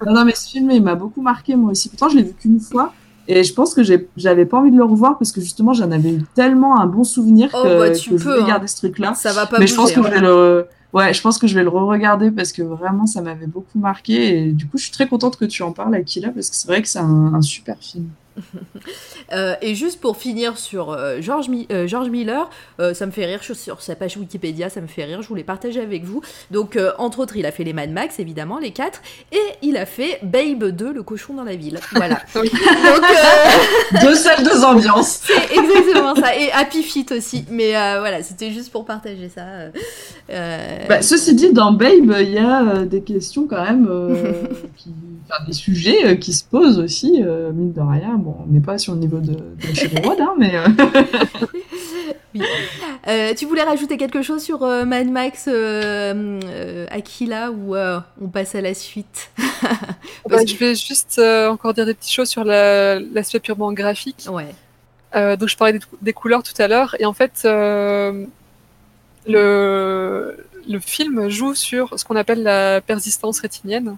Non, non, mais ce film, il m'a beaucoup marqué, moi aussi. Pourtant, je l'ai vu qu'une fois. Et je pense que j'avais pas envie de le revoir parce que justement, j'en avais eu tellement un bon souvenir oh, que, bah, tu que je voulais hein. garder ce truc-là. Ça va pas Mais je pense que je vais le ouais, je pense que je vais le re-regarder parce que vraiment, ça m'avait beaucoup marqué. Et du coup, je suis très contente que tu en parles, Akila, parce que c'est vrai que c'est un, super film. Euh, et juste pour finir sur euh, George, euh, George, Miller, ça me fait rire, je suis sur sa page Wikipédia, ça me fait rire, je voulais partager avec vous. Donc, entre autres, il a fait les Mad Max, évidemment, les quatre, et il a fait Babe 2, le cochon dans la ville. Voilà. Donc, deux salles, deux ambiances. C'est exactement ça. Et Happy Feet aussi. Mais voilà, c'était juste pour partager ça. Bah, ceci dit, dans Babe, il y a des questions quand même, qui... enfin, des sujets qui se posent aussi, mine de rien. Bon, on n'est pas sur le niveau de, de hein, mais. Euh. Euh, tu voulais rajouter quelque chose sur euh, Mad Max Aquila ou on passe à la suite? Bah, Je vais juste encore dire des petites choses sur l'aspect purement graphique. Ouais. donc je parlais des, couleurs tout à l'heure et en fait le, le film joue sur ce qu'on appelle la persistance rétinienne.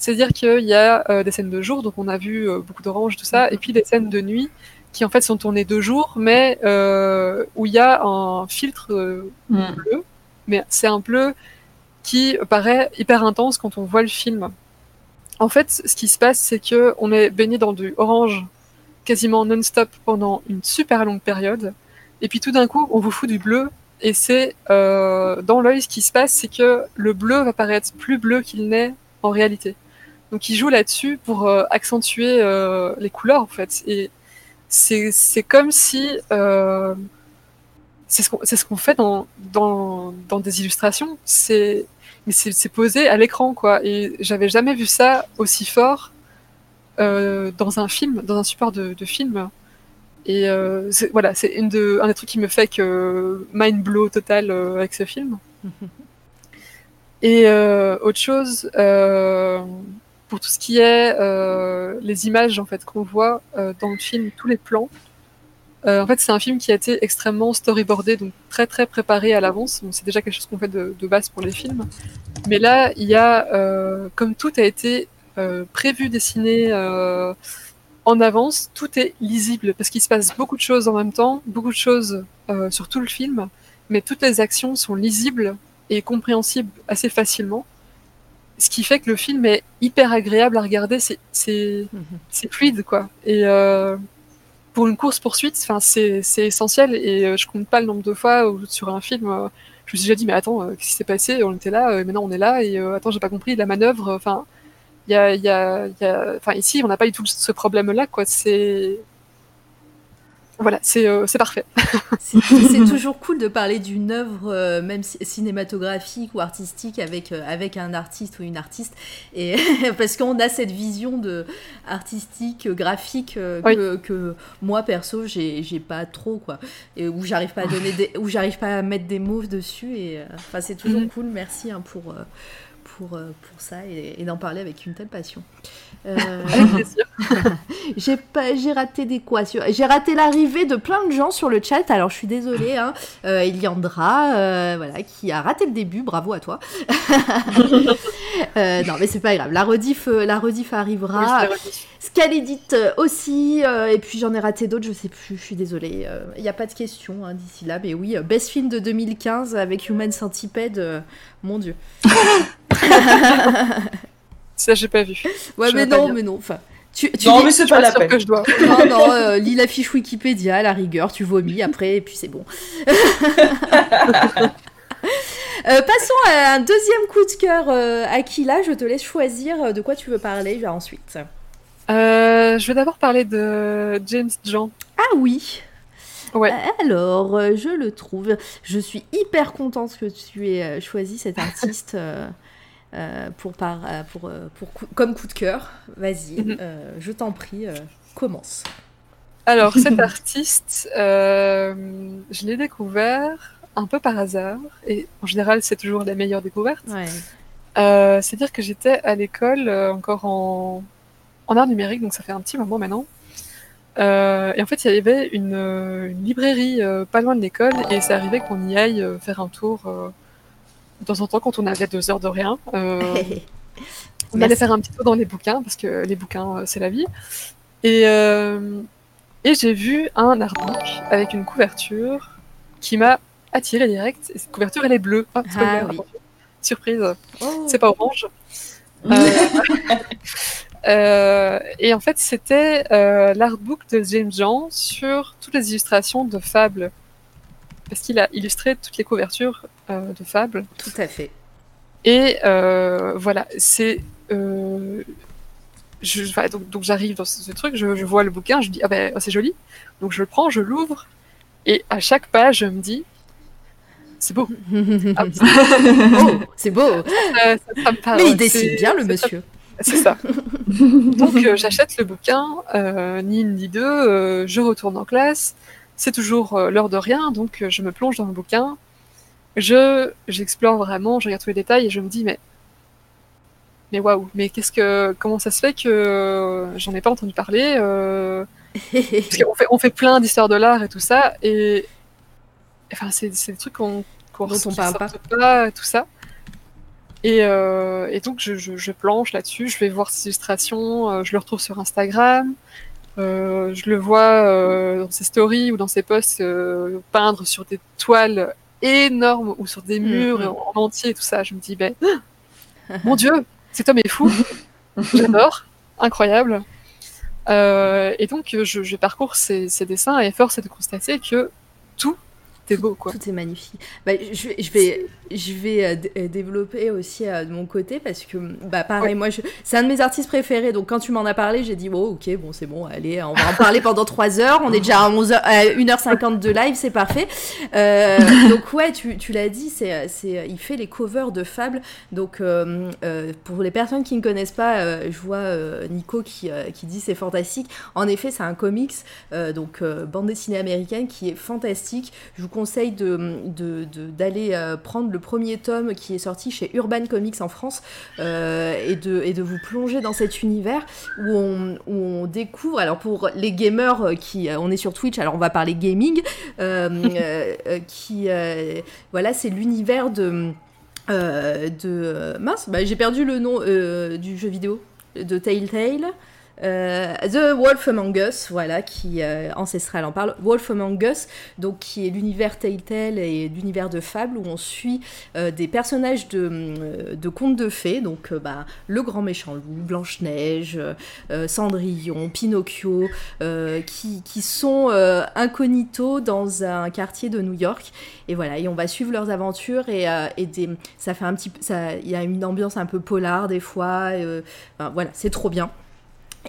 C'est-à-dire qu'il y a euh, des scènes de jour, donc on a vu euh, beaucoup d'orange, tout ça, et puis des scènes de nuit qui en fait sont tournées de jour, mais euh, où il y a un filtre mm. bleu, mais c'est un bleu qui paraît hyper intense quand on voit le film. En fait, ce qui se passe, c'est que on est baigné dans du orange quasiment non-stop pendant une super longue période, et puis tout d'un coup, on vous fout du bleu, et c'est dans l'œil ce qui se passe, c'est que le bleu va paraître plus bleu qu'il n'est en réalité. Donc il joue là-dessus pour euh, accentuer euh, les couleurs en fait. Et c'est, c'est comme si euh, c'est ce qu'on c'est ce qu'on fait dans, dans, dans des illustrations. C'est mais c'est, posé à l'écran quoi. Et j'avais jamais vu ça aussi fort dans un film, dans un support de, de film. Et voilà, c'est une de, un des trucs qui me fait que mind blow total avec ce film. Et autre chose, pour tout ce qui est euh, les images en fait qu'on voit euh, dans le film, tous les plans. Euh, en fait, c'est un film qui a été extrêmement storyboardé, donc très très préparé à l'avance. c'est déjà quelque chose qu'on fait de, base pour les films. Mais là, il y a, comme tout a été prévu, dessiné en avance, tout est lisible parce qu'il se passe beaucoup de choses en même temps, beaucoup de choses sur tout le film, mais toutes les actions sont lisibles et compréhensibles assez facilement ce qui fait que le film est hyper agréable à regarder, c'est mhm. fluide quoi. Et euh, pour une course poursuite, enfin c'est essentiel et euh, je compte pas le nombre de fois où sur un film euh, je me suis déjà dit mais attends qu'est-ce qui s'est passé? On était là, maintenant on est là et attends j'ai pas compris la manœuvre. Enfin il y a, y a, y a enfin ici on n'a pas du tout ce problème là quoi. C'est voilà, c'est euh, parfait. c'est toujours cool de parler d'une œuvre, euh, même cinématographique ou artistique, avec, euh, avec un artiste ou une artiste. Et parce qu'on a cette vision de artistique, graphique, que, que, moi, perso, j'ai pas trop, quoi. Et où j'arrive pas à donner des, où j'arrive pas à mettre des mots dessus. Et enfin, c'est toujours mhm. cool. Merci hein, pour, pour, pour ça et, et d'en parler avec une telle passion. Euh, j'ai pas, j'ai raté des quoi J'ai raté l'arrivée de plein de gens sur le chat. Alors je suis désolée, hein. Euh, Eliandra, euh, voilà, qui a raté le début. Bravo à toi. non, mais c'est pas grave. La rediff, la rediff arrivera. Oui, aussi. et puis j'en ai raté d'autres. Je sais plus. Je suis désolée. Il n'y a pas de questions hein, d'ici là. Mais oui, best film de 2015 avec Human Centipede. mon Dieu. Ça, j'ai pas vu. Ouais, mais non, mais non. Enfin, tu, tu non, mais c'est pas la peine. que je dois. Non, non, euh, lis la fiche Wikipédia, à la rigueur, tu vomis après, et puis c'est bon. Euh, passons as un deuxième coup de cœur, Aquila. Je te laisse choisir de quoi tu veux parler ensuite. je vais d'abord parler de James Jean. Ah oui. Ouais. Alors, je le trouve. Je suis hyper contente que tu aies choisi cet artiste. Euh, pour, par, euh, pour, euh, pour comme coup de cœur. Vas-y, mhm. je t'en prie, commence. Alors, cet artiste, je l'ai découvert un peu par hasard, et en général, c'est toujours la meilleure découverte. C'est-à-dire que j'étais à l'école encore en, en art numérique, donc ça fait un petit moment maintenant. et en fait, il y avait une, une librairie pas loin de l'école, et c'est arrivé qu'on y aille faire un tour de temps en temps, quand on avait deux heures de rien, euh, on allait faire un petit tour dans les bouquins, parce que les bouquins, euh, c'est la vie. Et, euh, et j'ai vu un artbook avec une couverture qui m'a attiré direct. Et cette couverture, elle est bleue. Ah, ah oui. Surprise. Oh. C'est pas orange. et en fait, c'était l'artbook de James Jean sur toutes les illustrations de fables parce qu'il a illustré toutes les couvertures euh, de Fable. Tout à fait. Et euh, voilà, c'est. Euh, donc, j'arrive dans ce, truc, je, vois le bouquin, je dis ah ben c'est joli, donc je le prends, je l'ouvre, et à chaque page je me dis c'est beau. Ah, oh, c'est beau. Mais il décide bien le monsieur. C'est ça. donc j'achète le bouquin, ni une ni deux, je retourne en classe, c'est toujours euh, l'heure de rien, donc euh, je me plonge dans le bouquin, je j'explore vraiment, je regarde tous les détails et je me dis mais mais waouh, mais qu'est-ce que comment ça se fait que euh, j'en ai pas entendu parler Parce qu'on fait on fait plein d'histoires de l'art et tout ça et enfin c'est des trucs qu'on qu'on on parle pas. pas. tout ça. Et, et donc je, je, je planche là-dessus, je vais voir ces illustrations, je le retrouve sur Instagram, euh, je le vois euh, dans ses stories ou dans ses posts euh, peindre sur des toiles énormes ou sur des mm, murs mm. en, entier et tout ça. Je me dis, ben, mon Dieu, cet homme est fou. J'adore, incroyable. et donc, je, je parcours ces, ces, dessins et force est de constater que tout beau, quoi. Tout est magnifique. Bah, je, je, vais, je vais euh, euh, développer aussi euh, de mon côté parce que, bah, pareil, moi, c'est un de mes artistes préférés. Donc, quand tu m'en as parlé, j'ai dit, oh, ok, bon, c'est bon, allez, on va en parler pendant 3 heures. On est déjà à, 11 1h50 de live, c'est parfait. donc, ouais, tu, tu l'as dit, c'est, c'est, il fait les covers de Fable. Donc, pour les personnes qui ne connaissent pas, je vois Nico qui, qui dit c'est fantastique. En effet, c'est un comics, donc bande dessinée américaine qui est fantastique. Je vous conseille d'aller de, euh, prendre le premier tome qui est sorti chez Urban Comics en France euh, et, de, et de vous plonger dans cet univers où on, on découvre, alors pour les gamers euh, qui, on est sur Twitch, alors on va parler gaming, qui, voilà, c'est l'univers de... de mince, bah, j'ai perdu le nom du jeu vidéo de Telltale. Euh, The Wolf Among Us, voilà, qui euh, ancestral en parle. Wolf Among Us, donc qui est l'univers Telltale et l'univers de fable où on suit euh, des personnages de, de contes de fées, donc bah, le grand méchant loup, Blanche Neige, Cendrillon, Pinocchio, qui, sont incognito dans un quartier de New York. Et voilà, et on va suivre leurs aventures et, ça fait un petit, il y a une ambiance un peu polar des fois. voilà, c'est trop bien.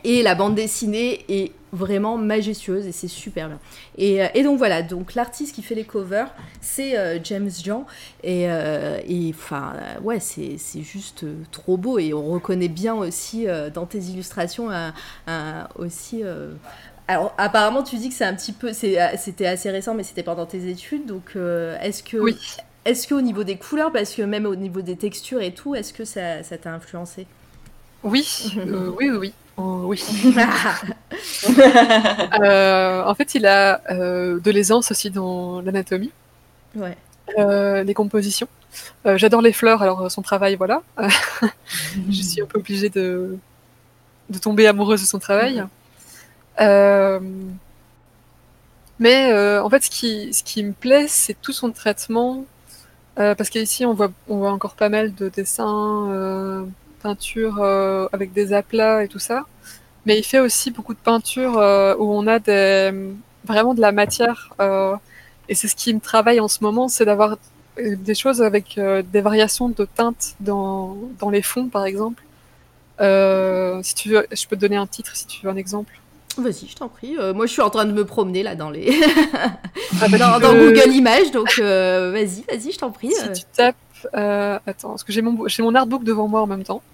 Et la bande dessinée est vraiment majestueuse et c'est super bien. Et, euh, et, donc voilà, donc l'artiste qui fait les covers, c'est euh, James Jean. Et, euh, enfin, ouais, c'est juste trop beau. Et on reconnaît bien aussi dans tes illustrations aussi. alors apparemment, tu dis que c'est un petit peu, c'était assez récent, mais c'était pendant tes études. Donc est-ce que, oui. est-ce qu'au niveau des couleurs, parce que même au niveau des textures et tout, est-ce que ça t'a influencé? Oui, oui, oui, oui. Oh, oui. Euh, en fait, il a euh, de l'aisance aussi dans l'anatomie. Ouais. Euh, les compositions. J'adore les fleurs, alors son travail, voilà. Je suis un peu obligée de, de tomber amoureuse de son travail. mais en fait, ce qui, ce qui me plaît, c'est tout son traitement. parce qu'ici, on voit, on voit encore pas mal de dessins peinture euh, avec des aplats et tout ça. Mais il fait aussi beaucoup de peintures euh, où on a des, vraiment de la matière. Euh, et c'est ce qui me travaille en ce moment, c'est d'avoir des choses avec des variations de teintes dans, dans les fonds, par exemple. si tu veux, je peux te donner un titre si tu veux un exemple. Vas-y, je t'en prie. moi, je suis en train de me promener là dans les ah, bah, dans, Google Images, donc vas-y, vas-y, je t'en prie. Si tu tapes, attends, parce que j'ai mon mon artbook devant moi en même temps.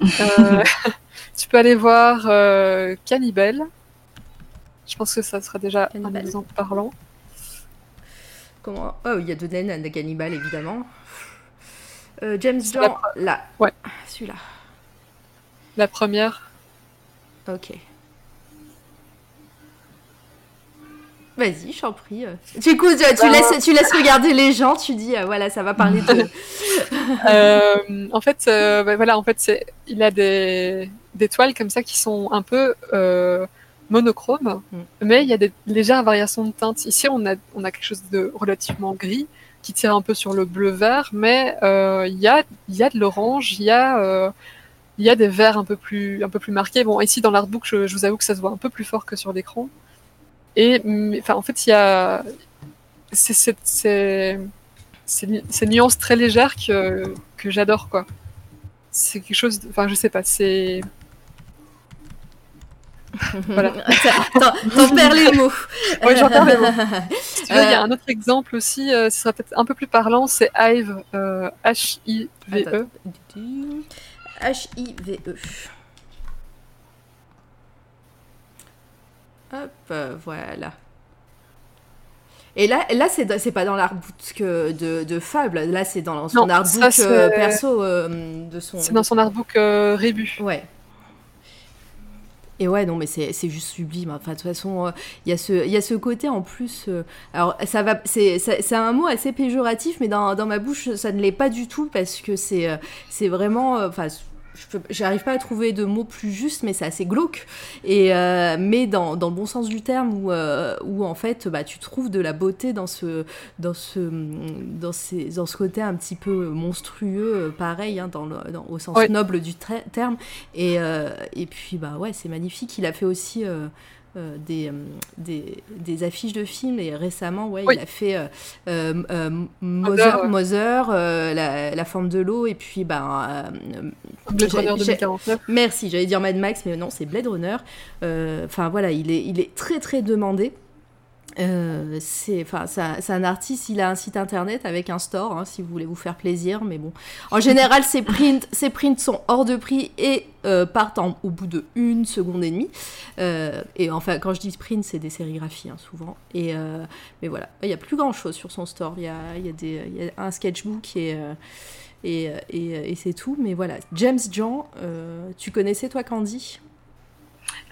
tu peux aller voir Cannibal. Je pense que ça sera déjà un exemple parlant. Comment? Oh, il y a Donen de Cannibal, évidemment. Euh, James Bond, là. Ouais. Celui-là. La première. Ok. Vas-y, je t'en prie. Du coup, tu, bah, laisses, tu laisses regarder les gens, tu dis, euh, voilà, ça va parler de... Euh, en fait, bah, voilà, en fait, il a des, des toiles comme ça qui sont un peu monochrome, mm. mais il y a des légères variations de teintes. Ici, on a, on a quelque chose de relativement gris qui tire un peu sur le bleu-vert, mais euh, il y, a, y a de l'orange, il y, a, euh, y a des verts un peu plus, un peu plus marqués. Bon, ici, dans l'artbook, je, je vous avoue que ça se voit un peu plus fort que sur l'écran. Et enfin, en fait, il y a ces, ces, ces, nuances très légères que, que j'adore, quoi. C'est quelque chose, enfin, je sais pas, c'est voilà. T'en perds les mots. Oui, j'en perds les mots. il y a un autre exemple aussi, euh, ce sera peut-être un peu plus parlant, c'est Hive, H-I-V-E. H-I-V-E. Hop, euh, voilà. Et là, là c'est pas dans l'artbook de, de Fable, là c'est dans son artbook euh, perso de son. C'est dans son artbook Rébu. Ouais. Et ouais, non, mais c'est juste sublime. Enfin, de toute façon, il y, a ce, y a ce côté en plus. Euh, alors, ça va, c'est un mot assez péjoratif, mais dans, dans ma bouche, ça ne l'est pas du tout parce que c'est euh, vraiment. Euh, enfin, j'arrive pas à trouver de mots plus justes, mais c'est assez glauque. Et euh, mais dans, dans, le bon sens du terme, où, euh, où en fait, bah, tu trouves de la beauté dans ce, dans ce, dans ces, dans ce côté un petit peu monstrueux, euh, pareil, hein, dans, le, dans au sens noble du terme. Et, et puis, bah ouais, c'est magnifique. Il a fait aussi euh, des, euh, des, des, affiches de films. Et récemment ouais, il a fait euh, Mother, Mother la, la, forme de l'eau. Et puis ben Blade Runner 2049 merci j'allais dire Mad Max mais non c'est Blade Runner. Enfin voilà il est, il est très très demandé euh, c'est un artiste il a un site internet avec un store hein, si vous voulez vous faire plaisir mais bon. En général ses prints ses prints sont hors de prix et euh, partent au bout de une seconde et demie. Euh, et enfin quand je dis print c'est des sérigraphies hein, souvent. Et mais voilà. Il y a plus grand chose sur son store. Il y a, y a, y a un sketchbook et et, et, et c'est tout. Mais voilà. James Jean tu connaissais toi Candy?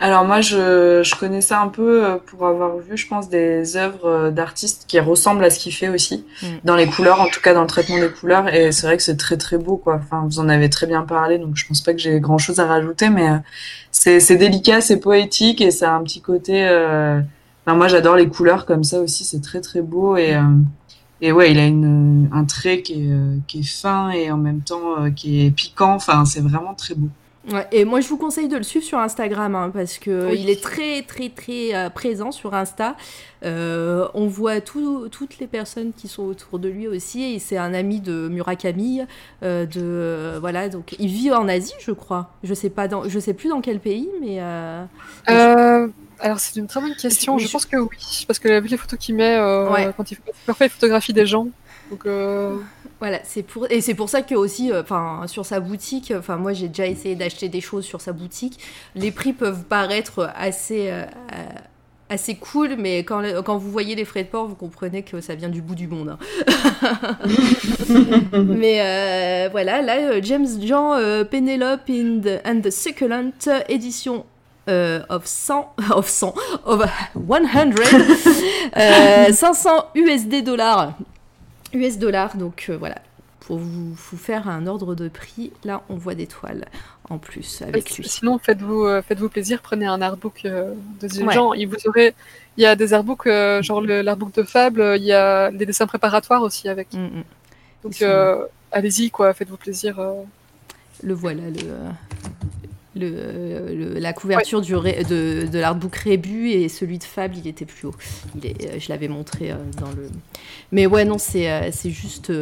Alors moi, je, je connais ça un peu euh, pour avoir vu, je pense, des œuvres euh, d'artistes qui ressemblent à ce qu'il fait aussi, mm. dans les couleurs, en tout cas dans le traitement des couleurs. Et c'est vrai que c'est très très beau, quoi. Enfin, vous en avez très bien parlé, donc je pense pas que j'ai grand chose à rajouter, mais euh, c'est, c'est délicat, c'est poétique et ça a un petit côté. Enfin, moi, j'adore les couleurs comme ça aussi, c'est très très beau et et ouais, il a une, un trait qui est, qui est fin et en même temps qui est piquant. Enfin, c'est vraiment très beau et moi, je vous conseille de le suivre sur Instagram hein, parce que il est très, très, très euh, présent sur Insta. Euh, on voit toutes les personnes qui sont autour de lui aussi. Et c'est un ami de Murakami. Euh, de voilà, donc il vit en Asie, je crois. Je sais pas dans, je sais plus dans quel pays, mais. Alors c'est une très bonne question. Je, pense que oui, parce que vu les photos qu'il met quand il fait parfois les photographies des gens. Donc voilà, c'est pour et c'est pour ça que aussi, euh, enfin, sur sa boutique, enfin, moi j'ai déjà essayé d'acheter des choses sur sa boutique. Les prix peuvent paraître assez euh, assez cool, mais quand, quand vous voyez les frais de port, vous comprenez que ça vient du bout du monde. Hein. mais euh, voilà, là, James Jean, Penelope in the, and the Succulent, édition of 100, of 100, of 100, 500 USD dollars US dollars. Donc euh, voilà, pour vous, faire un ordre de prix, là on voit des toiles en plus avec lui. Sinon, faites-vous euh, faites-vous plaisir, prenez un artbook euh, de ce genre. Il vous aurez, il y a des artbooks, genre l'artbook de Fable, il y a des dessins préparatoires aussi avec. Mm, mm. Donc allez-y quoi, faites-vous plaisir. Le voilà, le. Le, la couverture du de, de l'artbook Rébu et celui de Fable, il était plus haut. Il est, je l'avais montré dans le. Mais ouais, non, c'est c'est juste,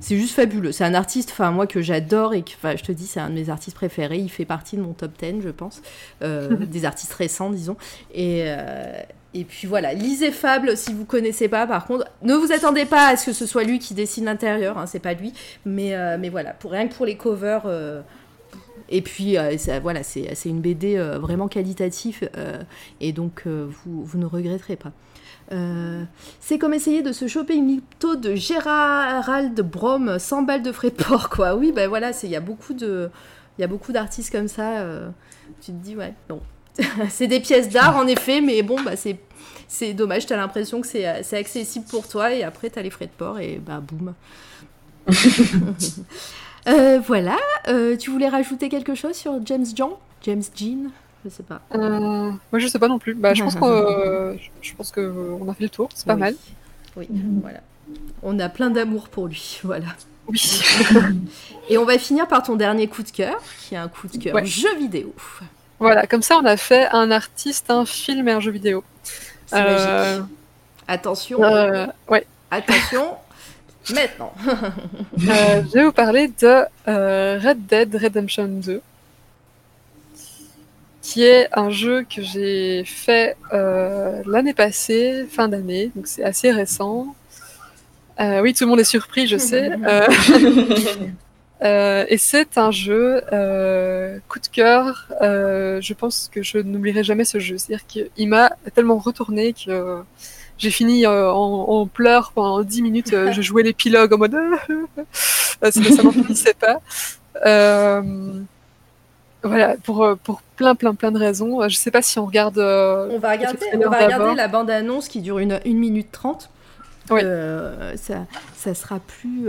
c'est juste fabuleux. C'est un artiste, enfin moi que j'adore et que, je te dis, c'est un de mes artistes préférés. Il fait partie de mon top 10, je pense, des artistes récents, disons. Et et puis voilà, lisez Fable si vous connaissez pas. Par contre, ne vous attendez pas à ce que ce soit lui qui dessine l'intérieur, hein, c'est pas lui. Mais, euh, mais voilà, pour, rien que pour les covers. Euh, et puis euh, voilà, c'est une BD vraiment qualitative et donc vous, ne regretterez pas. c'est comme essayer de se choper une lipto de Gérald Brom 100 balles de frais de port, quoi. Oui, ben voilà, il y a beaucoup de, il y a beaucoup d'artistes comme ça. tu te dis ouais, bon, c'est des pièces d'art en effet, mais bon, bah c'est c'est dommage, t'as l'impression que c'est accessible pour toi et après t'as les frais de port et bah boum. Euh, voilà, euh, tu voulais rajouter quelque chose sur James Jean James Jean? Je sais pas. Euh, moi je sais pas non plus. Bah, je pense qu'on je pense que on a fait le tour, c'est pas mal. Oui, voilà. On a plein d'amour pour lui, voilà. Oui. et on va finir par ton dernier coup de cœur, qui est un coup de cœur jeu vidéo. Voilà, comme ça on a fait un artiste, un film et un jeu vidéo. C'est magique. Attention. Ouais. Attention. Maintenant. Euh, je vais vous parler de Red Dead Redemption 2 qui est un jeu que j'ai fait l'année passée, fin d'année, donc c'est assez récent. oui, tout le monde est surpris, je sais. et c'est un jeu coup de cœur. je pense que je n'oublierai jamais ce jeu. C'est-à-dire qu'il m'a tellement retourné que j'ai fini en, pleurs pendant 10 minutes. je jouais l'épilogue en mode ça, n'en finissait pas. voilà, pour, pour plein, plein, plein de raisons. Je sais pas si on regarde. on va regarder, on va regarder la bande-annonce qui dure une, une minute 30. Oui. ça, ça sera plus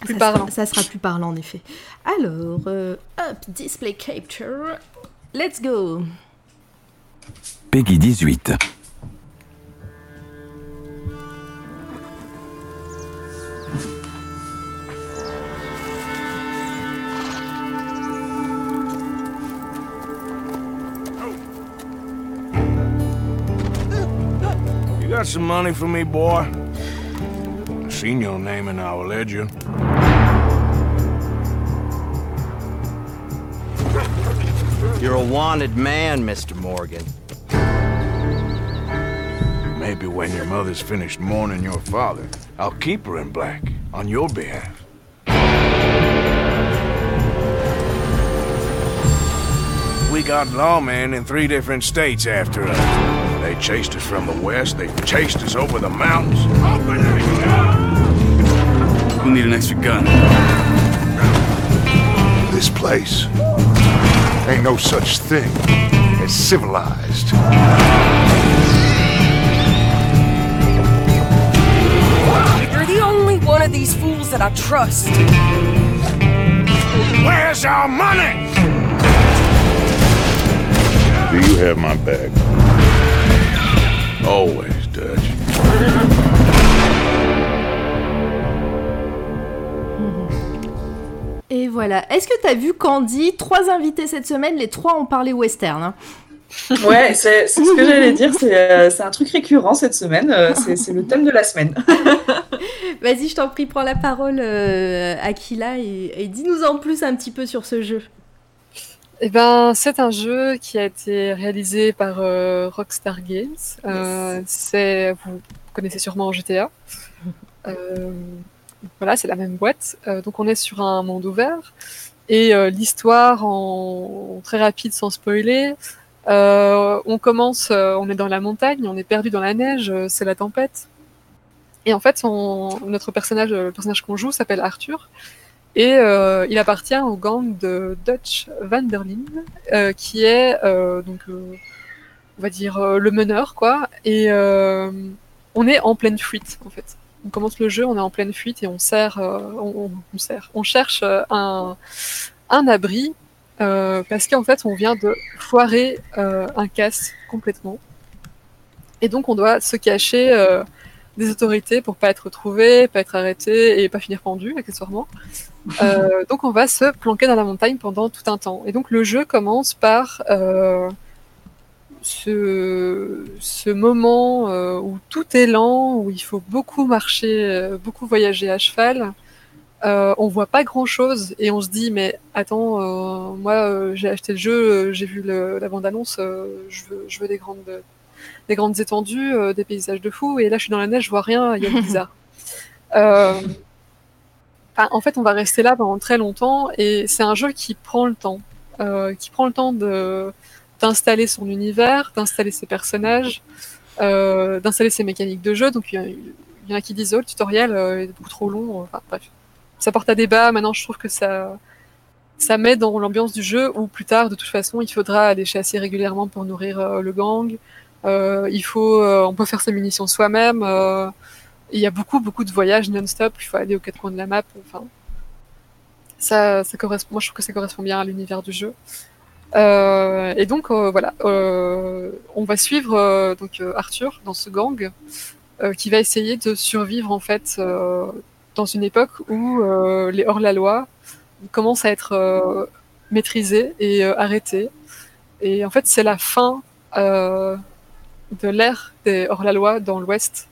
plus ça parlant. Sera, ça sera plus parlant en effet. Alors, euh, up, display capture. Let's go. Peggy 18. You got some money for me, boy? Seen your name in our ledger. You're a wanted man, Mr. Morgan. Maybe when your mother's finished mourning your father, I'll keep her in black, on your behalf. We got lawmen in three different states after us. They chased us from the west, they chased us over the mountains. We'll need an extra gun. This place ain't no such thing as civilized. You're the only one of these fools that I trust. Where's our money? Do you have my bag? Always, Dutch. Et voilà. Est-ce que tu as vu Candy? Trois invités cette semaine, les trois ont parlé western. Hein. Ouais, c'est ce que j'allais dire. Euh, c'est un truc récurrent cette semaine. Euh, c'est le thème de la semaine. Vas-y, je t'en prie, prends la parole, euh, Aquila, et, et dis-nous en plus un petit peu sur ce jeu. Eh ben, c'est un jeu qui a été réalisé par Rockstar Games. c'est, vous connaissez sûrement GTA. Voilà, c'est la même boîte. Euh, donc on est sur un monde ouvert. Et euh, l'histoire, en très rapide sans spoiler, euh, on commence, on est dans la montagne, on est perdu dans la neige, c'est la tempête. Et en fait, notre personnage, le personnage qu'on joue, s'appelle Arthur. Et il appartient au gang de Dutch Van der Linde, qui est donc, on va dire le meneur, quoi. Et on est en pleine fuite, en fait on commence le jeu, on est en pleine fuite et on sert, euh, on, sert, on cherche euh, un, un abri euh, parce qu'en fait on vient de foirer un casse complètement et donc on doit se cacher des autorités pour pas être retrouvé, pas être arrêté et pas finir pendu accessoirement. Euh, donc on va se planquer dans la montagne pendant tout un temps. Et donc le jeu commence par euh, ce, ce, moment euh, où tout est lent, où il faut beaucoup marcher, euh, beaucoup voyager à cheval. Euh, on voit pas grand chose et on se dit mais attends euh, moi j'ai acheté le jeu j'ai vu le, la bande annonce je veux je veux des grandes des grandes étendues des paysages de fou et là je suis dans la neige je vois rien il y a bizarre en fait, on va rester là pendant très longtemps et c'est un jeu qui prend le temps, euh, qui prend le temps de d'installer son univers, d'installer ses personnages, euh, d'installer ses mécaniques de jeu. Donc il y, en a qui disent oh le tutoriel euh, est beaucoup trop long. Enfin, bref, ça porte à débat. Maintenant, je trouve que ça ça met dans l'ambiance du jeu où plus tard, de toute façon, il faudra aller chasser régulièrement pour nourrir euh, le gang. Euh, il faut, on peut faire ses munitions soi-même il y a beaucoup, beaucoup de voyages non-stop. Il faut aller aux quatre coins de la map. Enfin, ça, ça correspond. Moi, je trouve que ça correspond bien à l'univers du jeu. Euh, et donc, euh, voilà, euh, on va suivre donc Arthur dans ce gang qui va essayer de survivre en fait dans une époque où les hors-la-loi commencent à être maîtrisés et arrêtés. Et en fait, c'est la fin de l'ère des hors-la-loi dans l'Ouest.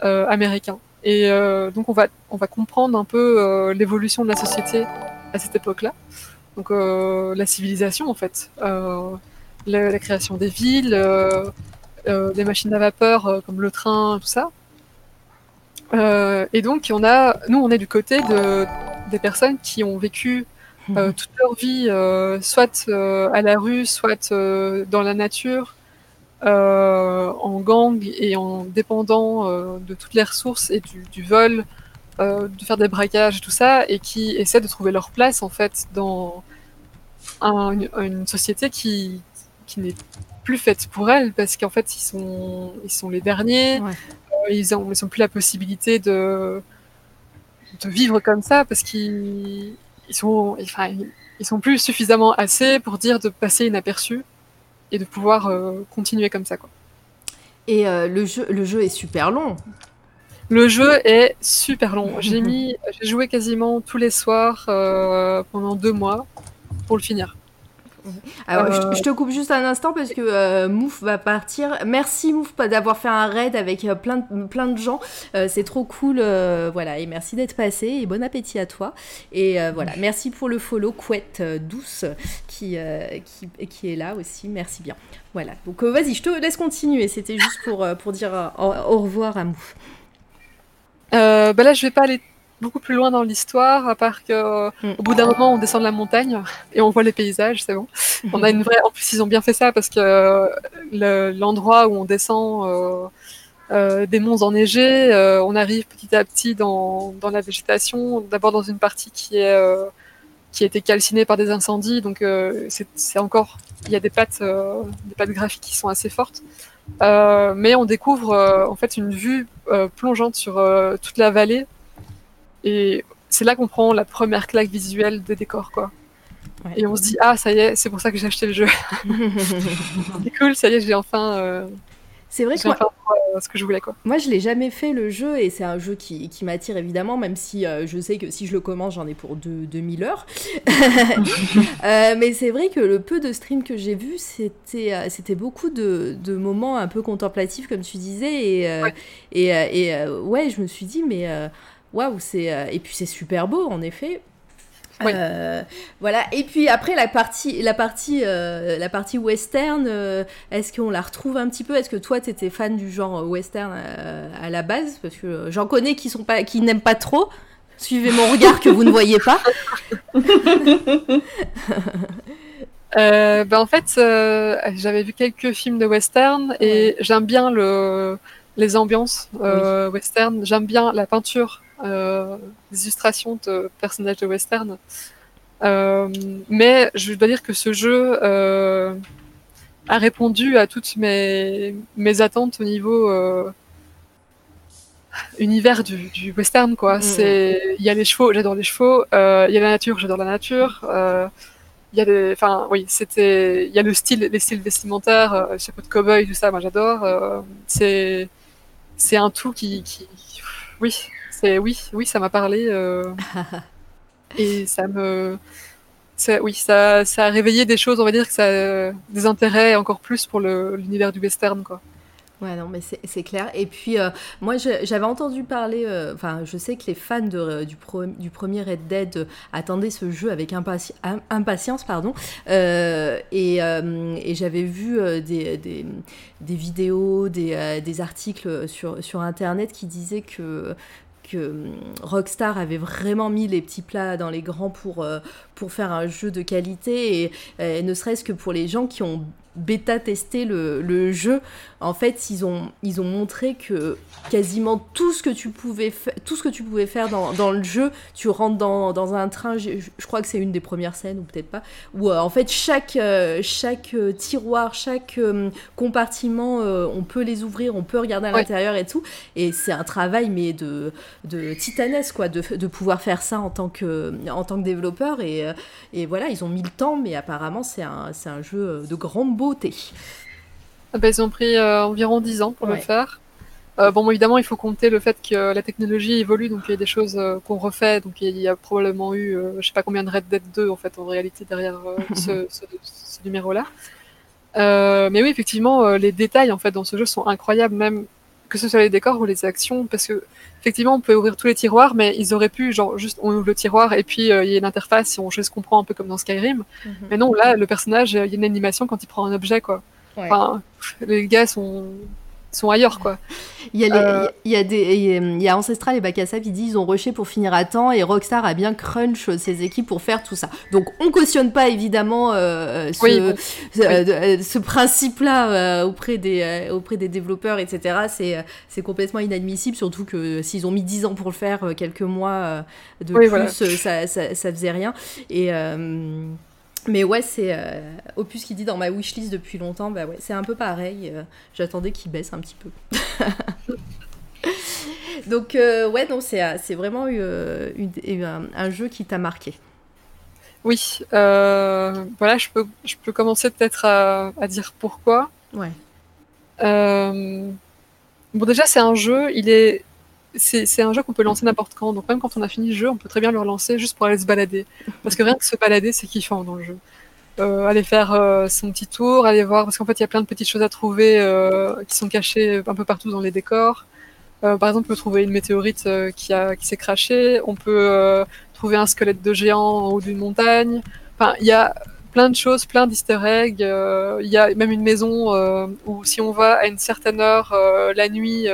Américain. Et donc on va, on va comprendre un peu l'évolution de la société à cette époque-là. Donc la civilisation en fait, la, la, création des villes, des machines à vapeur comme le train, tout ça. et donc on a, nous on est du côté de, des personnes qui ont vécu toute leur vie, soit à la rue, soit dans la nature, euh, en gang et en dépendant euh, de toutes les ressources et du, du vol, euh, de faire des braquages et tout ça, et qui essaient de trouver leur place en fait dans un, une, une, société qui, qui n'est plus faite pour elles parce qu'en fait ils sont, ils sont les derniers, ouais. euh, ils ont, ils ont plus la possibilité de, de vivre comme ça parce qu'ils ils sont, enfin, ils sont plus suffisamment assez pour dire de passer inaperçu et de pouvoir euh, continuer comme ça. Quoi. Et euh, le, jeu, le jeu est super long. Le jeu est super long. J'ai mis, j'ai joué quasiment tous les soirs euh, pendant deux mois pour le finir. Alors, euh... je, je, te coupe juste un instant parce que euh, Mouf va partir. Merci Mouf d'avoir fait un raid avec euh, plein de, plein de gens. C'est trop cool. voilà, et merci d'être passé et bon appétit à toi. Et voilà, merci pour le follow couette douce qui, qui, qui, est là aussi. Merci bien. Voilà, donc vas-y, je te laisse continuer. C'était juste pour, pour dire au, au, revoir à Mouf. Bah là, je vais pas aller beaucoup plus loin dans l'histoire, à part que mm. au bout d'un moment on descend de la montagne et on voit les paysages, c'est bon. On a une vraie. En plus, ils ont bien fait ça parce que l'endroit où on descend euh, euh, des monts enneigés, euh, on arrive petit à petit dans, dans la végétation. D'abord dans une partie qui est euh, qui a été calcinée par des incendies, donc euh, c'est encore il y a des pattes des pattes graphiques qui sont assez fortes. Mais on découvre en fait une vue plongeante sur toute la vallée et c'est là qu'on prend la première claque visuelle des décors, quoi. Ouais. Et on se dit, ah, ça y est, c'est pour ça que j'ai acheté le jeu. c'est cool, ça y est, j'ai enfin. C'est vrai que moi, enfin, ce que je voulais, quoi. Moi, je l'ai jamais fait le jeu et c'est un jeu qui, qui m'attire évidemment, même si euh, je sais que si je le commence, j'en ai pour deux, 2000 heures. euh, mais c'est vrai que le peu de streams que j'ai vu, c'était euh, c'était beaucoup de, de, moments un peu contemplatifs, comme tu disais. Et, ouais. et, et ouais, je me suis dit, mais waouh, c'est et puis c'est super beau en effet. Oui. Euh, voilà. Et puis après la partie, la partie, euh, la partie western, euh, est-ce qu'on la retrouve un petit peu? Est-ce que toi tu étais fan du genre western à la base? Parce que j'en connais qui sont pas, qui n'aiment pas trop. Suivez mon regard que vous ne voyez pas. ben en fait, j'avais vu quelques films de western et ouais. j'aime bien le les ambiances oui. western. J'aime bien la peinture, euh, les illustrations de personnages de western. Euh, mais je dois dire que ce jeu euh, a répondu à toutes mes, mes attentes au niveau euh, univers du, du, western. Quoi. Mmh. C'est, il y a les chevaux, j'adore les chevaux. Il y a la nature, j'adore la nature il y a des enfin oui c'était il y a le style les styles vestimentaires euh, chapeau de cowboy tout ça moi j'adore euh, c'est c'est un tout qui, qui... oui, c'est oui, oui, ça m'a parlé et ça me oui, ça, ça a réveillé des choses, on va dire que ça des intérêts encore plus pour l'univers du western, quoi. Ouais, non, mais c'est clair. Et puis, euh, moi, j'avais entendu parler, euh, enfin, je sais que les fans de, euh, du, du, premier Red Dead attendaient ce jeu avec impatience, pardon. et, et j'avais vu des, des, des, vidéos, des, des articles sur, sur Internet qui disaient que que hum, Rockstar avait vraiment mis les petits plats dans les grands pour, pour faire un jeu de qualité et ne serait-ce que pour les gens qui ont bêta testé le, le, jeu, en fait, ils ont, ils ont montré que quasiment tout ce que tu pouvais, tout ce que tu pouvais faire dans, dans, le jeu, tu rentres dans, dans un train, je, je, crois que c'est une des premières scènes, ou peut-être pas, où euh, en fait chaque, euh, chaque euh, tiroir, chaque compartiment, on peut les ouvrir, on peut regarder à l'intérieur et tout, et c'est un travail mais de, de titanesque, quoi, de, de, pouvoir faire ça en tant que, en tant que développeur, et, et voilà, ils ont mis le temps, mais apparemment c'est un, un jeu de grande beauté. Ah bah, ils ont pris euh, environ 10 ans pour le faire. Euh, bon, évidemment, il faut compter le fait que la technologie évolue, donc il y a des choses euh, qu'on refait. Donc il y a probablement eu, je sais pas combien de Red Dead 2 en fait en réalité derrière ce, numéro-là. mais oui, effectivement, les détails en fait dans ce jeu sont incroyables, même que ce soit les décors ou les actions, parce que effectivement, on peut ouvrir tous les tiroirs, mais ils auraient pu, genre, juste on ouvre le tiroir et puis il y a une interface, on, je se comprend un peu comme dans Skyrim. Mhm. Mais non, là, le personnage, il y a une animation quand il prend un objet, quoi. Enfin, les gars sont sont ailleurs quoi. Il y a, euh, il y a des, il y a Ancestral et Bacassa qui disent ils ont rushé pour finir à temps et Rockstar a bien crunch ses équipes pour faire tout ça. Donc on cautionne pas évidemment euh, ce, euh, ce principe-là auprès des auprès des développeurs etc. C'est complètement inadmissible surtout que s'ils ont mis 10 ans pour le faire quelques mois de plus ça, ça, ça faisait rien et mais ouais, c'est euh, Opus qui dit dans ma wishlist depuis longtemps, bah ouais, c'est un peu pareil. Euh, j'attendais qu'il baisse un petit peu. donc euh, ouais, non, c'est, vraiment un, un, jeu qui t'a marqué. Oui, voilà, je peux, je peux commencer peut-être à, à dire pourquoi. Ouais. bon, déjà, c'est un jeu, il est c'est un jeu qu'on peut lancer n'importe quand. Donc même quand on a fini le jeu, on peut très bien le relancer juste pour aller se balader. Parce que rien que se balader, c'est kiffant dans le jeu. Euh, aller faire euh, son petit tour, aller voir, parce qu'en fait il y a plein de petites choses à trouver euh, qui sont cachées un peu partout dans les décors. Euh, par exemple, on peut trouver une météorite euh, qui, a, qui s'est crachée, on peut trouver un squelette de géant en haut d'une montagne. Enfin, il y a plein de choses, plein d'easter eggs. Euh, il y a même une maison euh, où si on va à une certaine heure euh, la nuit,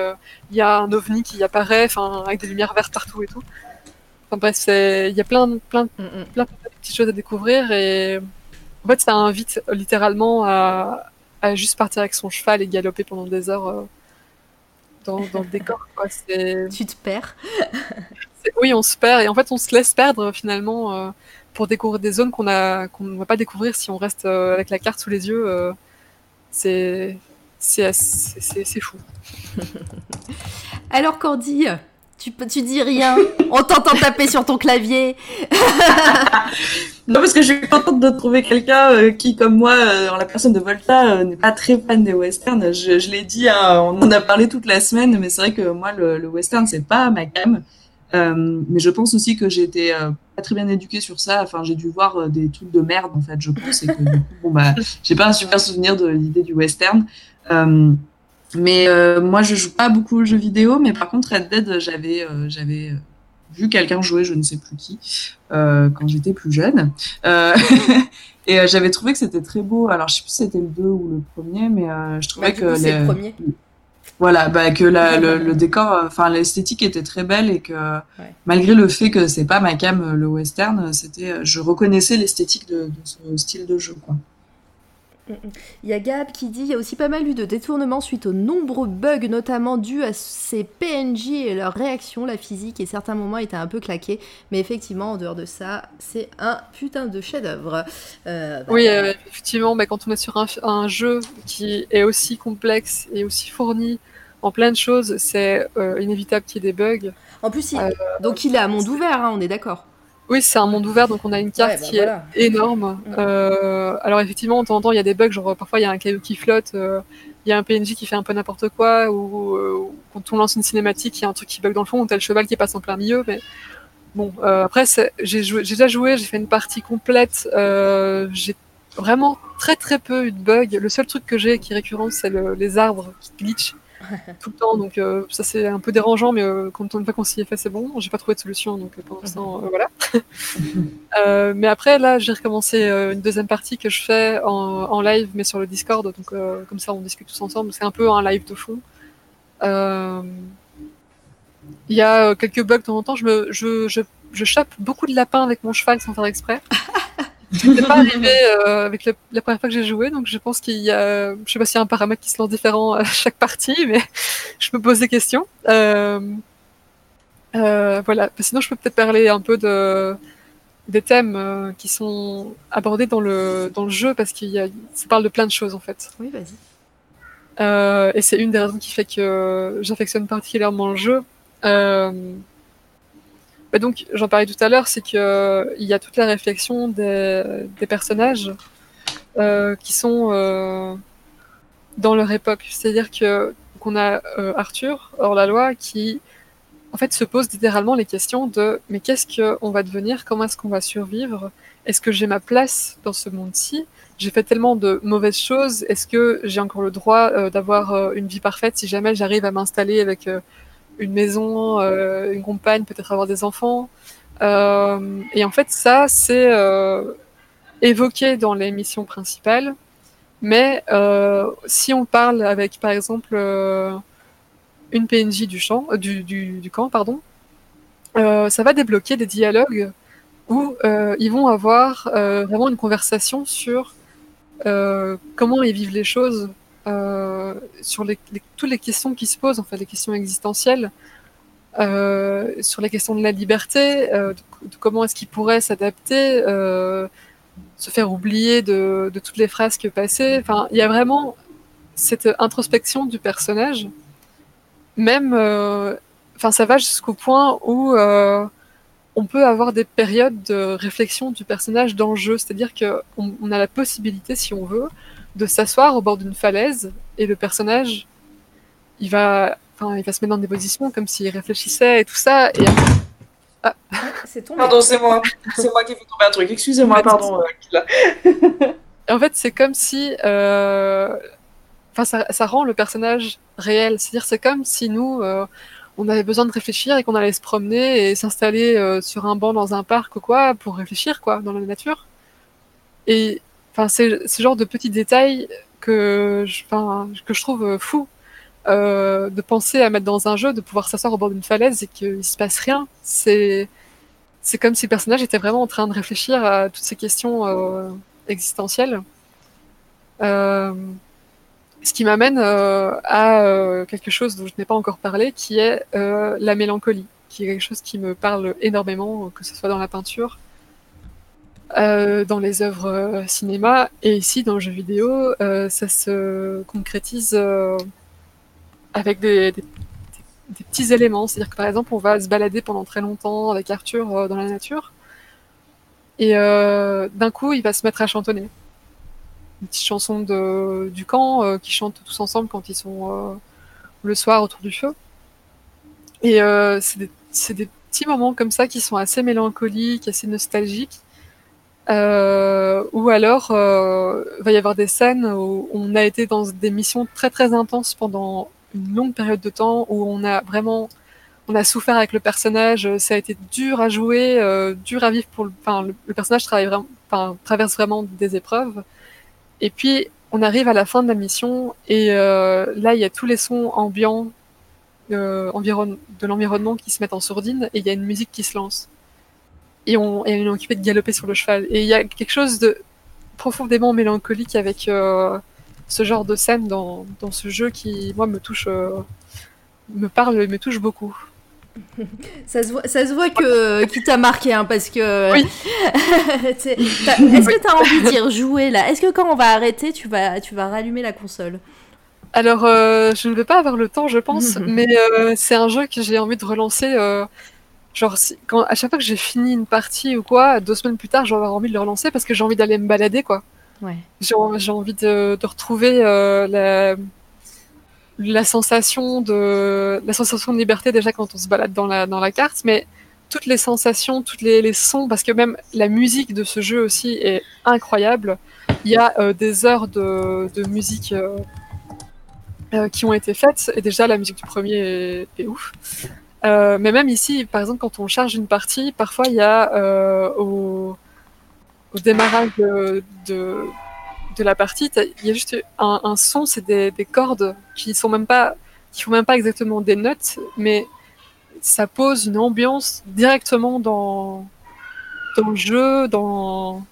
il y a un ovni qui apparaît, enfin avec des lumières vertes partout et tout. Enfin bref, il y a plein, plein, mm, mm. plein, de petites choses à découvrir et en fait ça invite littéralement à, à juste partir avec son cheval et galoper pendant des heures dans, dans, le décor. Quoi. Tu te perds. oui, on se perd et en fait on se laisse perdre finalement pour découvrir des zones qu'on a qu'on ne va pas découvrir si on reste euh, avec la carte sous les yeux. Euh, c'est c'est fou. Alors Cordy, tu, tu dis rien, on t'entend taper sur ton clavier. non, parce que je suis contente de trouver quelqu'un euh, qui, comme moi, en la personne de Volta, n'est pas très fan des westerns. Je, je l'ai dit, hein, on en a parlé toute la semaine, mais c'est vrai que moi, le, le western, c'est pas ma gamme. Euh, mais je pense aussi que j'ai été euh, pas très bien éduquée sur ça. Enfin, j'ai dû voir euh, des trucs de merde, en fait, je pense. Et que, du coup, bon, bah, j'ai pas un super souvenir de l'idée du western. mais moi, je joue pas beaucoup aux jeux vidéo. Mais par contre, Red Dead, j'avais, j'avais vu quelqu'un jouer, je ne sais plus qui, quand j'étais plus jeune. et j'avais trouvé que c'était très beau. Alors, je sais plus si c'était le 2 ou le premier, mais je trouvais que. C'est le premier. Voilà, bah, que la, le, décor, euh, enfin l'esthétique était très belle et que malgré le fait que c'est pas ma cam euh, le western, c'était, euh, je reconnaissais l'esthétique de, de, ce style de jeu, quoi. Il y a Gab qui dit il y a aussi pas mal eu de détournements suite aux nombreux bugs, notamment dus à ces PNJ et leur réaction. La physique et certains moments étaient un peu claqués, mais effectivement, en dehors de ça, c'est un putain de chef-d'œuvre. Euh, oui, euh, effectivement, mais quand on est sur un, jeu qui est aussi complexe et aussi fourni en plein de choses, c'est euh, inévitable qu'il y ait des bugs. En plus, donc il est à monde ouvert, hein, on est d'accord. Oui, c'est un monde ouvert, donc on a une carte bah qui est énorme. Mm. Euh, alors effectivement, de temps en temps, il y a des bugs, genre parfois il y a un caillou qui flotte, euh, il y a un PNJ qui fait un peu n'importe quoi, ou euh, quand on lance une cinématique, il y a un truc qui bug dans le fond, ou t'as le cheval qui passe en plein milieu. Mais bon, euh, après, j'ai déjà joué, j'ai fait une partie complète. Euh, j'ai vraiment très très peu eu de bugs. Le seul truc que j'ai qui est récurrent, c'est les arbres qui glitchent tout le temps. Donc euh, ça c'est un peu dérangeant, mais euh, quand une fois qu'on s'y est fait, c'est bon. J'ai pas trouvé de solution, donc euh, pour l'instant, voilà. mais après là, j'ai recommencé une deuxième partie que je fais en, live, mais sur le Discord. Donc comme ça, on discute tous ensemble. C'est un peu un live de fond. Il y a quelques bugs de temps en temps. Je, me, je, je, je chope beaucoup de lapins avec mon cheval sans faire exprès. C'est pas arrivé euh, avec la première fois que j'ai joué, donc je pense qu'il y a, je sais pas s'il y a un paramètre qui se lance différent à chaque partie, mais je me pose des questions. Euh, euh, voilà. Sinon, je peux peut-être parler un peu de des thèmes euh, qui sont abordés dans le dans le jeu parce qu'il y a, ça parle de plein de choses en fait. Oui, vas-y. Euh, et c'est une des raisons qui fait que j'affectionne particulièrement le jeu. Bah, donc, j'en parlais tout à l'heure, c'est qu'il il y a toute la réflexion des, personnages euh, qui sont euh, dans leur époque. C'est-à-dire que qu'on a euh, Arthur, hors la loi, qui en fait se pose littéralement les questions de mais qu'est-ce qu'on va devenir? Comment est-ce qu'on va survivre? Est-ce que j'ai ma place dans ce monde-ci? J'ai fait tellement de mauvaises choses. Est-ce que j'ai encore le droit d'avoir une vie parfaite si jamais j'arrive à m'installer avec une maison, euh, une compagne, peut-être avoir des enfants. Euh, et en fait, ça, c'est euh, évoqué dans les missions principales. Mais si on parle avec, par exemple, une PNJ du, champ, du, camp, pardon, ça va débloquer des dialogues où ils vont avoir vraiment une conversation sur comment ils vivent les choses euh, sur les, toutes les questions qui se posent, en fait, les questions existentielles, euh, sur les questions de la liberté, euh, de, comment est-ce qu'il pourrait s'adapter, se faire oublier de, toutes les frasques passées. Enfin, il y a vraiment cette introspection du personnage, même, enfin, ça va jusqu'au point où on peut avoir des périodes de réflexion du personnage dans le jeu, c'est-à-dire qu'on on a la possibilité, si on veut, de s'asseoir au bord d'une falaise et le personnage, il va, enfin, il va se mettre dans des positions comme s'il réfléchissait et tout ça. Et ah. c'est Pardon, c'est moi. C'est moi qui ai fait tomber un truc. Excusez-moi, pardon. Euh, en fait, c'est comme si, euh... enfin, ça, ça, rend le personnage réel. C'est-à-dire, c'est comme si nous, euh, on avait besoin de réfléchir et qu'on allait se promener et s'installer euh, sur un banc dans un parc ou quoi pour réfléchir, quoi, dans la nature. Et Enfin, c'est ce genre de petits détails que je, que je trouve fou euh, de penser à mettre dans un jeu, de pouvoir s'asseoir au bord d'une falaise et qu'il se passe rien. C'est c'est comme si le personnage était vraiment en train de réfléchir à toutes ces questions euh, existentielles. Euh, ce qui m'amène euh, à euh, quelque chose dont je n'ai pas encore parlé, qui est euh, la mélancolie, qui est quelque chose qui me parle énormément, que ce soit dans la peinture, euh, dans les œuvres euh, cinéma et ici dans le jeu vidéo, euh, ça se concrétise avec des, petits éléments. C'est-à-dire que par exemple, on va se balader pendant très longtemps avec Arthur dans la nature et d'un coup, il va se mettre à chantonner. Une petite chanson de, du camp qui chantent tous ensemble quand ils sont le soir autour du feu. Et c'est des petits moments comme ça qui sont assez mélancoliques, assez nostalgiques euh, ou alors, euh, va y avoir des scènes où on a été dans des missions très très intenses pendant une longue période de temps, où on a vraiment, on a souffert avec le personnage, ça a été dur à jouer, euh, dur à vivre pour le, enfin, le, personnage travaille vraiment, enfin, traverse vraiment des épreuves. Et puis, on arrive à la fin de la mission, et euh, là, il y a tous les sons ambiants euh, de l'environnement qui se mettent en sourdine, et il y a une musique qui se lance et on, et est occupé de galoper sur le cheval. Et il y a quelque chose de profondément mélancolique avec euh, ce genre de scène dans, dans, ce jeu qui, moi, me touche, euh, me parle et me touche beaucoup. ça, se voit, ça se voit que qui t'a marqué, hein, parce que. Oui. Est-ce que tu as envie de dire jouer là? Est-ce que quand on va arrêter, tu vas, tu vas rallumer la console? Alors, euh, je ne vais pas avoir le temps, je pense, mais c'est un jeu que j'ai envie de relancer Genre, si, quand, à chaque fois que j'ai fini une partie ou quoi, deux semaines plus tard, j'ai envie de le relancer parce que j'ai envie d'aller me balader, quoi. Ouais. J'ai envie de, de retrouver euh, la, la sensation de la sensation de liberté déjà quand on se balade dans la dans la carte, mais toutes les sensations, toutes les, les sons, parce que même la musique de ce jeu aussi est incroyable. Il y a euh, des heures de, de musique euh, euh, qui ont été faites, et déjà la musique du premier est, est ouf. Euh, mais même ici, par exemple, quand on charge une partie, parfois il y a euh, au, au démarrage de, de, de la partie, il y a juste un, un son, c'est des, des cordes qui sont même pas, qui font même pas exactement des notes, mais ça pose une ambiance directement dans dans le jeu, dans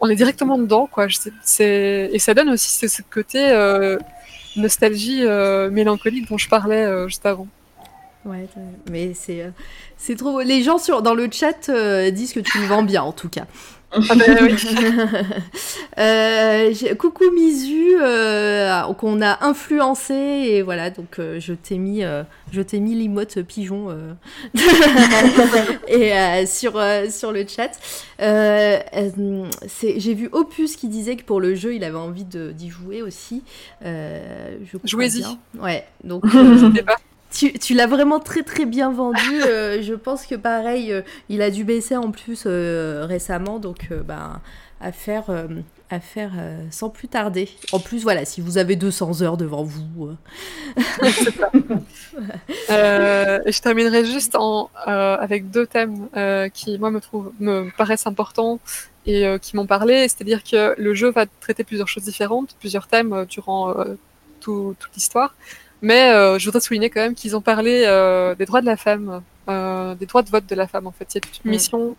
on est directement dedans, quoi. Sais- et ça donne aussi ce, ce côté euh, nostalgie euh, mélancolique dont je parlais euh, juste avant. Ouais, mais c'est euh, c'est trop beau. Les gens sur, dans le chat euh, disent que tu le vends bien, en tout cas. Ah ben oui. Euh, coucou euh, qu'on a influencé et voilà donc je t'ai mis, je t'ai mis l'imote pigeon et sur sur le chat. J'ai vu Opus qui disait que pour le jeu il avait envie d'y jouer aussi. Jouez-y. Ouais donc. pas. Tu, tu l'as vraiment très très bien vendu. euh, je pense que pareil, euh, il a dû baisser en plus euh, récemment, donc euh, ben, à faire, euh, à faire euh, sans plus tarder. En plus, voilà, si vous avez 200 heures devant vous. euh. Euh, et je terminerai juste en, euh, avec deux thèmes euh, qui, moi, me, trouvent, me paraissent importants et euh, qui m'ont parlé. C'est-à-dire que le jeu va traiter plusieurs choses différentes, plusieurs thèmes euh, durant euh, tout- toute l'histoire. Mais euh, je voudrais souligner quand même qu'ils ont parlé euh, des droits de la femme, euh, des droits de vote de la femme, en fait. Il y a toute une Mm. mission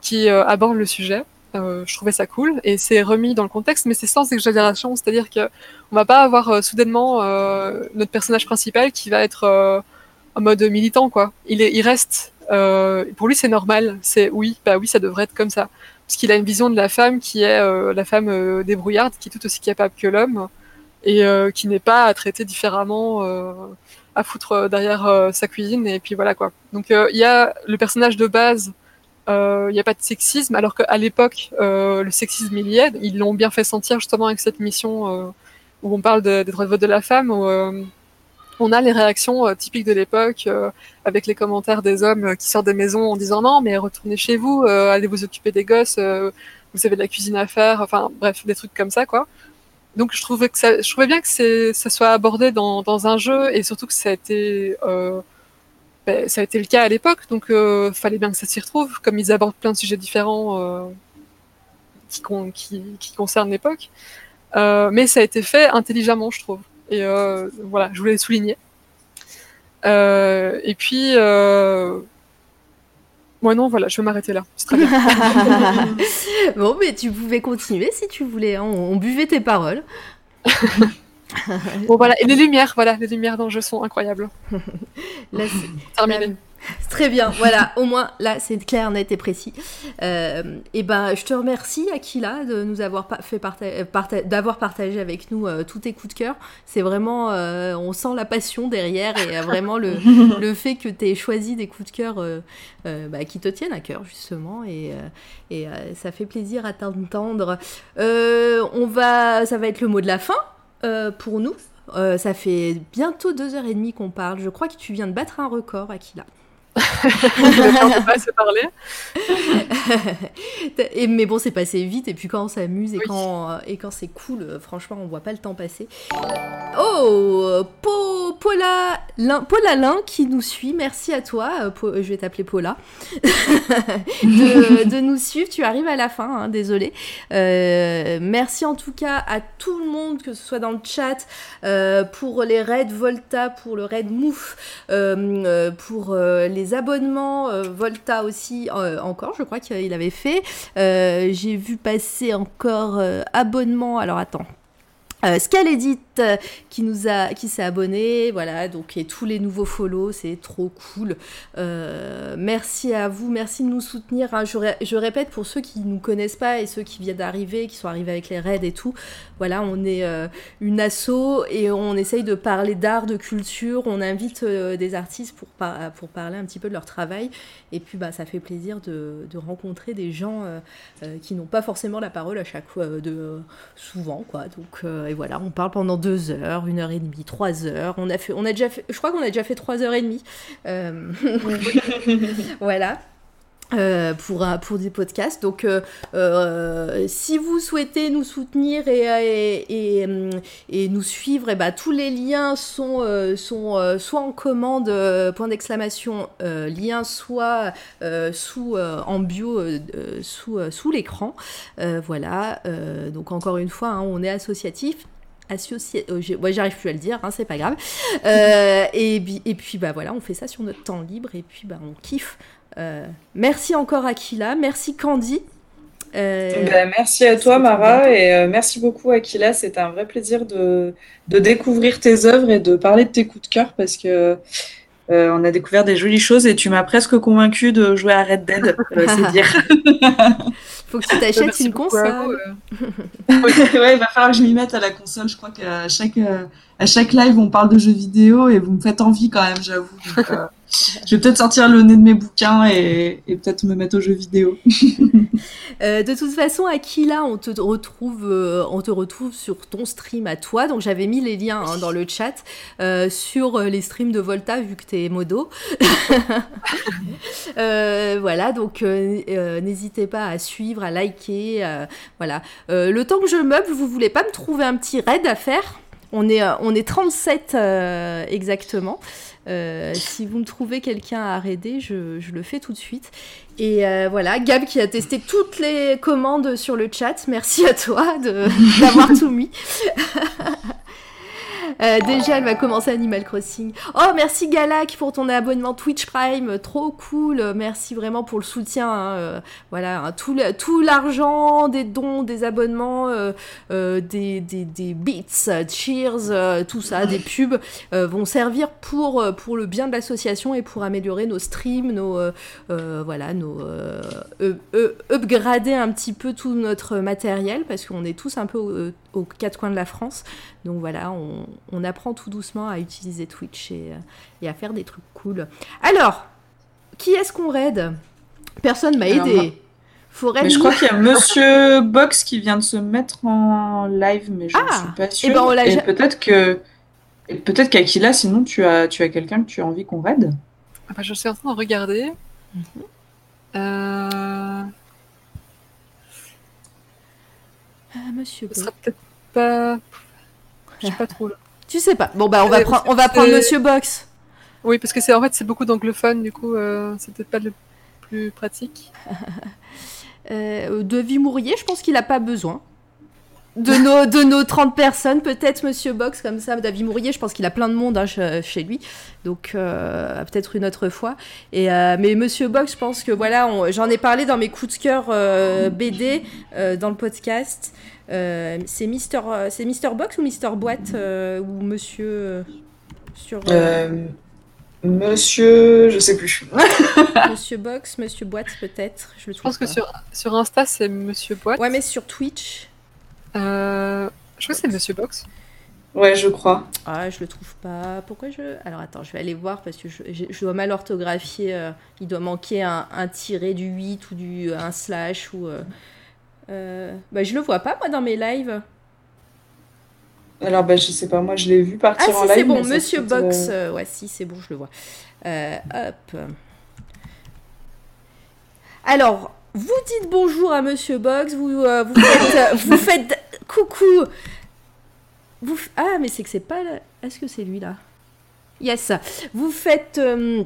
qui euh, aborde le sujet. Euh, je trouvais ça cool et c'est remis dans le contexte, mais c'est sans exagération, c'est-à-dire que on va pas avoir euh, soudainement euh, notre personnage principal qui va être euh, en mode militant quoi. Il est, il reste. euh, pour lui c'est normal. C'est oui, bah oui ça devrait être comme ça. Parce qu'il a une vision de la femme qui est euh, la femme euh, débrouillarde, qui est tout aussi capable que l'homme et euh, qui n'est pas à traiter différemment, euh, à foutre derrière euh, sa cuisine et puis voilà quoi. Donc euh, il y a le personnage de base. euh, Il n'y a pas de sexisme, alors qu'à l'époque, euh, le sexisme il y est. Ils l'ont bien fait sentir justement avec cette mission où on parle de- des droits de vote de la femme, où on a les réactions typiques de l'époque, avec les commentaires des hommes qui sortent des maisons en disant non, mais retournez chez vous, allez vous occuper des gosses, vous avez de la cuisine à faire, enfin bref, des trucs comme ça quoi. Donc je trouvais que ça, je trouvais bien que ça soit abordé dans, dans un jeu et surtout que ça a été, euh, ben, ça a été le cas à l'époque, donc euh, fallait bien que ça s'y retrouve, comme ils abordent plein de sujets différents euh, qui, qui, qui concernent l'époque. Euh, mais ça a été fait intelligemment, je trouve. Et euh, voilà, je voulais souligner. Euh, et puis. Moi non, voilà, je vais m'arrêter là. C'est très bien. bon, mais tu pouvais continuer si tu voulais. hein. On, on buvait tes paroles. bon voilà, et les lumières, voilà, les lumières dans le jeu sont incroyables. Là, Terminé. Très bien, voilà, au moins là c'est clair, net et précis. Euh, et ben je te remercie Aquila de nous avoir pa- fait parta- parta- d'avoir partagé avec nous euh, tous tes coups de cœur. C'est vraiment, euh, on sent la passion derrière et euh, vraiment le, le fait que tu aies choisi des coups de cœur euh, euh, bah, qui te tiennent à cœur justement et, euh, et euh, ça fait plaisir à t'entendre. Euh, on va, ça va être le mot de la fin euh, pour nous. Euh, ça fait bientôt deux heures et demie qu'on parle. Je crois que tu viens de battre un record, Aquila. on pas se parler. et, mais bon, c'est passé vite, et puis quand on s'amuse et quand, et quand c'est cool, euh, franchement, on voit pas le temps passer. Oh, Po- Paula, Lin, Paula Lin qui nous suit, merci à toi, euh, Po- je vais t'appeler Paula, de, de nous suivre. Tu arrives à la fin, hein, désolé. Euh, merci en tout cas à tout le monde, que ce soit dans le chat, euh, pour les raids Volta, pour le raid Mouf, euh, pour euh, abonnements euh, Volta aussi, euh, encore, je crois qu'il avait fait. Euh, J'ai vu passer encore abonnement. Alors attends. Euh, Scaledit euh, qui nous a qui s'est abonné voilà donc et tous les nouveaux follow c'est trop cool. Euh, merci à vous merci de nous soutenir hein. je, ré- je répète pour ceux qui nous connaissent pas et ceux qui viennent d'arriver qui sont arrivés avec les raids et tout voilà on est euh, une asso et on essaye de parler d'art de culture. On invite des artistes pour pour parler un petit peu de leur travail. Et puis bah ça fait plaisir de, de rencontrer des gens qui n'ont pas forcément la parole à chaque fois de souvent quoi. Donc et, voilà, on parle pendant deux heures, une heure et demie, trois heures. On a fait, on a déjà fait, je crois qu'on a déjà fait trois heures et demie. voilà. Euh, pour, pour des podcasts. Donc, euh, euh, si vous souhaitez nous soutenir et, et, nous suivre, et eh ben, tous les liens sont, sont soit en commande, point d'exclamation, lien, soit sous, en bio sous, sous l'écran. voilà. donc, encore une fois, hein, on est associatif associé. j'arrive plus à le dire, hein, c'est pas grave. et, et, puis bah voilà, on fait ça sur notre temps libre et puis bah on kiffe. Euh, merci encore Aquila, merci Candy. Euh, ben, merci à toi Mara et euh, merci beaucoup Aquila, c'est un vrai plaisir de, de, découvrir tes œuvres et de parler de tes coups de cœur parce que on a découvert des jolies choses et tu m'as presque convaincu de jouer à Red Dead, c'est dire. Faut que tu t'achètes une console. ouais, il va falloir que je m'y mette à la console. Je crois qu'à chaque, à chaque live, on parle de jeux vidéo et vous me faites envie quand même, j'avoue. je vais peut-être sortir le nez de mes bouquins et, peut-être me mettre aux jeux vidéo. Euh, de toute façon, Aquila, on te retrouve, euh, on te retrouve sur ton stream à toi. Donc j'avais mis les liens hein, dans le chat euh, sur les streams de Volta vu que tu es modo. voilà, donc n'hésitez pas à suivre, à liker. voilà. le temps que je meuble, vous voulez pas me trouver un petit raid à faire? On est 37 exactement. Euh, si vous me trouvez quelqu'un à raider, je, le fais tout de suite. Et euh, voilà, Gab qui a testé toutes les commandes sur le chat. Merci à toi d'avoir tout mis. Euh, déjà, elle va commencer Animal Crossing. Oh, merci Galak pour ton abonnement Twitch Prime, trop cool. Merci vraiment pour le soutien. Hein. Euh, voilà, hein, tout, l'argent des dons, des abonnements, euh, des, des, des, beats, cheers, tout ça, des pubs vont servir pour, pour le bien de l'association et pour améliorer nos streams, nos voilà, nos upgrader un petit peu tout notre matériel parce qu'on est tous un peu aux quatre coins de la France. Donc voilà, on, apprend tout doucement à utiliser Twitch et, et, à faire des trucs cool. Alors, qui est-ce qu'on raid? Personne m'a aidé. Faut mais je crois qu'il y a Monsieur Box qui vient de se mettre en live, mais je ne ah suis pas sûre. Eh ben, et, peut-être que peut-être qu'Akila, sinon tu as tu as quelqu'un que tu as envie qu'on raid? Ah bah, je suis en train de regarder. Mhm. euh... Ah, monsieur Ce sera peut-être pas. Je sais pas trop là. Tu sais pas. Bon, bah, on va, prendre, on va prendre Monsieur Box. Oui, parce que c'est en fait, c'est beaucoup d'anglophones, du coup, euh, c'est peut-être pas le plus pratique. euh, de Vimourier, je pense qu'il a pas besoin. De nos, de nos 30 personnes, peut-être Monsieur Box, comme ça, David Mourier, je pense qu'il a plein de monde hein, chez lui, donc euh, peut-être une autre fois. Et, euh, mais Monsieur Box, je pense que voilà, j'en ai parlé dans mes coups de cœur euh, BD dans le podcast. c'est Mister, c'est Mister Box ou Mister Boîte ou Monsieur sur. Monsieur, je sais plus. Monsieur Box, Monsieur Boîte peut-être. Je, je pense que sur, sur Insta c'est Monsieur Boîte. Ouais, mais sur Twitch. Euh, je crois que c'est Monsieur Box. Ouais, je crois. Ah, je le trouve pas. Pourquoi je. Alors attends, je vais aller voir parce que je, je, dois mal orthographier. Euh, il doit manquer un, un, tiré du 8 ou du un slash ou. Euh, euh... Bah, je le vois pas moi dans mes lives. Alors, bah, je sais pas, moi je l'ai vu partir ah, en live. c'est bon, Monsieur Box. Euh, ouais, si, c'est bon, je le vois. hop. Alors, vous dites bonjour à Monsieur Box, vous, euh, euh, vous faites coucou. Ah, mais c'est que c'est pas. Est-ce que c'est lui là? Yes. Vous faites. Euh,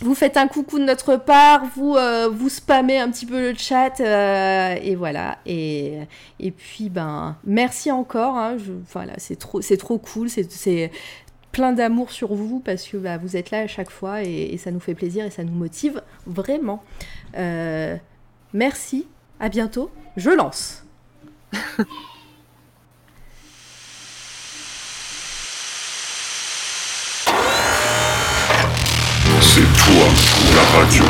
vous faites un coucou de notre part, vous, vous spammez un petit peu le chat, et voilà. Et, et puis, ben, merci encore. Hein, voilà, c'est trop, trop cool. C'est plein d'amour sur vous parce que bah, vous êtes là à chaque fois et, ça nous fait plaisir et ça nous motive vraiment. Merci, à bientôt, je lance. C'est toi la radio.